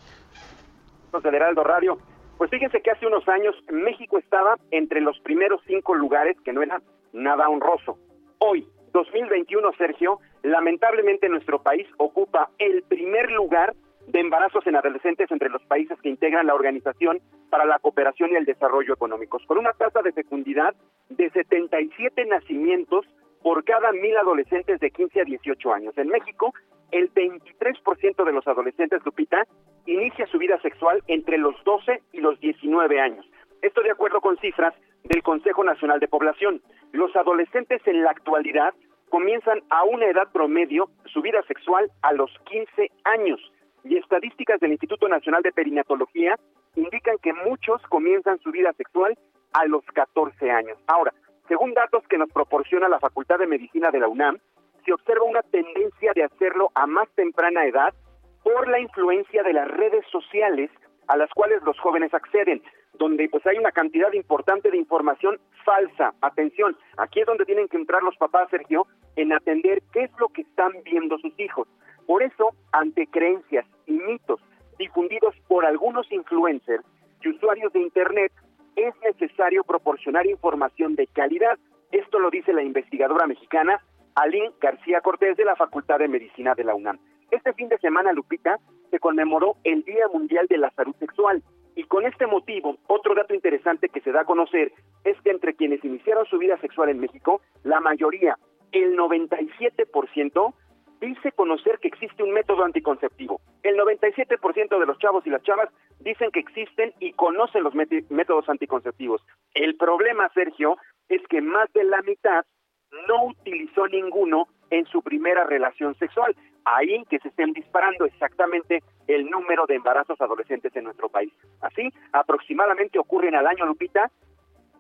S32: Del Heraldo Radio. Pues fíjense que hace unos años México estaba entre los primeros cinco lugares, que no era nada honroso. Hoy, 2021, Sergio, lamentablemente nuestro país ocupa el primer lugar de embarazos en adolescentes entre los países que integran la Organización para la Cooperación y el Desarrollo Económicos, con una tasa de fecundidad de 77 nacimientos por cada mil adolescentes de 15 a 18 años. En México, el 23% de los adolescentes, Lupita, inicia su vida sexual entre los 12 y los 19 años. Esto de acuerdo con cifras del Consejo Nacional de Población. Los adolescentes en la actualidad comienzan a una edad promedio su vida sexual a los 15 años y estadísticas del Instituto Nacional de Perinatología indican que muchos comienzan su vida sexual a los 14 años. Ahora, según datos que nos proporciona la Facultad de Medicina de la UNAM, se observa una tendencia de hacerlo a más temprana edad por la influencia de las redes sociales a las cuales los jóvenes acceden, donde pues hay una cantidad importante de información falsa. Atención, aquí es donde tienen que entrar los papás, Sergio, en atender qué es lo que están viendo sus hijos. Por eso, ante creencias y mitos difundidos por algunos influencers y usuarios de Internet, es necesario proporcionar información de calidad. Esto lo dice la investigadora mexicana Aline García Cortés de la Facultad de Medicina de la UNAM. Este fin de semana, Lupita, se conmemoró el Día Mundial de la Salud Sexual. Y con este motivo, otro dato interesante que se da a conocer es que entre quienes iniciaron su vida sexual en México, la mayoría, el 97%, dice conocer que existe un método anticonceptivo. El 97% de los chavos y las chavas dicen que existen y conocen los métodos anticonceptivos. El problema, Sergio, es que más de la mitad no utilizó ninguno en su primera relación sexual. Ahí que se estén disparando exactamente el número de embarazos adolescentes en nuestro país. Así, aproximadamente ocurren al año, Lupita,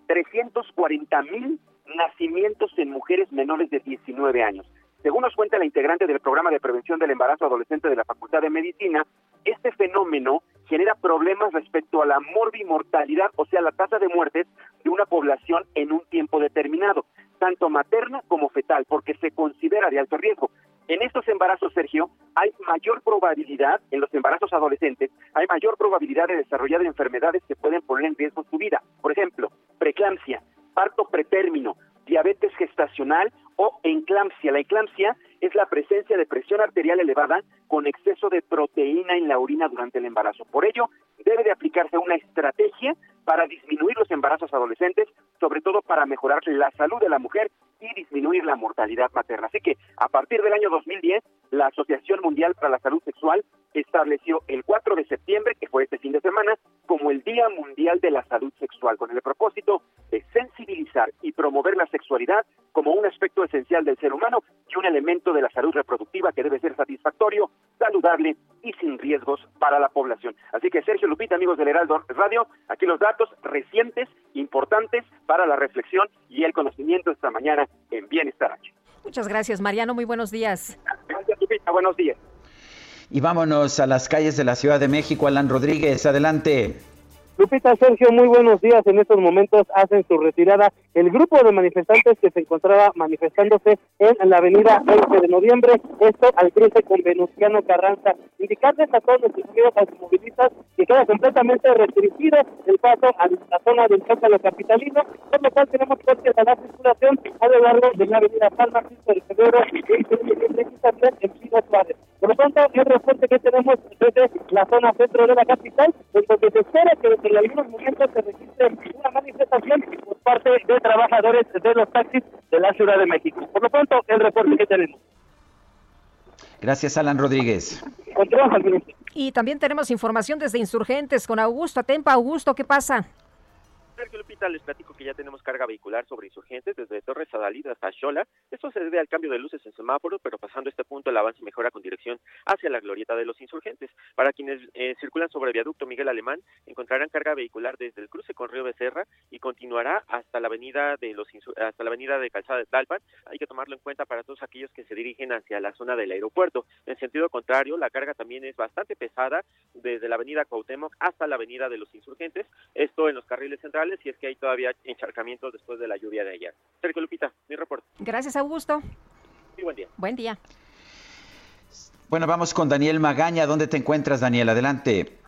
S32: 340 mil nacimientos en mujeres menores de 19 años. Según nos cuenta la integrante del programa de prevención del embarazo adolescente de la Facultad de Medicina, este fenómeno genera problemas respecto a la morbimortalidad, o sea, la tasa de muertes de una población en un tiempo determinado, tanto materna como fetal, porque se considera de alto riesgo. En estos embarazos, Sergio, hay mayor probabilidad, en los embarazos adolescentes, hay mayor probabilidad de desarrollar enfermedades que pueden poner en riesgo su vida. Por ejemplo, preeclampsia, parto pretérmino, diabetes gestacional o enclampsia. La enclampsia es la presencia de presión arterial elevada con exceso de proteína en la orina durante el embarazo. Por ello, debe de aplicarse una estrategia para disminuir los embarazos adolescentes, sobre todo para mejorar la salud de la mujer y disminuir la mortalidad materna. Así que a partir del año 2010, la Asociación Mundial para la Salud Sexual estableció el 4 de septiembre, que fue este fin de semana, como el Día Mundial de la Salud Sexual, con el propósito de sensibilizar y promover la sexualidad como un aspecto esencial del ser humano y un elemento de la salud reproductiva que debe ser satisfactorio, saludable y sin riesgos para la población. Así que Sergio Lupita, amigos del Heraldo Radio, aquí los datos recientes, importantes para la reflexión y el conocimiento esta mañana en Bienestar H.
S2: Muchas gracias, Mariano. Muy buenos días.
S32: Gracias, Lupita. Buenos días.
S1: Y vámonos a las calles de la Ciudad de México. Alan Rodríguez, adelante.
S15: Lupita Sergio, muy buenos días. En estos momentos hacen su retirada el grupo de manifestantes que se encontraba manifestándose en la avenida 20 de noviembre, esto al cruce con Venustiano Carranza. Indicarles a todos los amigos automovilistas que queda completamente restringido el paso a la zona del Zócalo Capitalino, por lo cual tenemos cortes a la circulación a lo largo de la avenida San Francisco de Febrero y también en Suárez. Por lo tanto, el reporte que tenemos desde la zona centro de la capital, en donde se espera que en algunos momentos se registre una manifestación por parte de trabajadores de los taxis de la Ciudad de México. Por lo pronto, el reporte que tenemos.
S1: Gracias, Alan Rodríguez.
S2: Y también tenemos información desde Insurgentes con Augusto Atempa. Augusto, ¿qué pasa?
S33: Sergio Lupita, les platico que ya tenemos carga vehicular sobre insurgentes desde Torres Adalid hasta Xola. Esto se debe al cambio de luces en semáforo, pero pasando este punto el avance mejora con dirección hacia la glorieta de los insurgentes. Para quienes eh, circulan sobre el viaducto Miguel Alemán, encontrarán carga vehicular desde el cruce con Río Becerra y continuará hasta la avenida de los hasta la avenida de Calzada de Talpan. Hay que tomarlo en cuenta para todos aquellos que se dirigen hacia la zona del aeropuerto. En sentido contrario, la carga también es bastante pesada desde la avenida Cuauhtémoc hasta la avenida de los insurgentes, esto en los carriles centrales y es que hay todavía encharcamientos después de la lluvia de ayer. Sergio Lupita, mi reporte.
S2: Gracias, Augusto.
S33: Y buen día.
S2: Buen día.
S1: Bueno, vamos con Daniel Magaña. ¿Dónde te encuentras, Daniel? Adelante.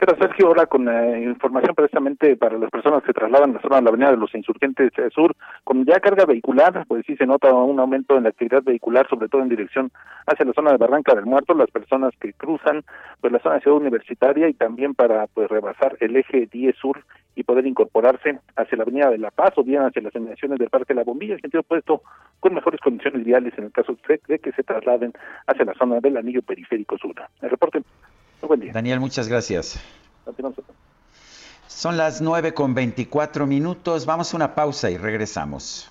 S22: Pero Sergio, ahora con eh, información precisamente para las personas que trasladan la zona de la Avenida de los Insurgentes eh, Sur, con ya carga vehicular, pues sí se nota un aumento en la actividad vehicular, sobre todo en dirección hacia la zona de Barranca del Muerto, las personas que cruzan pues la zona de Ciudad Universitaria y también para pues rebasar el eje 10 Sur y poder incorporarse hacia la Avenida de La Paz o bien hacia las inmediaciones del Parque La Bombilla, en sentido opuesto, con mejores condiciones viales en el caso de que se trasladen hacia la zona del anillo periférico sur. El reporte buen día.
S1: Daniel, muchas gracias. Son las 9 con 24 minutos. Vamos a una pausa y regresamos.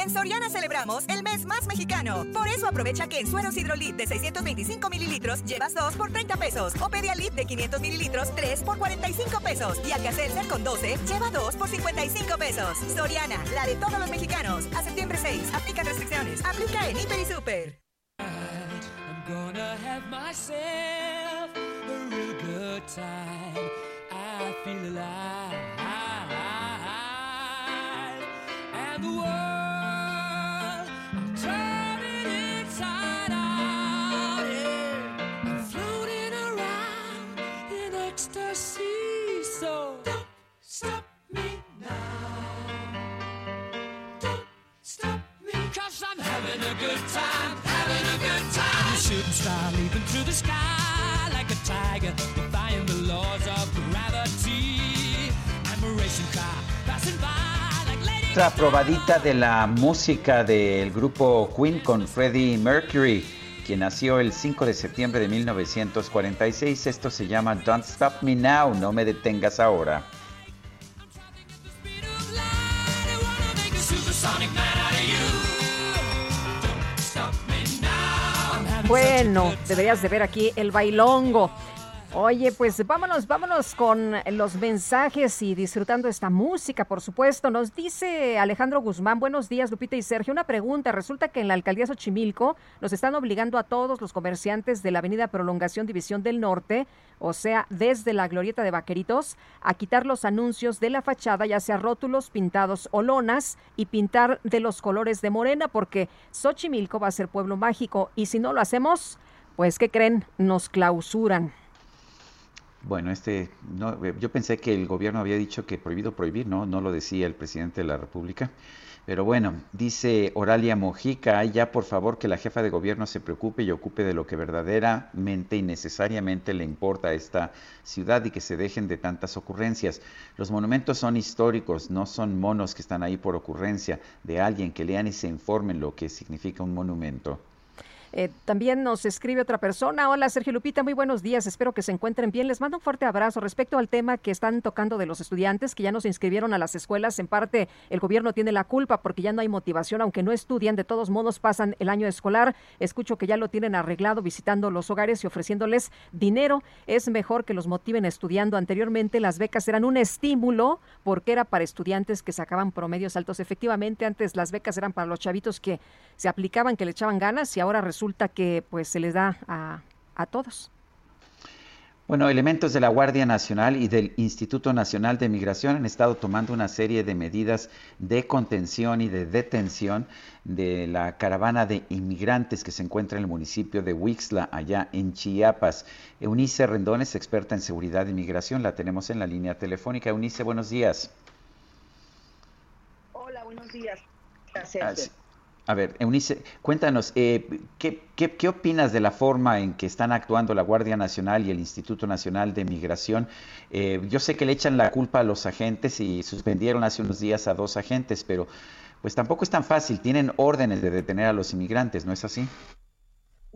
S9: En Soriana celebramos el mes más mexicano. Por eso aprovecha que en sueros hidrolit de 625 mililitros llevas 2 por 30 pesos. O Pedialit de 500 mililitros 3 por 45 pesos. Y Alcacelser con 12 lleva 2 por 55 pesos. Soriana, la de todos los mexicanos. A septiembre 6. Aplica restricciones. Aplica en Hiper y Super.
S11: I'm gonna have myself a real good time. I feel alive. the world.
S1: Otra probadita de la música del grupo Queen con Freddie Mercury, quien nació el 5 de septiembre de 1946. Esto se llama Don't Stop Me Now, no me detengas ahora.
S2: Bueno, deberías de ver aquí el bailongo. Oye, pues vámonos, vámonos con los mensajes y disfrutando esta música, por supuesto. Nos dice Alejandro Guzmán, buenos días, Lupita y Sergio. Una pregunta, resulta que en la alcaldía Xochimilco nos están obligando a todos los comerciantes de la avenida Prolongación División del Norte, o sea, desde la glorieta de Vaqueritos, a quitar los anuncios de la fachada, ya sea rótulos, pintados o lonas, y pintar de los colores de morena, porque Xochimilco va a ser pueblo mágico, y si no lo hacemos, pues, ¿qué creen? Nos clausuran.
S1: Bueno, este, no, eh, yo pensé que el gobierno había dicho que prohibido prohibir, ¿no? No lo decía el presidente de la República. Pero bueno, dice Oralia Mojica, "Ay, ya por favor que la jefa de gobierno se preocupe y ocupe de lo que verdaderamente y necesariamente le importa a esta ciudad y que se dejen de tantas ocurrencias. Los monumentos son históricos, no son monos que están ahí por ocurrencia de alguien que lean y se informen lo que significa un monumento.
S2: Eh, también nos escribe otra persona. Hola Sergio Lupita, muy buenos días. Espero que se encuentren bien. Les mando un fuerte abrazo respecto al tema que están tocando de los estudiantes que ya no se inscribieron a las escuelas. En parte el gobierno tiene la culpa porque ya no hay motivación, aunque no estudian. De todos modos pasan el año escolar. Escucho que ya lo tienen arreglado visitando los hogares y ofreciéndoles dinero. Es mejor que los motiven estudiando. Anteriormente las becas eran un estímulo porque era para estudiantes que sacaban promedios altos. Efectivamente, antes las becas eran para los chavitos que se aplicaban, que le echaban ganas y ahora resulta que pues se les da a, a todos.
S1: Bueno, elementos de la Guardia Nacional y del Instituto Nacional de Migración han estado tomando una serie de medidas de contención y de detención de la caravana de inmigrantes que se encuentra en el municipio de Huixla, allá en Chiapas. Eunice Rendón es experta en seguridad y migración, la tenemos en la línea telefónica. Eunice, buenos días.
S34: Hola, buenos días.
S1: Ah,
S34: Gracias.
S1: A ver, Eunice, cuéntanos, eh, ¿qué, qué, qué opinas de la forma en que están actuando la Guardia Nacional y el Instituto Nacional de Migración? Eh, yo sé que le echan la culpa a los agentes y suspendieron hace unos días a dos agentes, pero pues tampoco es tan fácil. Tienen órdenes de detener a los inmigrantes, ¿no es así?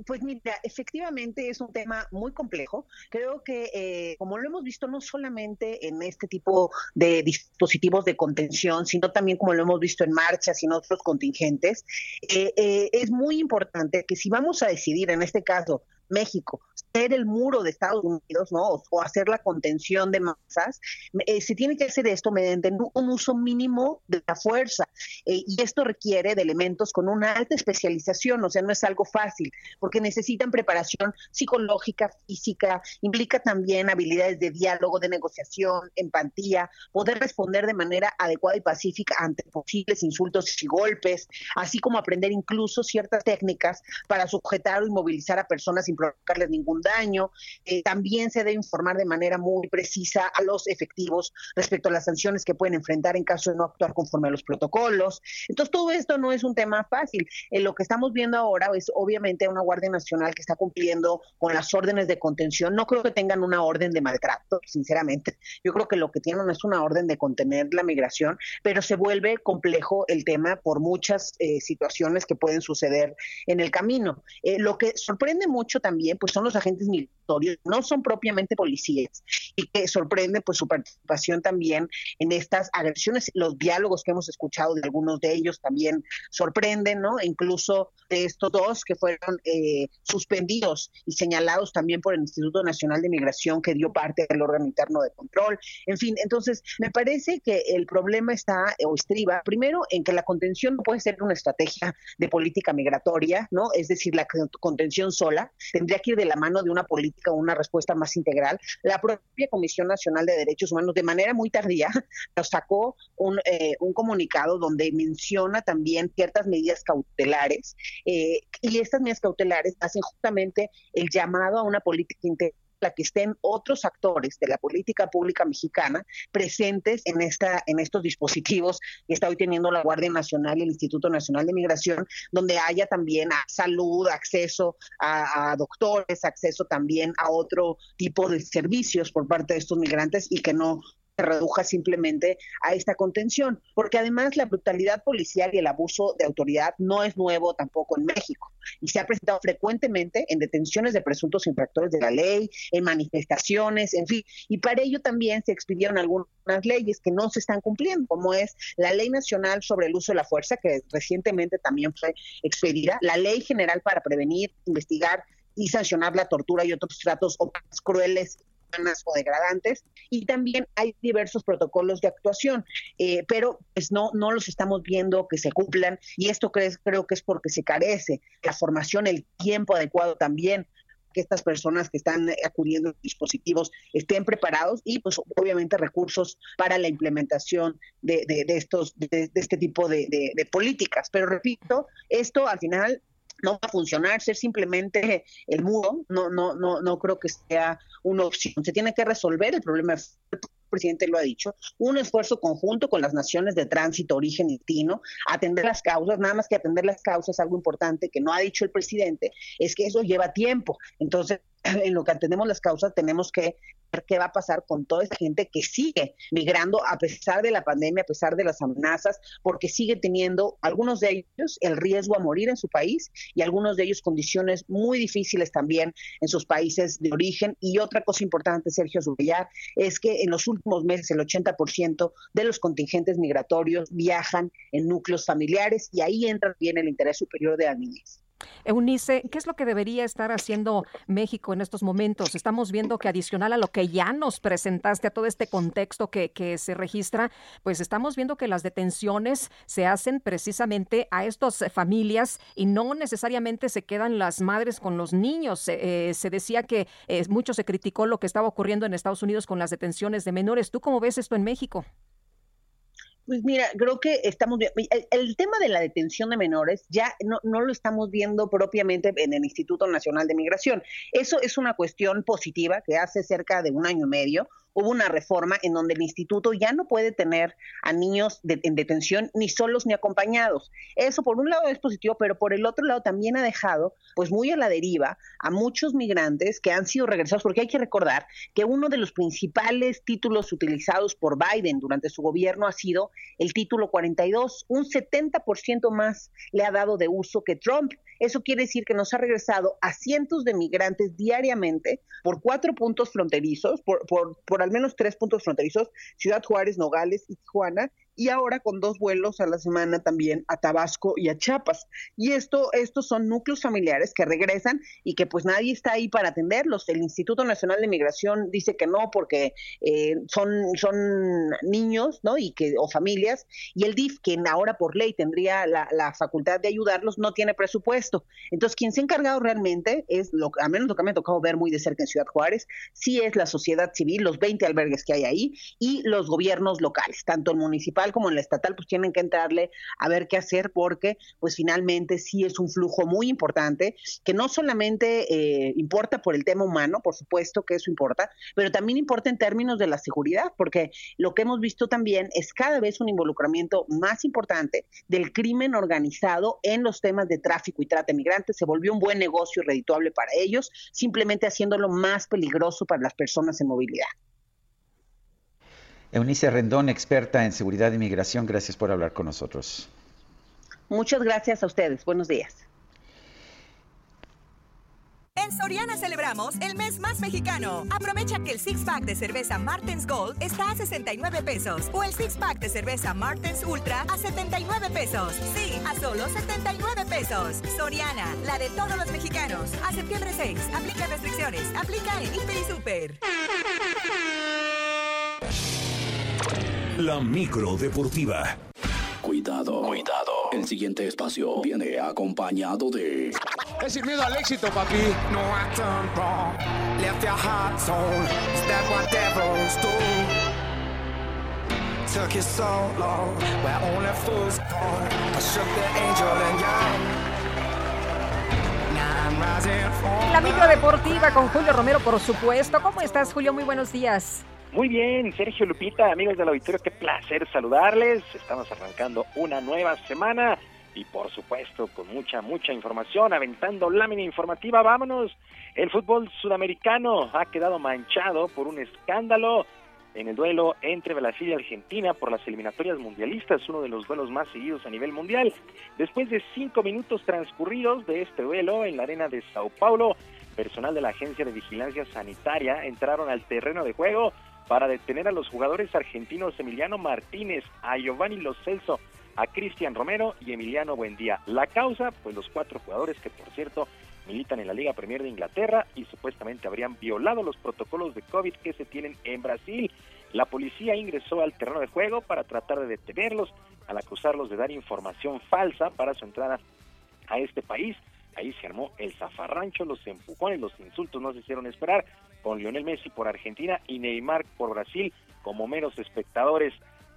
S34: Pues mira, efectivamente es un tema muy complejo. Creo que, eh, como lo hemos visto no solamente en este tipo de dispositivos de contención, sino también como lo hemos visto en marchas y en otros contingentes, eh, eh, es muy importante que si vamos a decidir, en este caso, México, ser el muro de Estados Unidos, ¿no? O, hacer la contención de masas, eh, se tiene que hacer esto mediante un uso mínimo de la fuerza. Eh, y esto requiere de elementos con una alta especialización, o sea, no es algo fácil, porque necesitan preparación psicológica, física, implica también habilidades de diálogo, de negociación, empatía, poder responder de manera adecuada y pacífica ante posibles insultos y golpes, así como aprender incluso ciertas técnicas para sujetar o inmovilizar a personas sin provocarles ningún daño. Eh, también se debe informar de manera muy precisa a los efectivos respecto a las sanciones que pueden enfrentar en caso de no actuar conforme a los protocolos. Entonces, todo esto no es un tema fácil. Eh, lo que estamos viendo ahora es obviamente una Guardia Nacional que está cumpliendo con las órdenes de contención. No creo que tengan una orden de maltrato, sinceramente. Yo creo que lo que tienen es una orden de contener la migración, pero se vuelve complejo el tema por muchas eh, situaciones que pueden suceder en el camino. Eh, lo que sorprende mucho también, pues son los agentes migratorios, no son propiamente policías, y que sorprende pues su participación también en estas agresiones, los diálogos que hemos escuchado de algunos de ellos también sorprenden, ¿no? E incluso de estos dos que fueron eh, suspendidos y señalados también por el Instituto Nacional de Migración que dio parte del órgano interno de control. En fin, entonces me parece que el problema está o estriba primero en que la contención no puede ser una estrategia de política migratoria, ¿no? Es decir, la contención sola, tendría que ir de la mano de una política o una respuesta más integral. La propia Comisión Nacional de Derechos Humanos, de manera muy tardía, nos sacó un, eh, un comunicado donde menciona también ciertas medidas cautelares eh, y estas medidas cautelares hacen justamente el llamado a una política integral la que estén otros actores de la política pública mexicana presentes en esta en estos dispositivos que está hoy teniendo la Guardia Nacional y el Instituto Nacional de Migración, donde haya también salud, acceso a, a, doctores, acceso también a otro tipo de servicios por parte de estos migrantes y que no se reduja simplemente a esta contención, porque además la brutalidad policial y el abuso de autoridad no es nuevo tampoco en México y se ha presentado frecuentemente en detenciones de presuntos infractores de la ley, en manifestaciones, en fin, y para ello también se expidieron algunas leyes que no se están cumpliendo, como es la Ley Nacional sobre el Uso de la Fuerza, que recientemente también fue expedida, la Ley General para Prevenir, Investigar y sancionar la tortura y otros tratos crueles o degradantes y también hay diversos protocolos de actuación, eh, pero pues no, no los estamos viendo que se cumplan y esto creo que es porque se carece la formación, el tiempo adecuado también que estas personas que están acudiendo a dispositivos estén preparados y pues obviamente recursos para la implementación de, de, estos de, este tipo de, políticas. Pero repito, esto al final no va a funcionar, ser simplemente el muro, no, no, no, no creo que sea una opción. Se tiene que resolver el problema el presidente lo ha dicho, un esfuerzo conjunto con las naciones de tránsito, origen y destino, atender las causas, nada más que atender las causas, algo importante que no ha dicho el presidente, es que eso lleva tiempo. Entonces, en lo que atendemos las causas, tenemos que qué va a pasar con toda esta gente que sigue migrando a pesar de la pandemia, a pesar de las amenazas, porque sigue teniendo algunos de ellos el riesgo a morir en su país y algunos de ellos condiciones muy difíciles también en sus países de origen. Y otra cosa importante, Sergio Zubillar, es que en los últimos meses el 80% de los contingentes migratorios viajan en núcleos familiares y ahí entra bien el interés superior de las niñez.
S2: Eunice, ¿qué es lo que debería estar haciendo México en estos momentos? Estamos viendo que adicional a lo que ya nos presentaste, a todo este contexto que, que se registra, pues estamos viendo que las detenciones se hacen precisamente a estas familias y no necesariamente se quedan las madres con los niños. Eh, se decía que eh, mucho se criticó lo que estaba ocurriendo en Estados Unidos con las detenciones de menores. ¿Tú cómo ves esto en México?
S34: Pues mira, creo que estamos viendo, el, tema de la detención de menores ya no, no lo estamos viendo propiamente en el Instituto Nacional de Migración. Eso es una cuestión positiva que hace cerca de un año y medio hubo una reforma en donde el instituto ya no puede tener a niños en detención ni solos ni acompañados. Eso por un lado es positivo, pero por el otro lado también ha dejado pues muy a la deriva a muchos migrantes que han sido regresados, porque hay que recordar que uno de los principales títulos utilizados por Biden durante su gobierno ha sido el título 42, un 70% más le ha dado de uso que Trump. Eso quiere decir que nos ha regresado a cientos de migrantes diariamente por cuatro puntos fronterizos, por, por, por al menos tres puntos fronterizos, Ciudad Juárez, Nogales y Tijuana, y ahora con dos vuelos a la semana también a Tabasco y a Chiapas. Y esto, estos son núcleos familiares que regresan y que pues nadie está ahí para atenderlos. El Instituto Nacional de Migración dice que no porque eh, son, son niños, ¿no? Y que, o familias, y el DIF, que ahora por ley tendría la, la facultad de ayudarlos, no tiene presupuesto. Entonces, quien se ha encargado realmente es, lo, a menos lo que me ha tocado ver muy de cerca en Ciudad Juárez, sí es la sociedad civil, los 20 albergues que hay ahí, y los gobiernos locales, tanto el municipal como en la estatal, pues tienen que entrarle a ver qué hacer porque pues finalmente sí es un flujo muy importante que no solamente eh, importa por el tema humano, por supuesto que eso importa, pero también importa en términos de la seguridad, porque lo que hemos visto también es cada vez un involucramiento más importante del crimen organizado en los temas de tráfico y trata de migrantes. Se volvió un buen negocio y redituable para ellos, simplemente haciéndolo más peligroso para las personas en movilidad.
S1: Eunice Rendón, experta en seguridad y migración, gracias por hablar con nosotros.
S34: Muchas gracias a ustedes. Buenos días.
S9: En Soriana celebramos el mes más mexicano. Aprovecha que el six pack de cerveza Martens Gold está a 69 pesos o el six pack de cerveza Martens Ultra a 79 pesos. Sí, a solo 79 pesos. Soriana, la de todos los mexicanos. A septiembre 6. Aplica restricciones. Aplica en Hiper y Super.
S4: La micro deportiva.
S35: Cuidado, cuidado. El siguiente espacio viene acompañado de Es sin miedo al éxito, papi.
S11: No, I wrong. Left your heart. Is that what devils do? Took you so long. Where only fools go. I shook the angel and young.
S2: La micro deportiva con Julio Romero, por supuesto. ¿Cómo estás, Julio? Muy buenos días.
S36: Muy bien, Sergio Lupita, amigos del auditorio, qué placer saludarles. Estamos arrancando una nueva semana y por supuesto con mucha, mucha información, aventando lámina informativa. Vámonos, el fútbol sudamericano ha quedado manchado por un escándalo en el duelo entre Brasil y Argentina por las eliminatorias mundialistas, uno de los duelos más seguidos a nivel mundial. Después de cinco minutos transcurridos de este duelo en la arena de Sao Paulo, personal de la Agencia de Vigilancia Sanitaria entraron al terreno de juego para detener a los jugadores argentinos Emiliano Martínez, a Giovanni Lo Celso, a Cristian Romero y Emiliano Buendía. La causa, pues los cuatro jugadores que por cierto militan en la Liga Premier de Inglaterra y supuestamente habrían violado los protocolos de COVID que se tienen en Brasil. La policía ingresó al terreno de juego para tratar de detenerlos al acusarlos de dar información falsa para su entrada a este país. Ahí se armó el zafarrancho, los empujones, los insultos no se hicieron esperar, con Lionel Messi por Argentina y Neymar por Brasil como meros espectadores.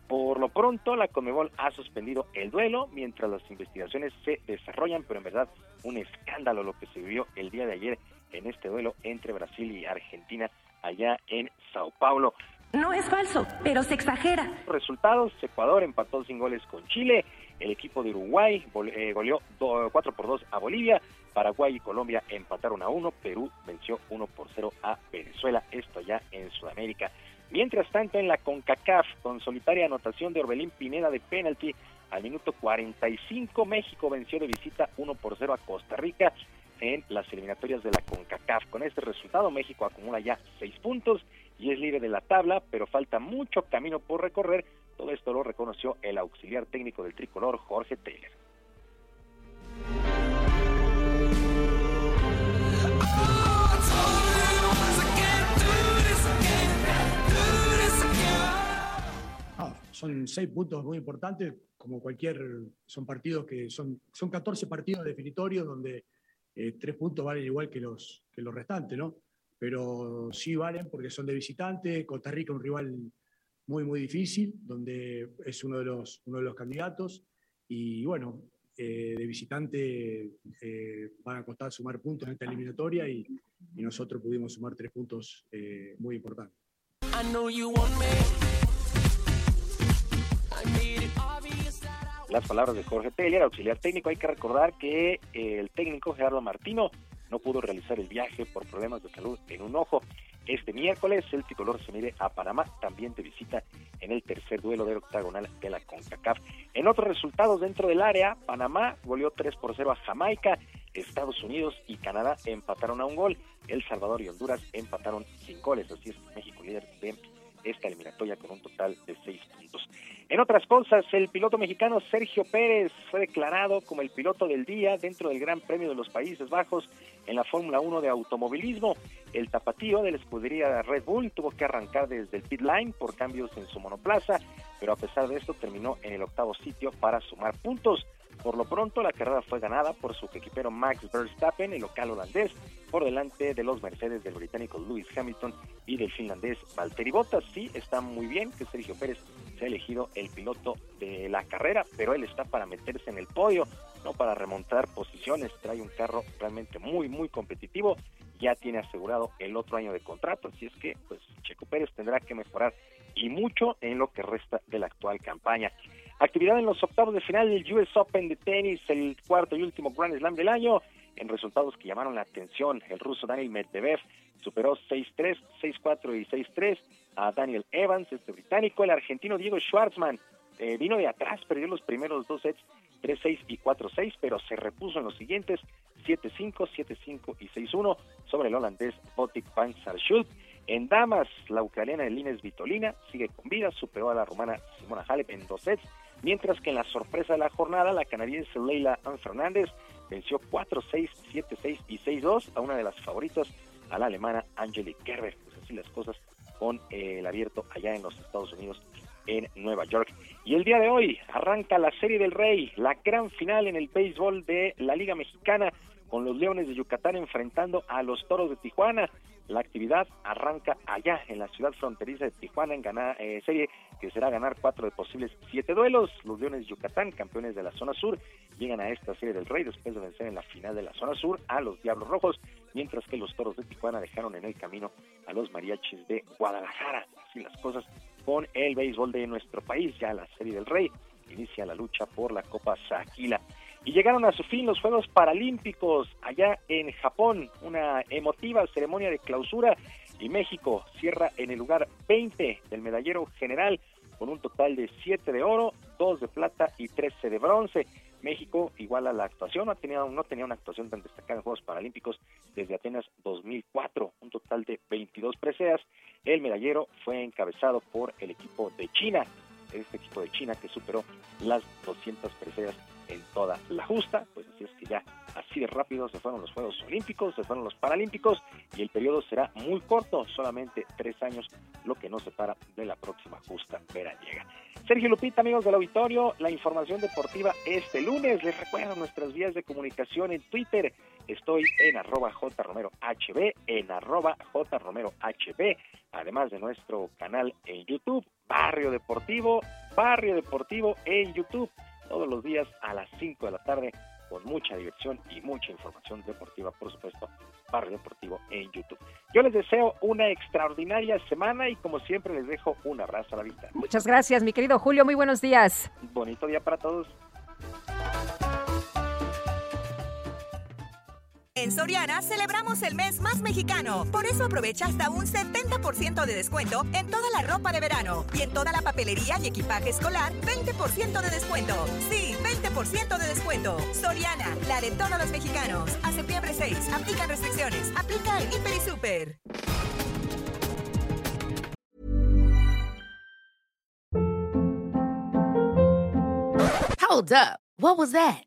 S36: Por lo pronto, la Conmebol ha suspendido el duelo mientras las investigaciones se desarrollan, pero en verdad un escándalo lo que se vivió el día de ayer en este duelo entre Brasil y Argentina allá en Sao Paulo.
S37: No es falso, pero se exagera.
S36: Resultados, Ecuador empató sin goles con Chile, el equipo de Uruguay eh, goleó 4 por 2 a Bolivia, Paraguay y Colombia empataron a 1, Perú venció 1 por 0 a Venezuela, esto ya en Sudamérica. Mientras tanto, en la CONCACAF, con solitaria anotación de Orbelín Pineda de penalti, al minuto 45 México venció de visita 1 por 0 a Costa Rica en las eliminatorias de la CONCACAF. Con este resultado, México acumula ya 6 puntos y es líder de la tabla, pero falta mucho camino por recorrer. Todo esto lo reconoció el auxiliar técnico del tricolor, Jorge Taylor.
S38: Ah, son seis puntos muy importantes, como cualquier, son partidos que son, son 14 partidos definitorios donde eh, tres puntos valen igual que los, que los restantes, ¿no? Pero sí valen porque son de visitante, Costa Rica un rival muy, muy difícil, donde es uno de los, uno de los candidatos, y bueno, eh, de visitante eh, van a costar sumar puntos en esta eliminatoria y, y nosotros pudimos sumar tres puntos eh, muy importantes.
S36: Las palabras de Jorge Taylor, auxiliar técnico. Hay que recordar que eh, el técnico Gerardo Martino no pudo realizar el viaje por problemas de salud en un ojo. Este miércoles el tricolor se mide a Panamá, también de visita en el tercer duelo del octagonal de la CONCACAF. En otros resultados dentro del área, Panamá goleó 3 por 0 a Jamaica, Estados Unidos y Canadá empataron a un gol, El Salvador y Honduras empataron sin goles, así es México líder de esta eliminatoria con un total de seis puntos. En otras cosas, el piloto mexicano Sergio Pérez fue declarado como el piloto del día dentro del Gran Premio de los Países Bajos en la Fórmula 1 de automovilismo. El tapatío de la escudería Red Bull tuvo que arrancar desde el pit line por cambios en su monoplaza, pero a pesar de esto terminó en el octavo sitio para sumar puntos. Por lo pronto, la carrera fue ganada por su equipero Max Verstappen, el local holandés, por delante de los Mercedes del británico Lewis Hamilton y del finlandés Valtteri Bottas. Sí, está muy bien que Sergio Pérez sea elegido el piloto de la carrera, pero él está para meterse en el podio, no para remontar posiciones. Trae un carro realmente muy, muy competitivo. Ya tiene asegurado el otro año de contrato, así es que, pues, Checo Pérez tendrá que mejorar y mucho en lo que resta de la actual campaña. Actividad en los octavos de final del US Open de tenis, el cuarto y último Grand Slam del año, en resultados que llamaron la atención. El ruso Daniel Medvedev superó 6-3, 6-4 y 6-3 a Daniel Evans, este británico. El argentino Diego Schwartzman eh, vino de atrás, perdió los primeros dos sets 3-6 y 4-6, pero se repuso en los siguientes 7-5, 7-5 y 6-1 sobre el holandés Botic van Sarschult. En damas, la ucraniana Elines Vitolina sigue con vida, superó a la rumana Simona Halep en dos sets, mientras que en la sorpresa de la jornada, la canadiense Leila Ann Fernández venció 4-6, 7-6 y 6-2 a una de las favoritas, a la alemana Angelique Kerber. Pues así las cosas con el abierto allá en los Estados Unidos, en Nueva York. Y el día de hoy arranca la Serie del Rey, la gran final en el béisbol de la Liga Mexicana, con los Leones de Yucatán enfrentando a los Toros de Tijuana. La actividad arranca allá en la ciudad fronteriza de Tijuana en ganar, eh, serie que será ganar cuatro de posibles siete duelos. Los Leones de Yucatán, campeones de la zona sur, llegan a esta serie del Rey después de vencer en la final de la zona sur a los Diablos Rojos, mientras que los Toros de Tijuana dejaron en el camino a los Mariachis de Guadalajara. Así las cosas con el béisbol de nuestro país, ya la serie del Rey inicia la lucha por la Copa Saquila. Y llegaron a su fin los Juegos Paralímpicos allá en Japón, una emotiva ceremonia de clausura y México cierra en el lugar 20 del medallero general con un total de 7 de oro, 2 de plata y 13 de bronce. México iguala la actuación, no tenía, no tenía una actuación tan destacada en Juegos Paralímpicos desde Atenas 2004, un total de 22 preseas. El medallero fue encabezado por el equipo de China, este equipo de China que superó las 200 preseas en toda la justa, pues así es que ya así de rápido se fueron los Juegos Olímpicos, se fueron los Paralímpicos y el periodo será muy corto, solamente tres años, lo que nos separa de la próxima justa veraniega. Sergio Lupita, amigos del auditorio, la información deportiva este lunes. Les recuerdo nuestras vías de comunicación en Twitter. Estoy en arroba jromerohb, en arroba jromerohb, además de nuestro canal en YouTube, Barrio Deportivo, Barrio Deportivo en YouTube todos los días a las 5 de la tarde con mucha diversión y mucha información deportiva, por supuesto, Barrio Deportivo en YouTube. Yo les deseo una extraordinaria semana y como siempre les dejo un abrazo a la vista.
S2: Muchas gracias, mi querido Julio, muy buenos días.
S36: Bonito día para todos.
S9: En Soriana celebramos el mes más mexicano. Por eso aprovecha hasta un 70% de descuento en toda la ropa de verano. Y en toda la papelería y equipaje escolar, 20% de descuento. Sí, 20% de descuento. Soriana, la de todos los mexicanos. A septiembre 6, aplican restricciones. Aplica en Hiper y Super.
S39: Hold up. What was that?